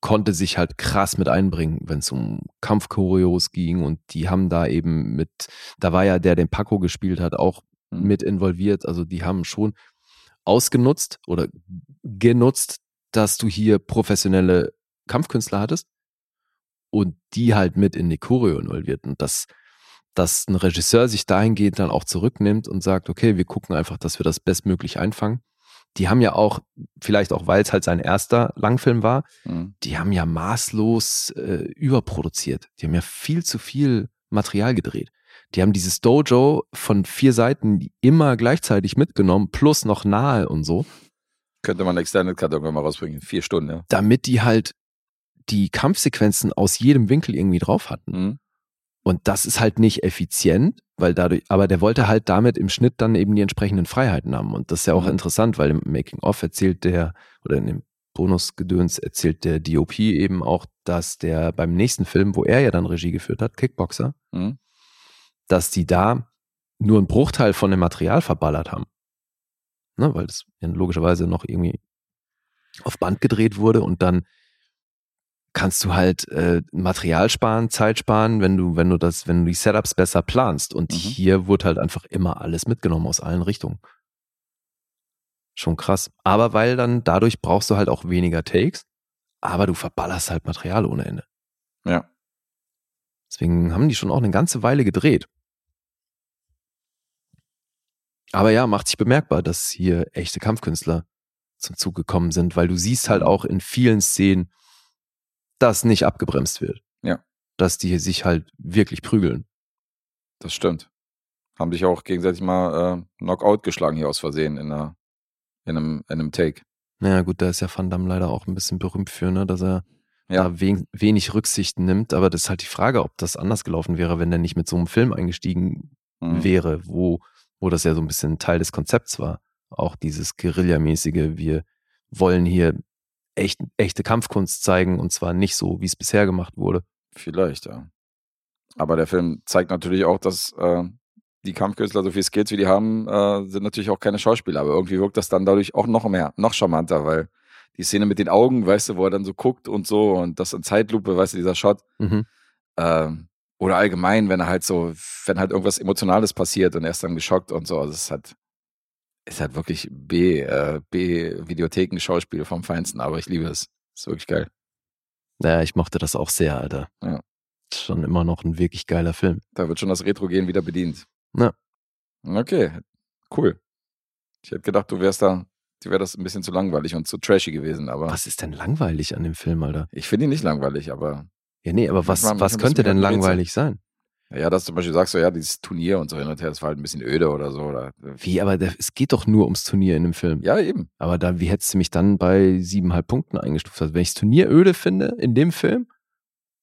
konnte sich halt krass mit einbringen, wenn es um Kampfchoreos ging und die haben da eben mit, da war ja der, den Paco gespielt hat, auch Mhm. mit involviert. Also die haben schon ausgenutzt oder genutzt, dass du hier professionelle Kampfkünstler hattest und die halt mit in die Choreo involviert. Und dass, dass ein Regisseur sich dahingehend dann auch zurücknimmt und sagt, okay, wir gucken einfach, dass wir das bestmöglich einfangen. Die haben ja auch, vielleicht auch, weil es halt sein erster Langfilm war, Mhm. die haben ja maßlos äh, überproduziert. Die haben ja viel zu viel Material gedreht. Die haben dieses Dojo von vier Seiten immer gleichzeitig mitgenommen, plus noch nahe und so, Könnte man Extended Cut irgendwann mal rausbringen. Vier Stunden, ja. damit die halt die Kampfsequenzen aus jedem Winkel irgendwie drauf hatten. Mhm. Und das ist halt nicht effizient, weil dadurch, aber der wollte halt damit im Schnitt dann eben die entsprechenden Freiheiten haben. Und das ist ja auch Mhm. interessant, weil im Making-of erzählt der, oder in dem Bonusgedöns erzählt der DOP eben auch, dass der beim nächsten Film, wo er ja dann Regie geführt hat, Kickboxer, Mhm. dass die da nur einen Bruchteil von dem Material verballert haben. Ne, weil das ja logischerweise noch irgendwie auf Band gedreht wurde und dann kannst du halt äh, Material sparen, Zeit sparen, wenn du, wenn du das, wenn du die Setups besser planst. Und Mhm. hier wurde halt einfach immer alles mitgenommen aus allen Richtungen. Schon krass. Aber weil dann dadurch brauchst du halt auch weniger Takes, aber du verballerst halt Material ohne Ende. Ja. Deswegen haben die schon auch eine ganze Weile gedreht. Aber ja, macht sich bemerkbar, dass hier echte Kampfkünstler zum Zug gekommen sind, weil du siehst halt auch in vielen Szenen, dass nicht abgebremst wird. Ja. Dass die sich halt wirklich prügeln. Das stimmt. Haben sich auch gegenseitig mal äh, Knockout geschlagen hier aus Versehen in der In einem, in einem Take. Naja, gut, da ist ja Van Damme leider auch ein bisschen berühmt für, ne, dass er Ja. da wen, wenig Rücksicht nimmt. Aber das ist halt die Frage, ob das anders gelaufen wäre, wenn er nicht mit so einem Film eingestiegen Mhm. wäre, wo, wo das ja so ein bisschen Teil des Konzepts war. Auch dieses Guerillamäßige, wir wollen hier echt, echte Kampfkunst zeigen und zwar nicht so, wie es bisher gemacht wurde. Vielleicht, ja. Aber der Film zeigt natürlich auch, dass äh, die Kampfkünstler, so viel Skills wie die haben, äh, sind natürlich auch keine Schauspieler. Aber irgendwie wirkt das dann dadurch auch noch mehr, noch charmanter, weil die Szene mit den Augen, weißt du, wo er dann so guckt und so und das in Zeitlupe, weißt du, dieser Shot. Mhm. Ähm, oder allgemein, wenn er halt so, wenn halt irgendwas Emotionales passiert und er ist dann geschockt und so. Also es ist halt, ist halt wirklich B, äh, B-Videotheken-Schauspiel vom Feinsten, aber ich liebe es. Ist wirklich geil. Naja, ich mochte das auch sehr, Alter. Ja. Ist schon immer noch ein wirklich geiler Film. Da wird schon das Retro-Gen wieder bedient. Ja. Okay, cool. Ich hätte gedacht, du wärst da, dir wäre das ein bisschen zu langweilig und zu trashy gewesen, aber Was ist denn langweilig an dem Film, Alter? ich finde ihn nicht langweilig, aber Ja, nee, aber was, was könnte denn langweilig sein? Ja, dass du zum Beispiel sagst, so, ja, dieses Turnier und so hin und her, das war halt ein bisschen öde oder so. Oder, Wie, aber der, es geht doch nur ums Turnier in dem Film. ja, eben. Aber da, wie hättest du mich dann bei siebeneinhalb Punkten eingestuft? Also wenn ich das Turnier öde finde in dem Film,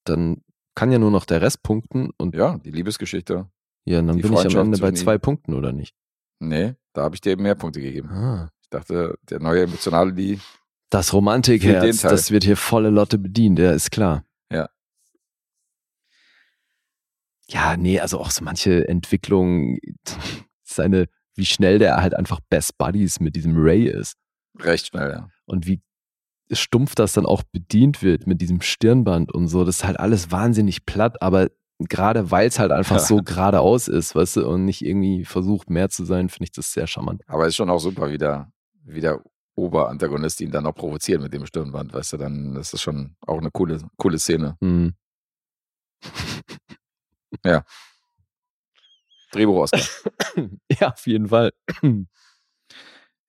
dann kann ja nur noch der Rest punkten und Ja, die Liebesgeschichte. ja, dann bin ich am Ende bei zwei. Punkten, oder nicht? Nee, da habe ich dir eben mehr Punkte gegeben. Ah. Ich dachte, der neue emotionale, die, Das Romantikherz, das wird hier volle Lotte bedient, ja, ist klar. Ja. Nee, also auch so manche Entwicklungen, seine, wie schnell der halt einfach Best Buddies mit diesem Ray ist recht schnell, ja. und wie stumpf das dann auch bedient wird mit diesem Stirnband und so. Das ist halt alles wahnsinnig platt, aber gerade weil es halt einfach Ja. so geradeaus ist, weißt du, und nicht irgendwie versucht mehr zu sein, finde ich das sehr charmant. Aber ist schon auch super, wie der, wie der Oberantagonist ihn dann auch provoziert mit dem Stirnband, weißt du, dann ist das schon auch eine coole, coole Szene. Hm. Drehbuch-Oscar. Ja, auf jeden Fall.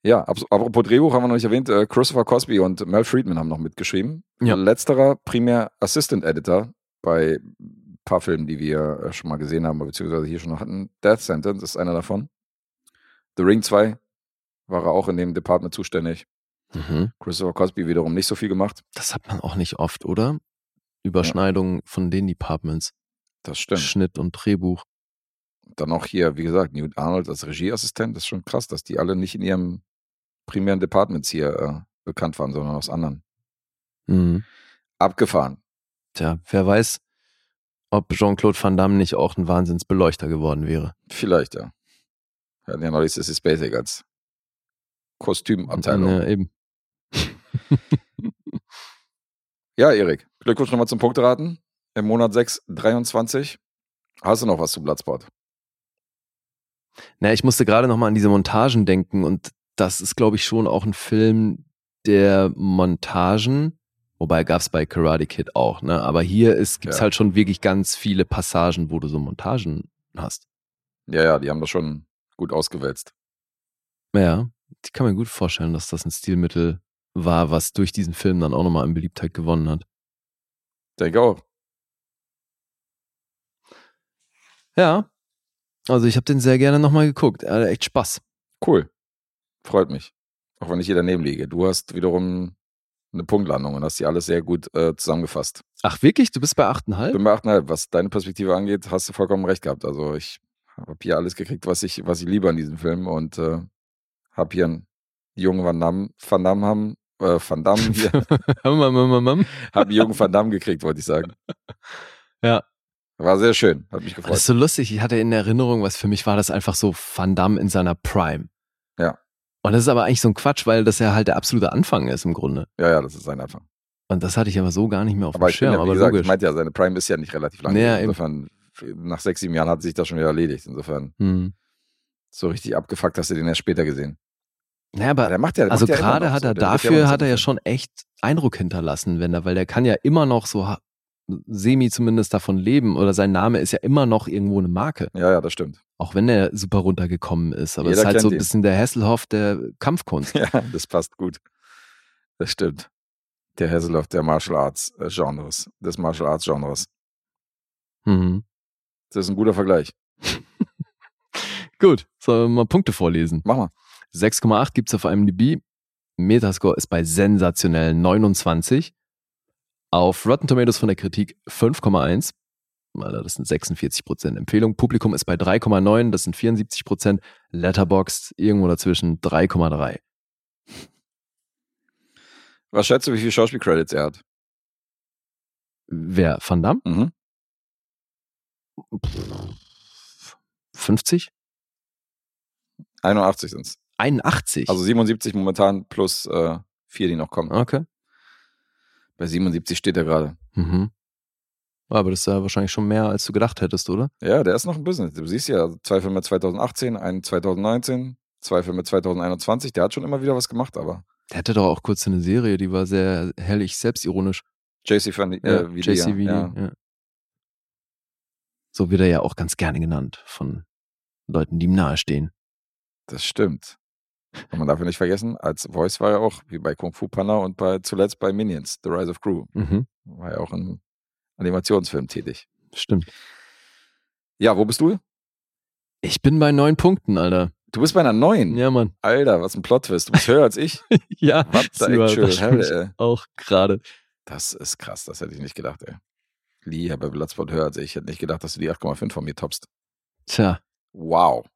Ja, apropos Drehbuch haben wir noch nicht erwähnt, äh, Christopher Cosby und Mel Friedman haben noch mitgeschrieben. Ja. Letzterer primär Assistant Editor bei ein paar Filmen, die wir äh, schon mal gesehen haben, beziehungsweise hier schon hatten. Death Sentence ist einer davon. The Ring 2 war er auch in dem Department zuständig. Mhm. Christopher Cosby wiederum nicht so viel gemacht. Das hat man auch nicht oft, oder? Überschneidungen von den Departments. Das stimmt. Schnitt und Drehbuch. Dann auch hier, wie gesagt, Newt Arnold als Regieassistent. Das ist schon krass, dass die alle nicht in ihrem primären Departments hier äh, bekannt waren, sondern aus anderen. Mhm. Abgefahren. Tja, wer weiß, ob Jean-Claude Van Damme nicht auch ein Wahnsinnsbeleuchter geworden wäre. Vielleicht, ja. Wir hatten ja neulich Sissy Spacek als Kostümabteilung. Ja, eben. Ja, Erik, Glückwunsch nochmal zum Punkteraten. Im Monat 6, 23. Hast du noch was zu Bloodsport? Na, ich musste gerade noch mal an diese Montagen denken und das ist, glaube ich, schon auch ein Film der Montagen, wobei gab es bei Karate Kid auch, ne? Aber hier gibt es Ja. halt schon wirklich ganz viele Passagen, wo du so Montagen hast. Ja, ja, die haben das schon gut ausgewälzt. Ja, ich kann mir gut vorstellen, dass das ein Stilmittel war, was durch diesen Film dann auch nochmal an Beliebtheit gewonnen hat. Denke auch. Ja, also ich habe den sehr gerne nochmal geguckt. Er hat echt Spaß. Cool. Freut mich. Auch wenn ich hier daneben liege. Du hast wiederum eine Punktlandung und hast die alles sehr gut äh, zusammengefasst. Ach wirklich? Du bist bei 8,5? Bin bei 8,5. Was deine Perspektive angeht, hast du vollkommen recht gehabt. Also ich habe hier alles gekriegt, was ich, was ich liebe an diesem Film und äh, habe hier einen jungen Van Damme, Van Damme haben, äh, Van Damme hier, habe einen jungen Van Damme gekriegt, wollte ich sagen. Ja. War sehr schön, hat mich Das gefreut. ist so lustig. Ich hatte in Erinnerung, was für mich war das einfach so Van Damme in seiner Prime. Ja. Und das ist aber eigentlich so ein Quatsch, weil das ja halt der absolute Anfang ist im Grunde. Ja, ja, das ist sein Anfang. Und das hatte ich aber so gar nicht mehr auf Aber dem Schirm. ja, wie aber gesagt, logisch. ich meinte ja, seine Prime ist ja nicht relativ lang. Ja, eben. Insofern, nach sechs, sieben Jahren hat sich das schon wieder erledigt. Insofern, hm. so richtig abgefuckt hast du den erst später gesehen. Naja, aber Der macht ja, der also macht ja gerade noch hat so. er ja dafür hat er ja so- schon echt Eindruck hinterlassen, wenn er, weil der kann ja immer noch so semi zumindest davon leben oder sein Name ist ja immer noch irgendwo eine Marke, Ja, ja, das stimmt. auch wenn er super runtergekommen ist. Aber es ist halt so ein bisschen der Hasselhoff der Kampfkunst. Ja, das passt gut. Das stimmt. Der Hasselhoff der Martial Arts äh, Genres, des Martial Arts Genres. Mhm. Das ist ein guter Vergleich. Gut, sollen wir mal Punkte vorlesen? Mach mal. 6,8 gibt's auf IMDb. Metascore ist bei sensationell 29. Auf Rotten Tomatoes von der Kritik 5,1. Alter, das sind 46% Empfehlung. Publikum ist bei 3,9, das sind 74%. Letterboxd irgendwo dazwischen 3,3. Was schätzt du, wie viele Schauspielcredits er hat? Wer? Van Damme? Mhm. 50? 81 sind's. 81? Also 77 momentan plus äh, vier, die noch kommen. Okay. Bei 77 steht er gerade. Mhm. Aber das ist ja wahrscheinlich schon mehr, als du gedacht hättest, oder? Ja, der ist noch im Business. Du siehst ja, zwei Filme 2018, einen 2019, zwei Filme 2021. Der hat schon immer wieder was gemacht, aber. Der hatte doch auch kurz eine Serie, die war sehr herrlich selbstironisch. JC Van äh, Ja, Vidia, JC Vidia, ja. ja. So wird er ja auch ganz gerne genannt von Leuten, die ihm nahestehen. Das stimmt. Und man darf ja nicht vergessen, als Voice war er auch, wie bei Kung Fu Panda und bei zuletzt bei Minions, The Rise of Gru. Mhm. War ja auch in Animationsfilm tätig. Stimmt. Ja, wo bist du? Ich bin bei neun Punkten, Alter. Du bist bei einer neuen. Ja, Mann. Alter, was ein Plot-Twist. Du bist höher als ich. ja, What the actual hell, ey. auch gerade. Das ist krass, das hätte ich nicht gedacht, ey. Lee, bei Bloodsport höher als ich. Ich hätte nicht gedacht, dass du die 8,5 von mir toppst. Tja. Wow.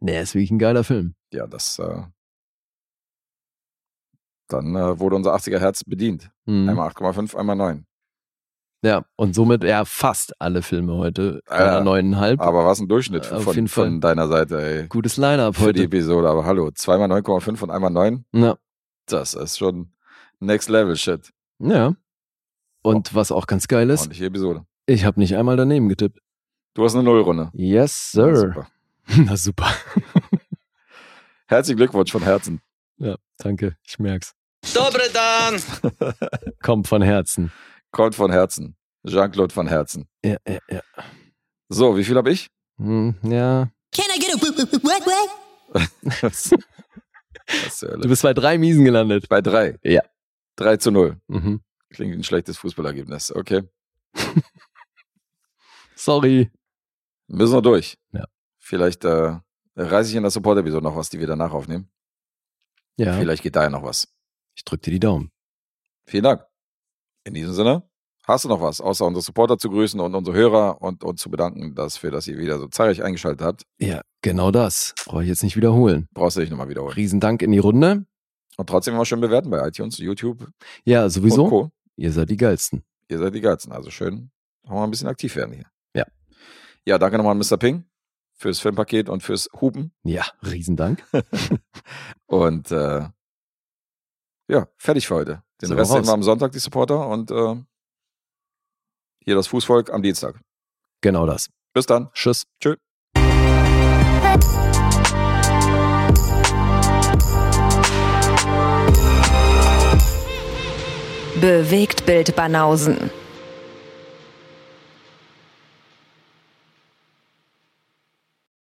Nee, ist wirklich ein geiler Film. Ja, das, äh, dann äh, wurde unser 80er Herz bedient. Mhm. Einmal 8,5, einmal 9. Ja, und somit ja fast alle Filme heute Äh, neuneinhalb. Aber was ein Durchschnitt Auf von, Fall. von deiner Seite, ey. Gutes Line-Up Für die heute. Episode, aber hallo, zweimal 9,5 und einmal 9, Ja. das ist schon Next Level Shit. ja. Und was auch ganz geil ist, Ordentliche Episode. ich habe nicht einmal daneben getippt. Du hast eine Nullrunde. Yes, Na, sir. super. Na super. Herzlichen Glückwunsch von Herzen. Ja, danke. Ich merk's. Dobre dan! Kommt von Herzen. Kommt von Herzen. Jean-Claude von Herzen. Ja, ja, ja. So, wie viel habe ich? Hm, ja. Can I get a wet wet? Was was? Du bist bei drei Miesen gelandet. bei drei. Ja. 3 zu 0. Mhm. Klingt wie ein schlechtes Fußballergebnis. Okay. Sorry. Müssen wir durch. Ja. Vielleicht äh, reiße ich in der Support-Episode noch was, die wir danach aufnehmen. Ja. Vielleicht geht da ja noch was. Ich drück dir die Daumen. Vielen Dank. In diesem Sinne, hast du noch was, außer unsere Supporter zu grüßen und unsere Hörer und uns zu bedanken, dass für das ihr wieder so zahlreich eingeschaltet habt. Ja, genau das. Brauche ich jetzt nicht wiederholen. Brauchst du dich nochmal wiederholen. Riesendank in die Runde. Und trotzdem immer schön bewerten bei iTunes, YouTube Ja, und sowieso. Co. Ihr seid die geilsten. Ihr seid die Geilsten. Also schön, auch mal ein bisschen aktiv werden hier. Ja. Ja, danke nochmal an Mr. Ping fürs Filmpaket und fürs Hupen. Ja, Riesendank. Und äh, ja, fertig für heute. Den wir Rest sehen wir am Sonntag, die Supporter. Und äh, hier das Fußvolk am Dienstag. Genau das. Bis dann. Tschüss. Tschö. Bewegt Bild Banausen.